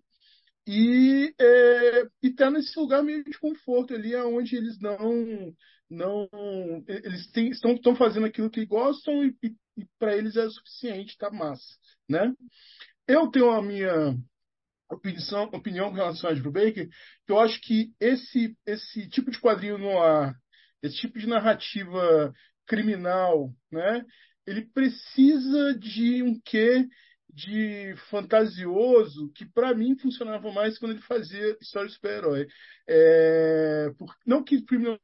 e é, está nesse lugar meio de conforto ali, onde eles não não eles têm, estão, estão fazendo aquilo que gostam e, e, e para eles é suficiente, tá massa, né? Eu tenho a minha opinião, opinião com relação a Ed Brubaker, que eu acho que esse, esse tipo de quadrinho no ar, esse tipo de narrativa criminal, né, ele precisa de um quê de fantasioso que para mim funcionava mais quando ele fazia história de super-herói. É, não que Criminal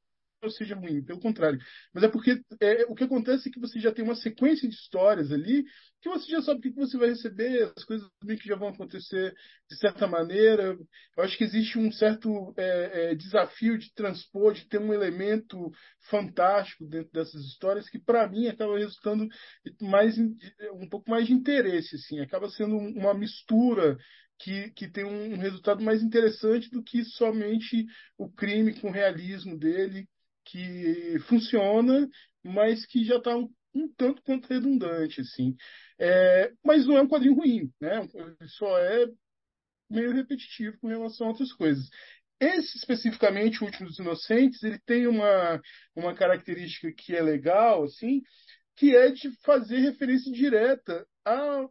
seja ruim, pelo contrário. Mas é porque é, o que acontece é que você já tem uma sequência de histórias ali que você já sabe o que você vai receber, as coisas meio que já vão acontecer de certa maneira. Eu acho que existe um certo é, é, desafio de transpor, de ter um elemento fantástico dentro dessas histórias que, para mim, acaba resultando mais um pouco mais de interesse, assim. Acaba sendo uma mistura que, que tem um resultado mais interessante do que somente o crime com o realismo dele que funciona, mas que já está um, um, tanto quanto redundante, assim. É, mas não é um quadrinho ruim, né? Só é meio repetitivo com relação a outras coisas. Esse, especificamente, o Último dos Inocentes, ele tem uma, uma característica que é legal, assim, que é de fazer referência direta a,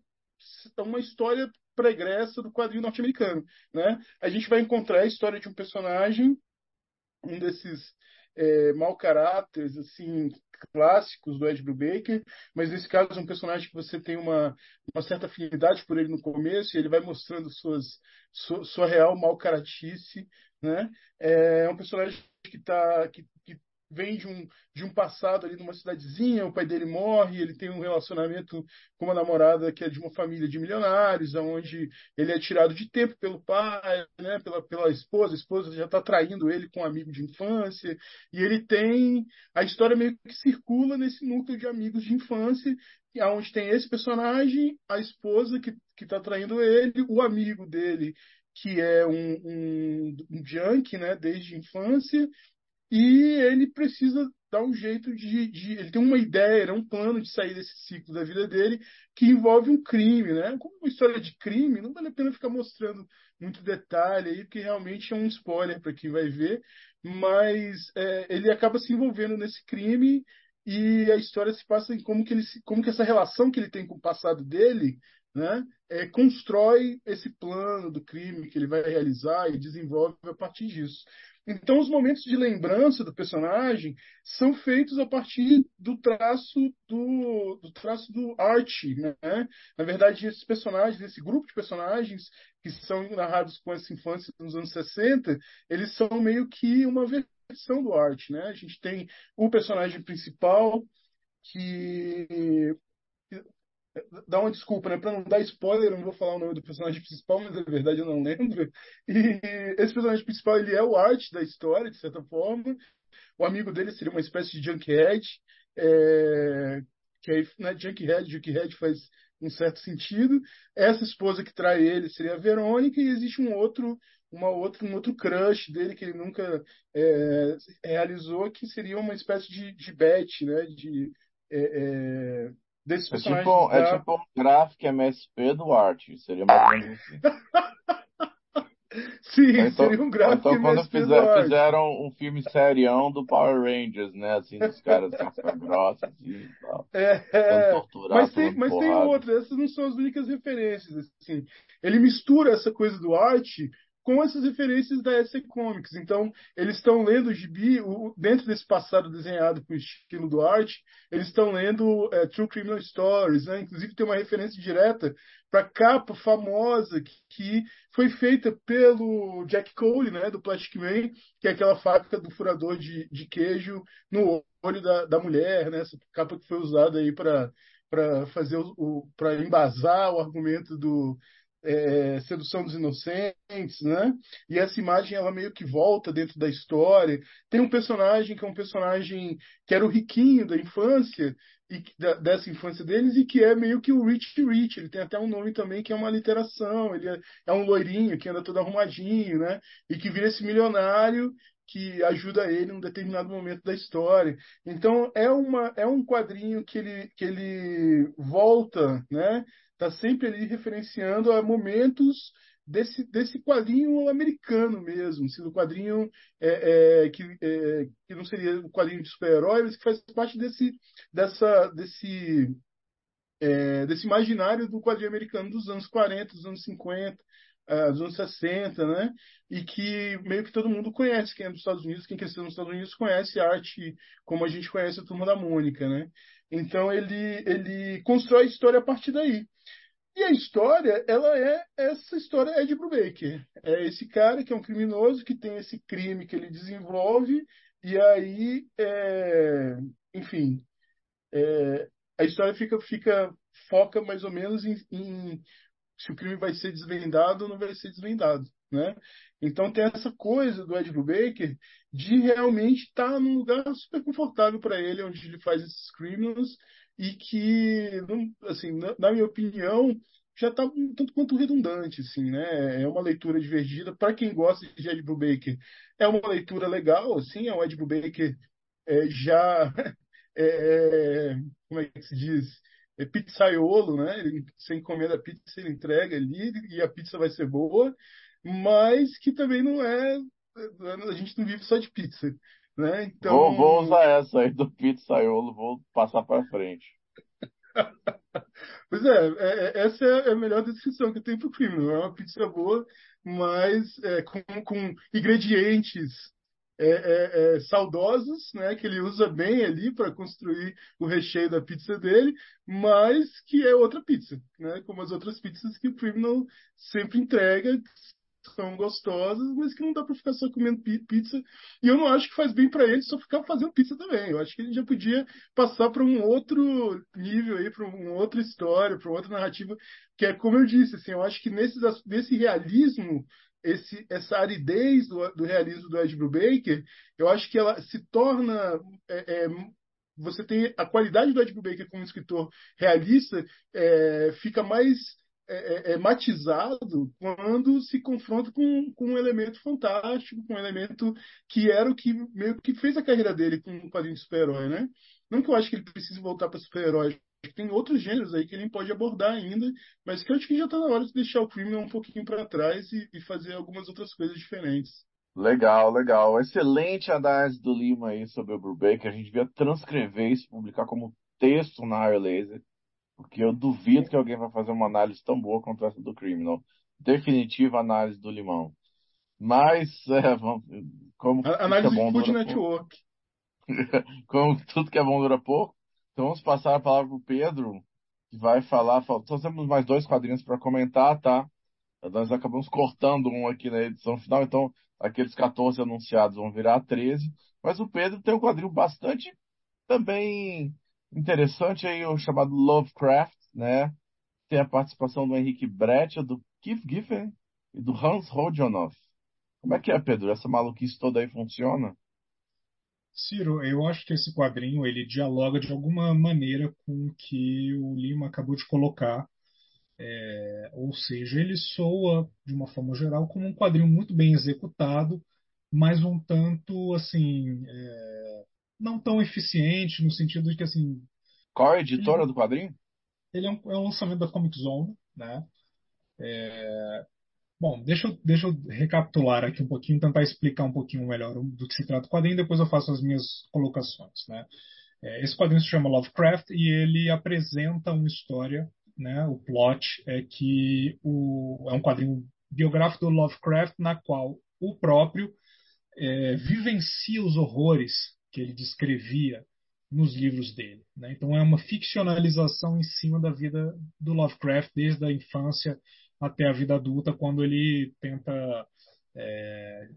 uma história pregressa do quadrinho norte-americano, né? A gente vai encontrar a história de um personagem, um desses é, mau caráteres assim clássicos do Ed Brubaker, mas nesse caso é um personagem que você tem uma, uma certa afinidade por ele no começo e ele vai mostrando suas, sua, sua real mau caratice, né? É um personagem que tá que, vem de um, de um passado ali numa cidadezinha, o pai dele morre, ele tem um relacionamento com uma namorada que é de uma família de milionários, onde ele é tirado de tempo pelo pai, né, pela, pela esposa, a esposa já está traindo ele com um amigo de infância, e ele tem. A história meio que circula nesse núcleo de amigos de infância, onde tem esse personagem, a esposa que está traindo ele, o amigo dele, que é um, um, um né, desde a infância, e ele precisa dar um jeito de, de, Ele tem uma ideia, um plano de sair desse ciclo da vida dele que envolve um crime, né? Como uma história de crime, não vale a pena ficar mostrando muito detalhe aí, porque realmente é um spoiler para quem vai ver, mas é, ele acaba se envolvendo nesse crime e a história se passa em como que, ele, como que essa relação que ele tem com o passado dele né, é, constrói esse plano do crime que ele vai realizar e desenvolve a partir disso. Então, os momentos de lembrança do personagem são feitos a partir do traço do, do traço do arte, né? Na verdade, esses personagens, esse grupo de personagens que são narrados com essa infância nos anos 60, eles são meio que uma versão do arte, né? A gente tem o personagem principal que dar uma desculpa, né? Para não dar spoiler, eu não vou falar o nome do personagem principal, mas na verdade eu não lembro. E esse personagem principal, ele é o arte da história, de certa forma. O amigo dele seria uma espécie de Junkhead, é, que aí, né, Junkhead, Junkhead faz um certo sentido. Essa esposa que trai ele seria a Verônica, e existe um outro uma outra, um outro crush dele que ele nunca é, realizou, que seria uma espécie de, de Beth, né? De, é, é desses é tipo, da... é tipo um gráfico MSP do arte, seria mais ou assim. Sim, então, seria um gráfico Então quando fizer, fizeram um filme serião do Power Rangers, né? Assim, dos caras casca grossa e tal. É, é. mas tem, mas tem outras, essas não são as únicas referências, assim. Ele mistura essa coisa do arte com essas referências da SC Comics. Então, eles estão lendo o gibi, o, dentro desse passado desenhado com o estilo do arte, eles estão lendo é, True Criminal Stories, né? Inclusive tem uma referência direta para a capa famosa que, que, foi feita pelo Jack Cole, né? Do Plastic Man, que é aquela fábrica do furador de, de queijo no olho da, da mulher, né? Essa capa que foi usada aí para para fazer o, o para embasar o argumento do é, Sedução dos Inocentes, né? E essa imagem ela meio que volta dentro da história. Tem um personagem que é um personagem que era o riquinho da infância e da, dessa infância deles e que é meio que o Rich Rich. Ele tem até um nome também que é uma literação. Ele é, é um loirinho que anda todo arrumadinho, né? E que vira esse milionário que ajuda ele em um determinado momento da história. Então é uma é um quadrinho que ele que ele volta, né? Está sempre ali referenciando a momentos desse, desse quadrinho americano mesmo, assim, do quadrinho é, é, que, é, que não seria o quadrinho de super-herói, mas que faz parte desse, dessa, desse, é, desse imaginário do quadrinho americano dos anos 40, dos anos 50, uh, dos anos 60, né? E que meio que todo mundo conhece, quem é dos Estados Unidos, quem cresceu nos Estados Unidos conhece arte como a gente conhece a Turma da Mônica, né? Então ele, ele constrói a história a partir daí. E a história, ela é essa história é de Brubaker. É esse cara que é um criminoso que tem esse crime que ele desenvolve e aí, é, enfim, é, a história fica, fica foca mais ou menos em, em, se o crime vai ser desvendado ou não vai ser desvendado, né? Então tem essa coisa do Ed Brubaker de realmente estar tá num lugar super confortável para ele, onde ele faz esses crimes e que, assim, na, minha opinião, já está um tanto quanto redundante, assim, né? É uma leitura divertida para quem gosta de Ed Brubaker. É uma leitura legal, assim, é um Ed Brubaker é, já é, é, como é que se diz? É pizzaiolo, né? Ele, você encomenda a pizza, ele entrega ali e a pizza vai ser boa, mas que também não é a gente não vive só de pizza, né? Então vou, vou usar essa aí do pizzaiolo, vou passar para frente. pois é, é, é, essa é a melhor descrição que eu tenho para o crime. É uma pizza boa, mas é, com, com ingredientes é, é, é, saudosos, né, que ele usa bem ali para construir o recheio da pizza dele, mas que é outra pizza, né, como as outras pizzas que o Criminal sempre entrega, são gostosas, mas que não dá para ficar só comendo pizza. E eu não acho que faz bem para ele só ficar fazendo pizza também. Eu acho que ele já podia passar para um outro nível aí, para uma outra história, para outra narrativa, que é como eu disse, assim, eu acho que nesse, nesse realismo esse, essa aridez do, do, realismo do Ed Brubaker, eu acho que ela se torna é, é, você tem a qualidade do Ed Brubaker como escritor realista é, fica mais é, é, é, matizado quando se confronta com, com um elemento fantástico, com um elemento que era o que meio que fez a carreira dele com o quadrinho de super-herói, né? Não que eu acho que ele precise voltar para super-herói, tem outros gêneros aí que ele pode abordar ainda, mas que eu acho que já está na hora de deixar o crime um pouquinho para trás e, e, fazer algumas outras coisas diferentes. Legal, legal. Excelente análise do Lima aí sobre o Brubaker. A gente devia transcrever isso, publicar como texto na Air Laser. Porque eu duvido que alguém vai fazer uma análise tão boa quanto essa do Criminal. Definitiva análise do Limão. Mas, é, vamos, como a, análise é bom, Food Network. como tudo que é bom dura pouco. Então vamos passar a palavra para o Pedro, que vai falar. Só temos mais dois quadrinhos para comentar, tá? Nós acabamos cortando um aqui na edição final, então aqueles 14 anunciados vão virar 13. Mas o Pedro tem um quadrinho bastante também interessante aí, o chamado Lovecraft, né? Tem a participação do Henrique Brett, do Keith Giffen e do Hans Rodionov. Como é que é, Pedro? Essa maluquice toda aí funciona? Ciro, eu acho que esse quadrinho ele dialoga de alguma maneira com o que o Lima acabou de colocar. É, ou seja, ele soa, de uma forma geral, como um quadrinho muito bem executado, mas um tanto assim. É, não tão eficiente, no sentido de que assim. Qual é a editora ele, do quadrinho? Ele é um, é um, lançamento da Comic Zone, né? É, bom, deixa eu, deixa eu recapitular aqui um pouquinho, tentar explicar um pouquinho melhor do que se trata o quadrinho, depois eu faço as minhas colocações, né? É, esse quadrinho se chama Lovecraft e ele apresenta uma história, né? O plot é que o, é um quadrinho biográfico do Lovecraft na qual o próprio é, vivencia os horrores que ele descrevia nos livros dele. Né? Então é uma ficcionalização em cima da vida do Lovecraft desde a infância até a vida adulta, quando ele tenta é,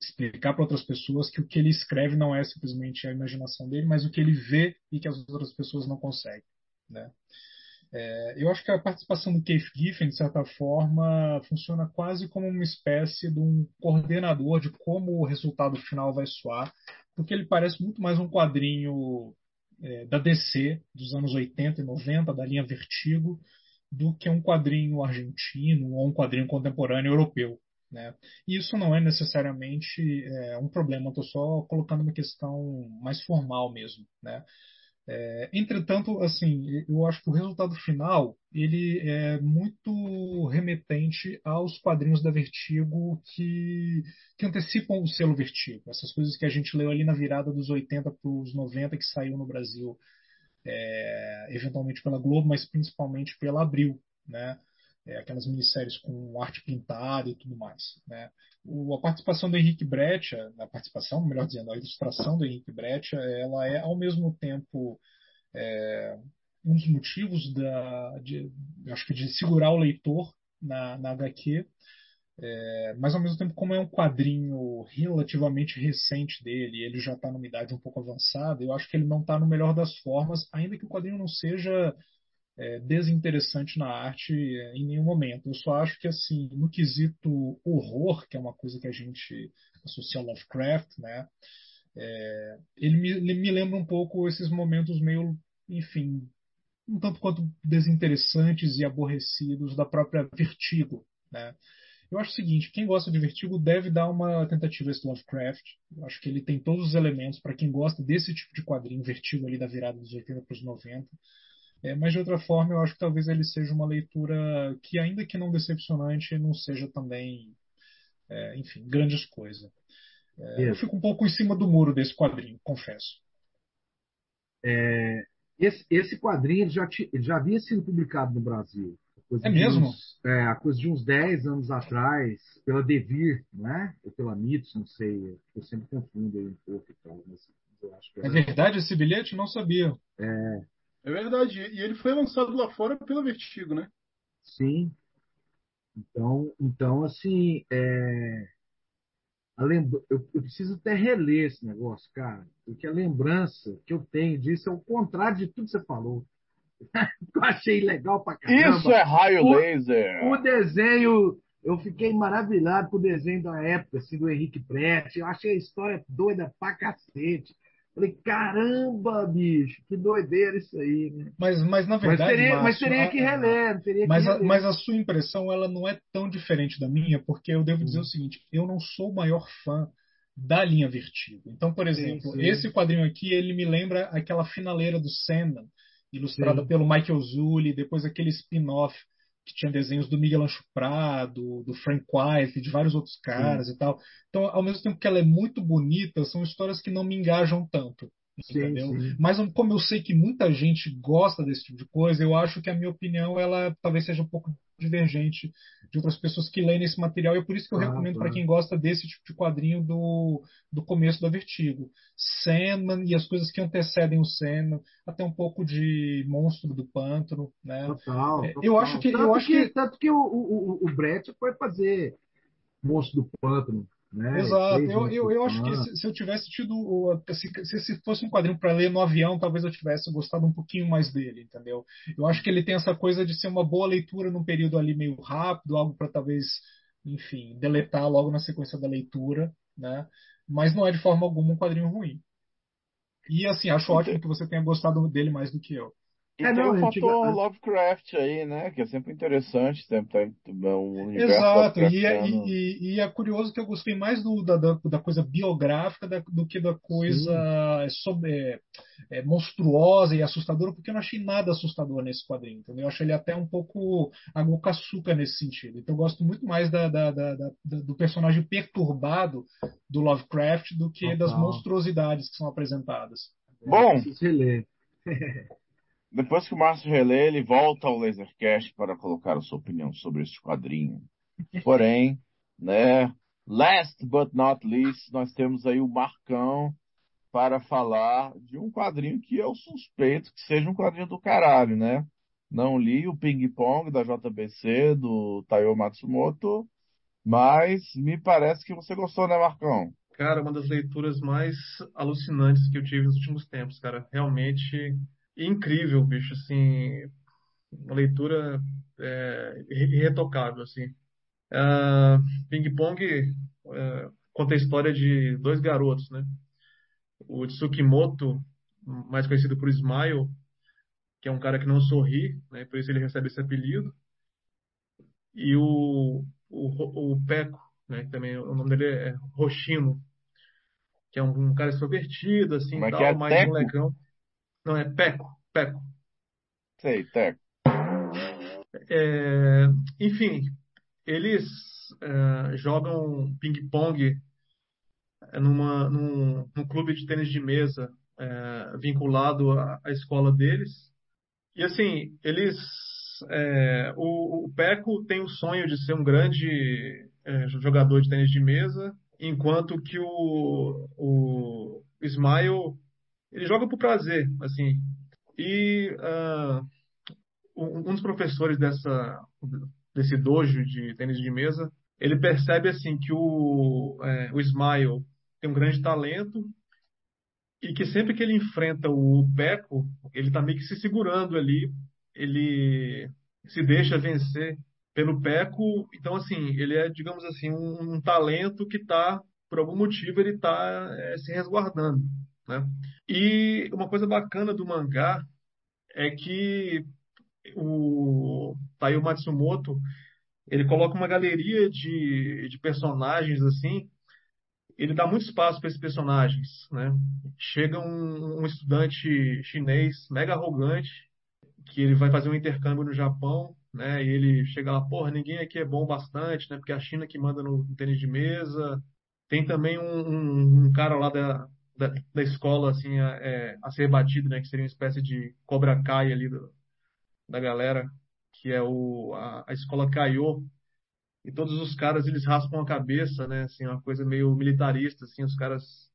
explicar para outras pessoas que o que ele escreve não é simplesmente a imaginação dele, mas o que ele vê e que as outras pessoas não conseguem. Né? É, eu acho que a participação do Keith Giffen, de certa forma, funciona quase como uma espécie de um coordenador de como o resultado final vai soar, porque ele parece muito mais um quadrinho é, da DC dos anos 80 e 90, da linha Vertigo, do que um quadrinho argentino ou um quadrinho contemporâneo europeu. Né? E isso não é necessariamente é, um problema, estou só colocando uma questão mais formal mesmo. Né? É, entretanto, assim, eu acho que o resultado final ele é muito remetente aos quadrinhos da Vertigo que, que antecipam o selo Vertigo. Essas coisas que a gente leu ali na virada dos 80 para os 90 que saiu no Brasil, é, eventualmente pela Globo, mas principalmente pela Abril, né? É, aquelas minisséries com arte pintada e tudo mais. Né? O, a participação do Henrique Brecha, a participação, melhor dizendo, a ilustração do Henrique Brecha, ela é ao mesmo tempo é, um dos motivos da, de, acho que de segurar o leitor na, na HQ, é, mas ao mesmo tempo, como é um quadrinho relativamente recente dele, ele já está numa idade um pouco avançada, eu acho que ele não está no melhor das formas, ainda que o quadrinho não seja é, desinteressante na arte é, em nenhum momento. Eu só acho que, assim, no quesito horror, que é uma coisa que a gente associa ao Lovecraft, né? É, ele, me, ele me lembra um pouco esses momentos meio, enfim, um tanto quanto desinteressantes e aborrecidos da própria Vertigo, né? Eu acho o seguinte, quem gosta de Vertigo deve dar uma tentativa a esse Lovecraft. Eu acho que ele tem todos os elementos para quem gosta desse tipo de quadrinho, Vertigo ali da virada dos 80 para os 90. É, mas de outra forma, eu acho que talvez ele seja uma leitura que, ainda que não decepcionante, não seja também, é, enfim, grandes coisas. É, eu fico um pouco em cima do muro desse quadrinho, confesso. É, esse, esse, quadrinho já, já havia sido publicado no Brasil é mesmo? Uns, é, a coisa de uns 10 anos atrás, pela Devir, né? Ou pela Mitos, não sei. Eu sempre confundo aí um pouco mas eu acho que É verdade esse bilhete? Não sabia. É. É verdade. E ele foi lançado lá fora pela Vertigo, né? Sim. Então, então assim, é... Lembra... eu, eu, preciso até reler esse negócio, cara, porque a lembrança que eu tenho disso é o contrário de tudo que você falou. eu achei legal pra caramba. Isso é raio o, laser. O desenho, eu fiquei maravilhado com o desenho da época, assim, do Henrique Prete. Eu achei a história doida pra cacete. Falei, caramba, bicho, que doideira isso aí, né? Mas, mas na verdade. Mas teria, Márcio, mas teria que reler. Teria mas, que a, reler. mas a sua impressão ela não é tão diferente da minha, porque eu devo dizer o seguinte: eu não sou o maior fã da linha Vertigo. Então, por exemplo, sim. esse quadrinho aqui, ele me lembra aquela finaleira do Sandman, ilustrada Sim. pelo Michael Zulli, depois aquele spin-off que tinha desenhos do Miguel Ancho Prado, do Frank White, de vários outros caras Sim. e tal. Então, ao mesmo tempo que ela é muito bonita, são histórias que não me engajam tanto. Sim, Entendeu? sim. Mas como eu sei que muita gente gosta desse tipo de coisa, eu acho que a minha opinião ela talvez seja um pouco divergente de outras pessoas que leem esse material e é por isso que eu Claro, recomendo para claro. quem gosta desse tipo de quadrinho do, do começo da Vertigo. Sandman e as coisas que antecedem o Sandman, até um pouco de Monstro do Pântano, né? Total, É, total. eu acho que- eu tanto acho que, que- tanto que o, o, o Brett foi fazer Monstro do Pântano, né? Exato. Eu, eu, eu acho que se, se eu tivesse tido. se, se fosse um quadrinho para ler no avião, talvez eu tivesse gostado um pouquinho mais dele, entendeu? Eu acho que ele tem essa coisa de ser uma boa leitura num período ali meio rápido, algo para talvez, enfim, deletar logo na sequência da leitura, né? Mas não é de forma alguma um quadrinho ruim. E assim, acho ótimo que você tenha gostado dele mais do que eu. E É, tem não, o gente- fator a- Lovecraft aí, né? Que é sempre interessante, sempre tem um universo Exato, e é, e, e- é curioso que eu gostei mais do, da, da, coisa biográfica da- do que da coisa sobre, é, é, monstruosa e assustadora, porque eu não achei nada assustador nesse quadrinho, entendeu? Eu achei ele até um pouco água com açúcar nesse sentido. Então eu gosto muito mais da, da- da- da- da- do personagem perturbado do Lovecraft do que das monstruosidades que são apresentadas. Bom, reler. depois que o Márcio relê, ele volta ao Lasercast para colocar a sua opinião sobre este quadrinho. Porém, né? Last but not least, nós temos aí o Marcão para falar de um quadrinho que eu suspeito que seja um quadrinho do caralho, né? Não li o Ping Pong da JBC, do Taiyo Matsumoto, mas me parece que você gostou, né, Marcão? Cara, uma das leituras mais alucinantes que eu tive nos últimos tempos, cara. Realmente incrível, bicho, assim, uma leitura é, irretocável, assim. Ah, Ping Pong é, conta a história de dois garotos, né? O Tsukimoto, mais conhecido por Smile, que é um cara que não sorri, né? Por isso ele recebe esse apelido. E o, o, o Peco, né? que Também o nome dele é Roshino, que é um, um cara extrovertido, assim, Como é tal, é? mais molecão. Não, é Peco, Peco. Sei, Teco. É, enfim, eles é, jogam ping-pong numa, num, num clube de tênis de mesa é, vinculado à, à escola deles. E assim, eles é, o, o Peco tem o sonho de ser um grande é, jogador de tênis de mesa, enquanto que o, o Ismael ele joga por prazer, assim. E uh, um dos professores dessa desse dojo de tênis de mesa, ele percebe assim que o, é, o Ismael tem um grande talento e que sempre que ele enfrenta o Peco, ele está meio que se segurando ali, ele se deixa vencer pelo Peco, então assim, ele é, digamos assim, um, um talento que está, por algum motivo, ele está é, se resguardando, né? E uma coisa bacana do mangá é que o Taiyo Matsumoto ele coloca uma galeria de, de personagens assim ele dá muito espaço para esses personagens, né? Chega um, um, estudante chinês mega arrogante que ele vai fazer um intercâmbio no Japão, né? E ele chega lá, porra, ninguém aqui é bom bastante, né? Porque é a China que manda no, no tênis de mesa. Tem também um, um, um cara lá da, da, da, escola assim a, é, a ser batido, né? Que seria uma espécie de Cobra Kai ali do, da galera, que é o a, a escola Kaiô, e todos os caras eles raspam a cabeça, né? Assim, uma coisa meio militarista, assim, os caras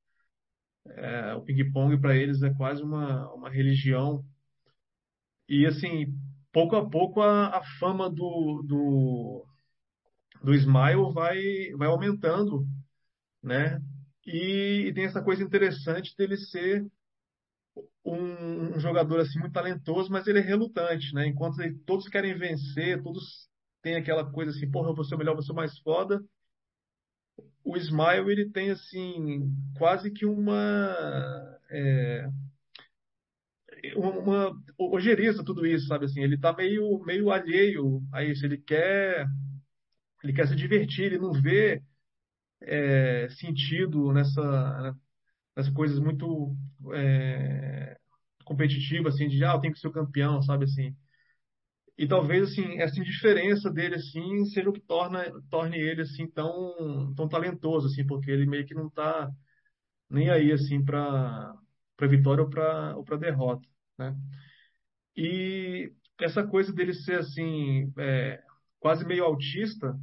é, o ping-pong para eles é quase uma, uma religião. E assim, pouco a pouco a, a fama do, do do Smile vai vai aumentando, né? E, e tem essa coisa interessante dele ser um, um, jogador assim muito talentoso, mas ele é relutante, né? Enquanto ele, todos querem vencer, todos têm aquela coisa assim, porra, eu vou ser o melhor, vou ser o mais foda. O Smile ele tem assim quase que uma é, uma ojeriza tudo isso, sabe assim, ele tá meio meio alheio a isso, ele quer ele quer se divertir, ele não vê é, sentido nessa nessas coisas muito é, competitivas, assim, de, ah, eu tenho que ser o campeão, sabe, assim. E talvez, assim, essa indiferença dele, assim, seja o que torna, torne ele, assim, tão, tão talentoso, assim, porque ele meio que não tá nem aí, assim, para para vitória ou para ou derrota, né? E essa coisa dele ser, assim, é, quase meio autista,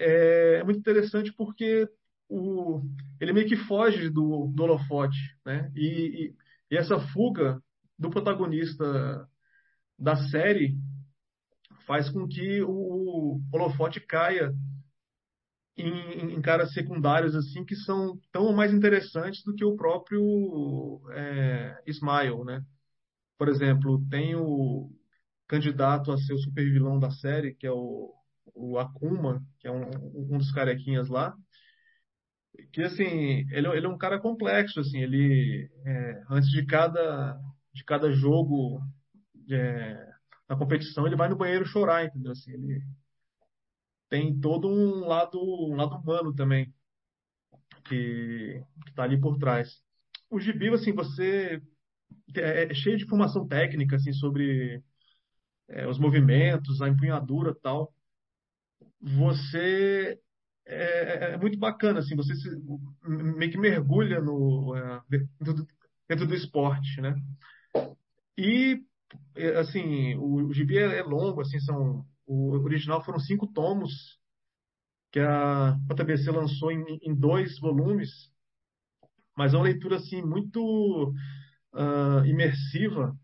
é, é muito interessante porque o, ele meio que foge do, do holofote, né? E, e, e, essa fuga do protagonista da série faz com que o holofote caia em, em caras secundários assim que são tão mais interessantes do que o próprio é, Smile, né? Por exemplo, tem o candidato a ser o super vilão da série, que é o, o Akuma, que é um, um dos carequinhas lá, que assim ele, ele é um cara complexo assim ele é, antes de cada de cada jogo é, na competição ele vai no banheiro chorar entendeu? Assim ele tem todo um lado um lado humano também que está ali por trás. O gibi assim você é, é, cheio de informação técnica assim sobre é, os movimentos a empunhadura tal você é, é, é, muito bacana, assim, você se, meio que mergulha no, é, dentro, do, dentro do esporte, né? E, é, assim, o, o gibi é, é longo, assim, são, o original foram cinco tomos, que a JBC lançou em, em dois volumes, mas é uma leitura, assim, muito uh, imersiva,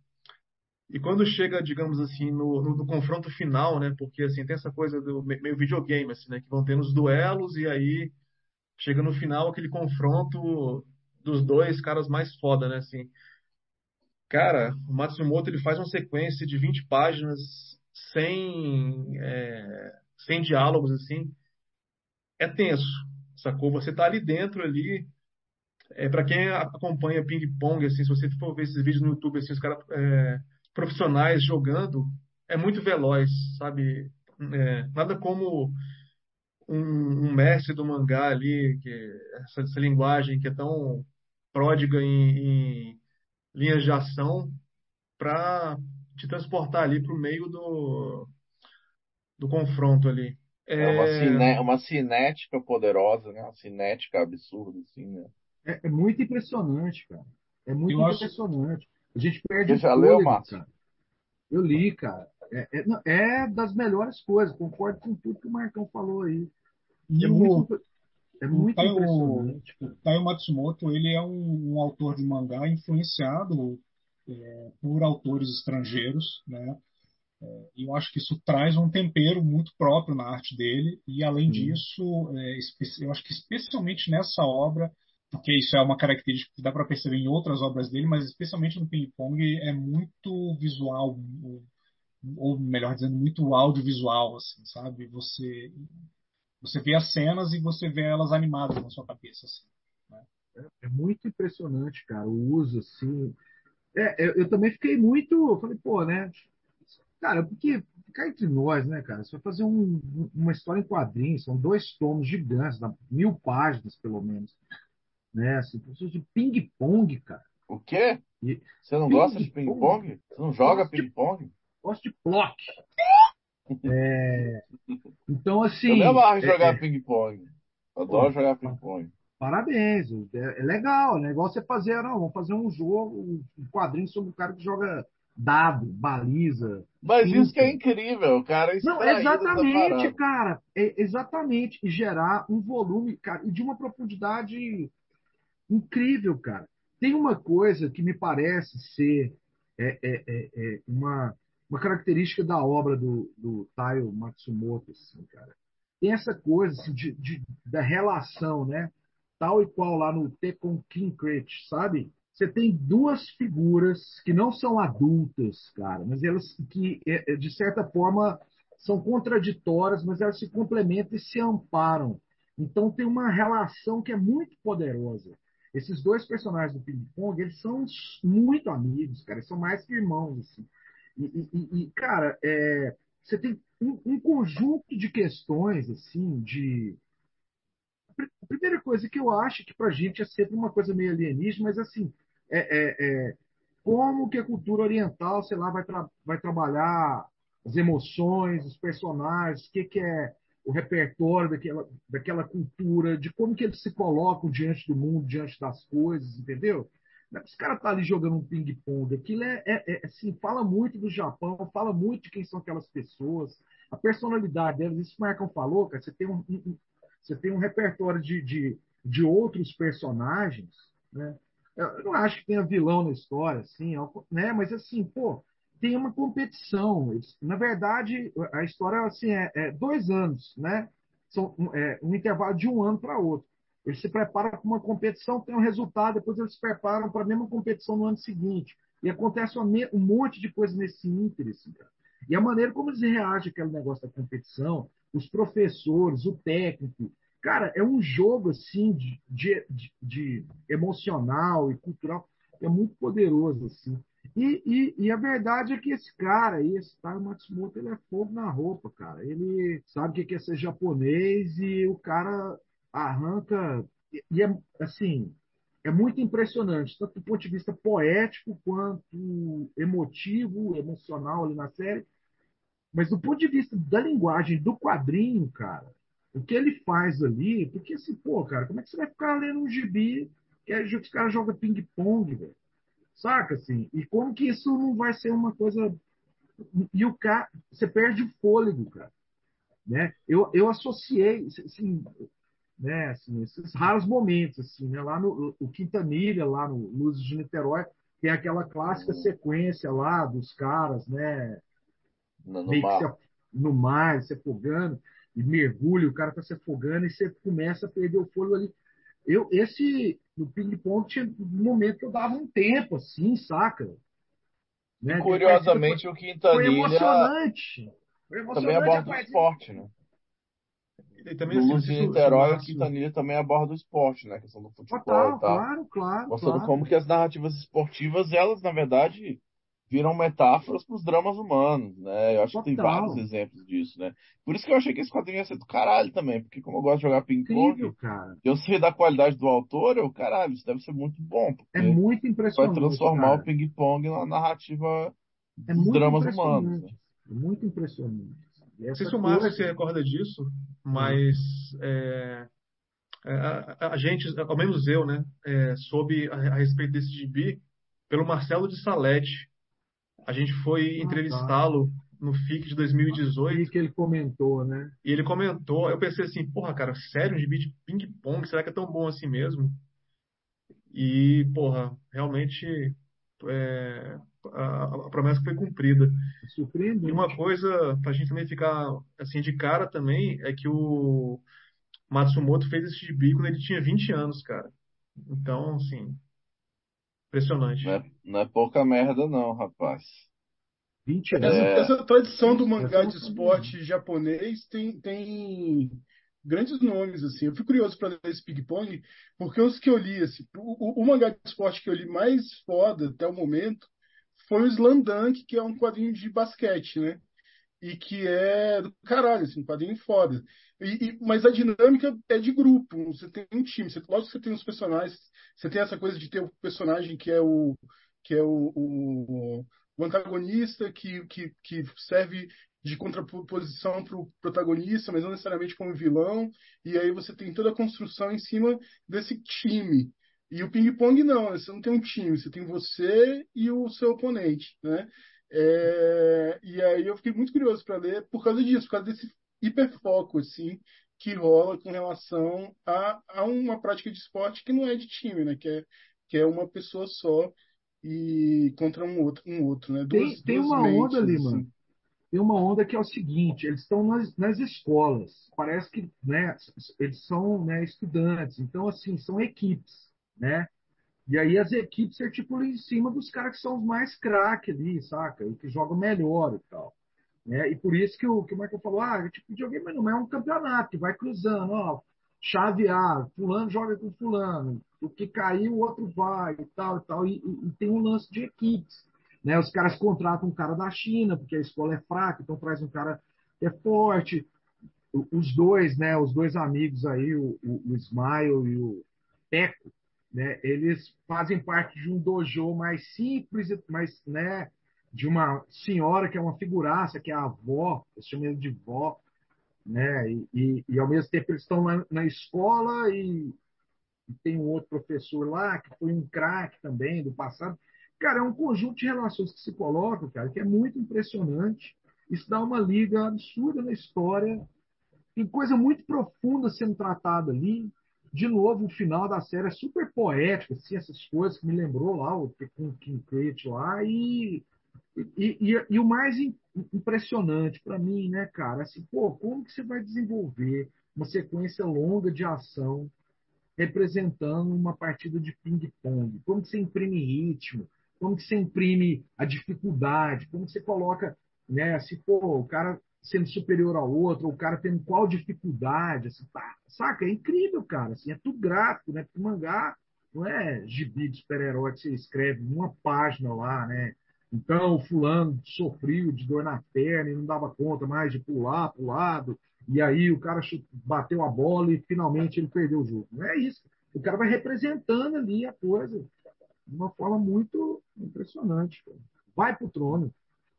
e quando chega, digamos assim, no, no, no, confronto final, né? Porque assim tem essa coisa do meio videogame, assim, né? Que vão tendo os duelos e aí chega no final aquele confronto dos dois caras mais foda, né? Assim, cara, o Matsumoto ele faz uma sequência de 20 páginas sem é, sem diálogos assim, é tenso, sacou? Você tá ali dentro ali. É, para quem acompanha ping-pong, assim, se você for ver esses vídeos no YouTube, assim, os caras é, profissionais jogando é muito veloz, sabe? É, nada como um, um, mestre do mangá ali, que essa, essa linguagem que é tão pródiga em, em linhas de ação, para te transportar ali para o meio do, do confronto ali. É, é uma, ciné uma cinética poderosa, né? Uma cinética absurda, assim, né? É, é muito impressionante, cara. É muito Eu impressionante. Acho... A gente perde Você já leu, Márcio? Eu li, cara. É, é, é das melhores coisas, concordo com tudo que o Marcão falou aí. E É o, muito, é o muito Taiyo, impressionante. o Taiyo Matsumoto, ele é um, um autor de mangá influenciado é, por autores estrangeiros, né? É, E eu acho que isso traz um tempero muito próprio na arte dele. E além Sim. disso, é, eu acho que especialmente nessa obra, porque isso é uma característica que dá para perceber em outras obras dele, mas especialmente no Ping Pong é muito visual, ou, ou melhor dizendo, muito audiovisual, assim, sabe? Você você vê as cenas e você vê elas animadas na sua cabeça, assim. né? É muito impressionante, cara, o uso, assim. É, eu, eu também fiquei muito. eu Falei, pô, né? Cara, porque ficar entre nós, né, cara? Você vai fazer um- um- uma história em quadrinhos, são dois tomos gigantes, mil páginas, pelo menos. Né? Assim, precisa de ping-pong, cara. O quê? E Você não gosta de ping-pong? Você não joga ping-pong? gosto de block. É, Então, assim. Eu em é- jogar é, ping-pong. Adoro Pô, jogar ping-pong. Parabéns, é, é legal, né? Igual você fazer, não, vamos fazer um jogo, um quadrinho sobre o cara que joga dado, baliza. Mas isso que é pinta. incrível, cara é Não, exatamente, cara. É exatamente. E gerar um volume, cara, e de uma profundidade incrível, cara. Tem uma coisa que me parece ser é, é, é, é uma, uma característica da obra do, do Taiyo Matsumoto, assim, cara. Tem essa coisa assim, de, de- da relação, né? Tal e qual lá no Tekken Kincrate, sabe? Você tem duas figuras que não são adultas, cara, mas elas que, é, é, de certa forma, são contraditórias, mas elas se complementam e se amparam. Então tem uma relação que é muito poderosa. Esses dois personagens do Ping Pong, eles são muito amigos, cara, eles são mais que irmãos, assim. E, e- e- cara, é, você tem um, um conjunto de questões, assim, de. A primeira coisa que eu acho que pra gente é sempre uma coisa meio alienígena, mas assim, é, é- é como que a cultura oriental, sei lá, vai, tra- vai trabalhar as emoções, os personagens, o que, que é o repertório daquela, daquela cultura, de como que eles se colocam diante do mundo, diante das coisas, entendeu? É os caras estão ali jogando um ping-pong. Aquilo é, é- é, assim, fala muito do Japão, fala muito de quem são aquelas pessoas, a personalidade delas. Isso que o Marcão falou, cara, você tem um, um- você tem um repertório de, de, de outros personagens, né? Eu não acho que tenha vilão na história, assim, né? Mas assim, pô, tem uma competição. Na verdade, a história assim, é, é dois anos, né? São é, um intervalo de um ano para outro. Eles se preparam para uma competição, tem um resultado, depois eles se preparam para a mesma competição no ano seguinte. E acontece um monte de coisa nesse ínterim, assim, cara. E a maneira como eles reagem àquele negócio da competição, os professores, o técnico. Cara, é um jogo assim de, de- de emocional e cultural, é muito poderoso assim. E, e, e a verdade é que esse cara aí, esse Taro Matsumoto, ele é fogo na roupa, cara. Ele sabe o que é ser japonês e o cara arranca. E, e é assim, é muito impressionante, tanto do ponto de vista poético quanto emotivo, emocional ali na série. Mas do ponto de vista da linguagem do quadrinho, cara, o que ele faz ali, porque assim, pô, cara, como é que você vai ficar lendo um gibi que aí os caras jogam ping-pong, velho? Saca, assim? E como que isso não vai ser uma coisa. E o cara, você perde o fôlego, cara. Né? Eu, eu associei, assim, né, assim, esses raros momentos, assim, né? Lá no o Quintanilha, lá no Luzes de Niterói, tem aquela clássica sequência lá dos caras, né? No, no meio mar. se no mar, se afogando, e mergulha, o cara tá se afogando, e você começa a perder o fôlego ali. Eu, esse, no ping-pong, tinha um momento que eu dava um tempo, assim, saca? Né? E curiosamente, o Foi Quintanilha emocionante. Foi emocionante também a aborda o esporte, né? E também, No assim, Luz de Niterói, o Márcio- Quintanilha também aborda o esporte, né? A questão do futebol Total, e tal. claro, claro. Mostrando claro. como que as narrativas esportivas, elas, na verdade, viram metáforas para os dramas humanos, né? Eu acho que tem Total. vários exemplos disso, né? Por isso que eu achei que esse quadrinho ia ser do caralho também, porque como eu gosto de jogar ping-pong, eu sei da qualidade do autor, eu, caralho, isso deve ser muito bom, É muito vai impressionante. transformar cara. o ping-pong na narrativa É dos dramas humanos. né? É muito impressionante. Não sei se o coisa- se recorda disso, mas é, é, a, a gente, ao menos eu, né, é, soube a, a respeito desse gibi pelo Marcelo de Salete. A gente foi Ah, entrevistá-lo no FIC de 2018. E que ele comentou, né? E ele comentou, eu pensei assim, porra, cara, sério, um gibi de ping-pong, será que é tão bom assim mesmo? E, porra, realmente é, a, a, promessa foi cumprida. Surpreendente. E uma coisa, pra gente também ficar assim de cara também, é que o Matsumoto fez esse gibi quando ele tinha 20 anos, cara. Então, assim, impressionante. Não é, não é pouca merda não, rapaz. 20 anos. É. Essa, tradição do mangá de esporte japonês tem, tem grandes nomes, assim. Eu fui curioso para ler esse ping-pong, porque os que eu li, assim, o, o, o, mangá de esporte que eu li mais foda até o momento foi o Slam Dunk, que é um quadrinho de basquete, né? E que é do caralho, assim, um quadrinho foda. E, e, mas a dinâmica é de grupo, você tem um time, você, lógico que você tem os personagens, você tem essa coisa de ter o personagem que é o que é o, o, o antagonista que, que, que serve de contraposição para o protagonista, mas não necessariamente como vilão. E aí você tem toda a construção em cima desse time. E o ping-pong não, você não tem um time, você tem você e o seu oponente, né? É, e aí eu fiquei muito curioso para ler por causa disso, por causa desse hiperfoco, assim, que rola com relação a, a uma prática de esporte que não é de time, né? Que é, que é uma pessoa só e contra um outro, um outro né? Duas, tem, tem uma mentes, onda ali, assim. mano tem uma onda que é o seguinte: eles estão nas, nas escolas, parece que né, eles são né, estudantes, então, assim, são equipes, né? E aí as equipes articulam em cima dos caras que são os mais craques ali, saca? E que jogam melhor e tal. Né? E por isso que o, que o Michael falou, ah, tipo, videogame mas não é um campeonato, vai cruzando, ó, chave A, fulano joga com fulano, o que caiu, o outro vai e tal e tal. E, e, e tem um lance de equipes. Né? Os caras contratam um cara da China, porque a escola é fraca, então traz um cara que é forte. Os dois, né, os dois amigos aí, o, o, o Smile e o Teco, né, eles fazem parte de um dojo mais simples, mas né, de uma senhora que é uma figuraça, que é a avó, eu chamo ele de vó, né, e, e, e, ao mesmo tempo eles estão na, na escola e, e, tem um outro professor lá que foi um craque também do passado. Cara, é um conjunto de relações que se colocam, cara, que é muito impressionante. Isso dá uma liga absurda na história. Tem coisa muito profunda sendo tratada ali. De novo, o final da série é super poético, assim, essas coisas que me lembrou lá, o com King Crate lá. E, e, e, e, o mais impressionante para mim, né, cara, assim, pô, como que você vai desenvolver uma sequência longa de ação representando uma partida de ping-pong? Como que você imprime ritmo? como que você imprime a dificuldade, como que você coloca, né, se for o cara sendo superior ao outro, ou o cara tendo qual dificuldade, assim, tá, saca? É incrível, cara, assim, é tudo gráfico, né? Porque mangá não é gibi de super-herói que você escreve numa página lá, né? Então, o fulano sofreu de dor na perna e não dava conta mais de pular para o lado, e aí o cara bateu a bola e finalmente ele perdeu o jogo. Não é isso. O cara vai representando ali a coisa de uma forma muito impressionante. Vai pro trono.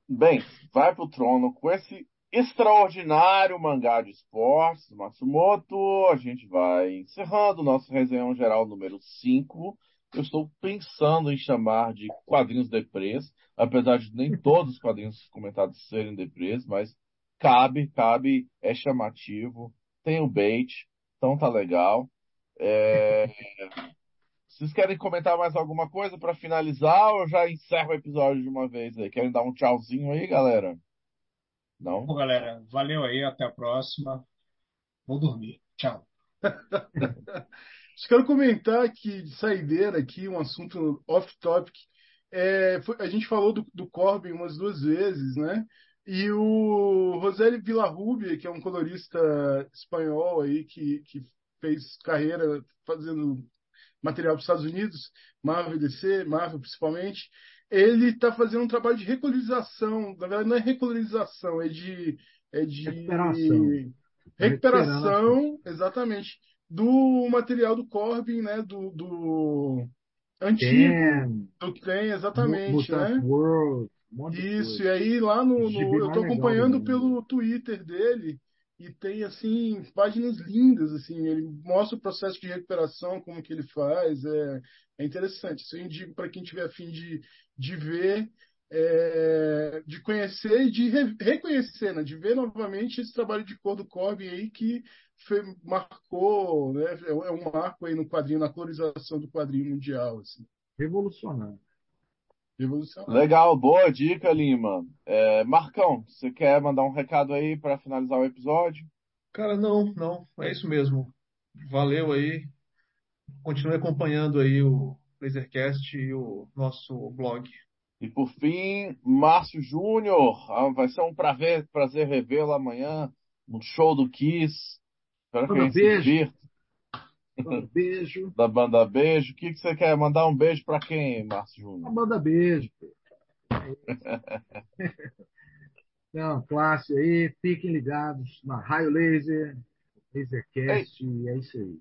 Bem, vai pro trono com esse extraordinário mangá de esportes, Matsumoto. A gente vai encerrando o nosso resenhão geral número 5. Eu estou pensando em chamar de quadrinhos deprês, apesar de nem todos os quadrinhos comentados serem deprês, mas cabe, cabe, é chamativo, tem o bait, então tá legal. É... Vocês querem comentar mais alguma coisa para finalizar ou já encerro o episódio de uma vez aí? Querem dar um tchauzinho aí, galera? Não? Bom, galera, valeu aí, até a próxima. Vou dormir. Tchau. Só quero comentar que, de saideira aqui, um assunto off-topic. É, a gente falou do, do Corbin umas duas vezes, né? E o Roseli Villarrubia, que é um colorista espanhol aí, que, que fez carreira fazendo material para os Estados Unidos, Marvel DC, Marvel principalmente, ele está fazendo um trabalho de recolorização. Na verdade, não é recolorização, é de. É de recuperação. Recuperação, exatamente. Do material do Corbin, né? Do, do antigo. Do tem, exatamente. né? World, um Isso, e aí lá no. no eu estou acompanhando pelo Twitter dele e tem assim páginas lindas assim ele mostra o processo de recuperação como que ele faz é, é interessante isso eu indico para quem tiver afim de, de ver é, de conhecer e de re, reconhecer, né, de ver novamente esse trabalho de cor do Corbin aí que foi, marcou, né, é, é um marco aí no quadrinho, na colorização do quadrinho mundial. Assim. Revolucionário. Revolucionário. Legal, boa dica, Lima. É, Marcão, você quer mandar um recado aí para finalizar o episódio? Cara, não, não, é isso mesmo. Valeu aí. Continue acompanhando aí o Lasercast e o nosso blog. E por fim, Márcio Júnior. Ah, vai ser um prazer, prazer revê-lo amanhã no show do Kiss. Espero que beijo. Manda beijo. Da banda Beijo. O que, que você quer mandar um beijo para quem, Márcio Júnior? banda beijo. Então, classe aí, fiquem ligados na Raio Laser, Lasercast, e é isso aí.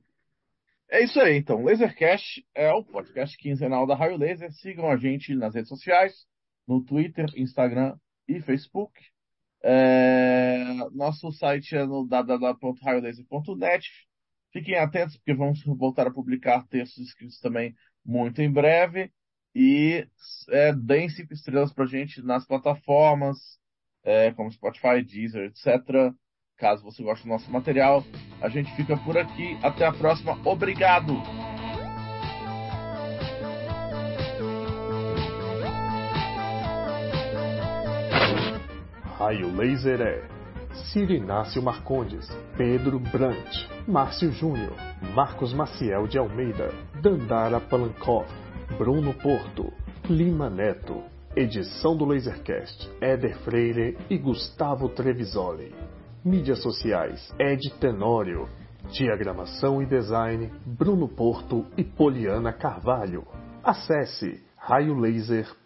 É isso aí, então. Lasercast é o podcast quinzenal da Raio Laser. Sigam a gente nas redes sociais, no Twitter, Instagram e Facebook. É, Nosso site é no www.raiolaser.net. Fiquem atentos, porque vamos voltar a publicar textos escritos também muito em breve. E é, deem cinco estrelas pra gente nas plataformas, é, como Spotify, Deezer, etc. Caso você goste do nosso material, a gente fica por aqui. Até a próxima. Obrigado! Raio Laser é Ciro Inácio Marcondes, Pedro Brant, Márcio Júnior, Marcos Maciel de Almeida, Dandara Palankoff, Bruno Porto, Lima Neto. Edição do Lasercast, Éder Freire e Gustavo Trevisoli. Mídias sociais, Ed Tenório. Diagramação e design, Bruno Porto e Poliana Carvalho. Acesse raiolaser.net.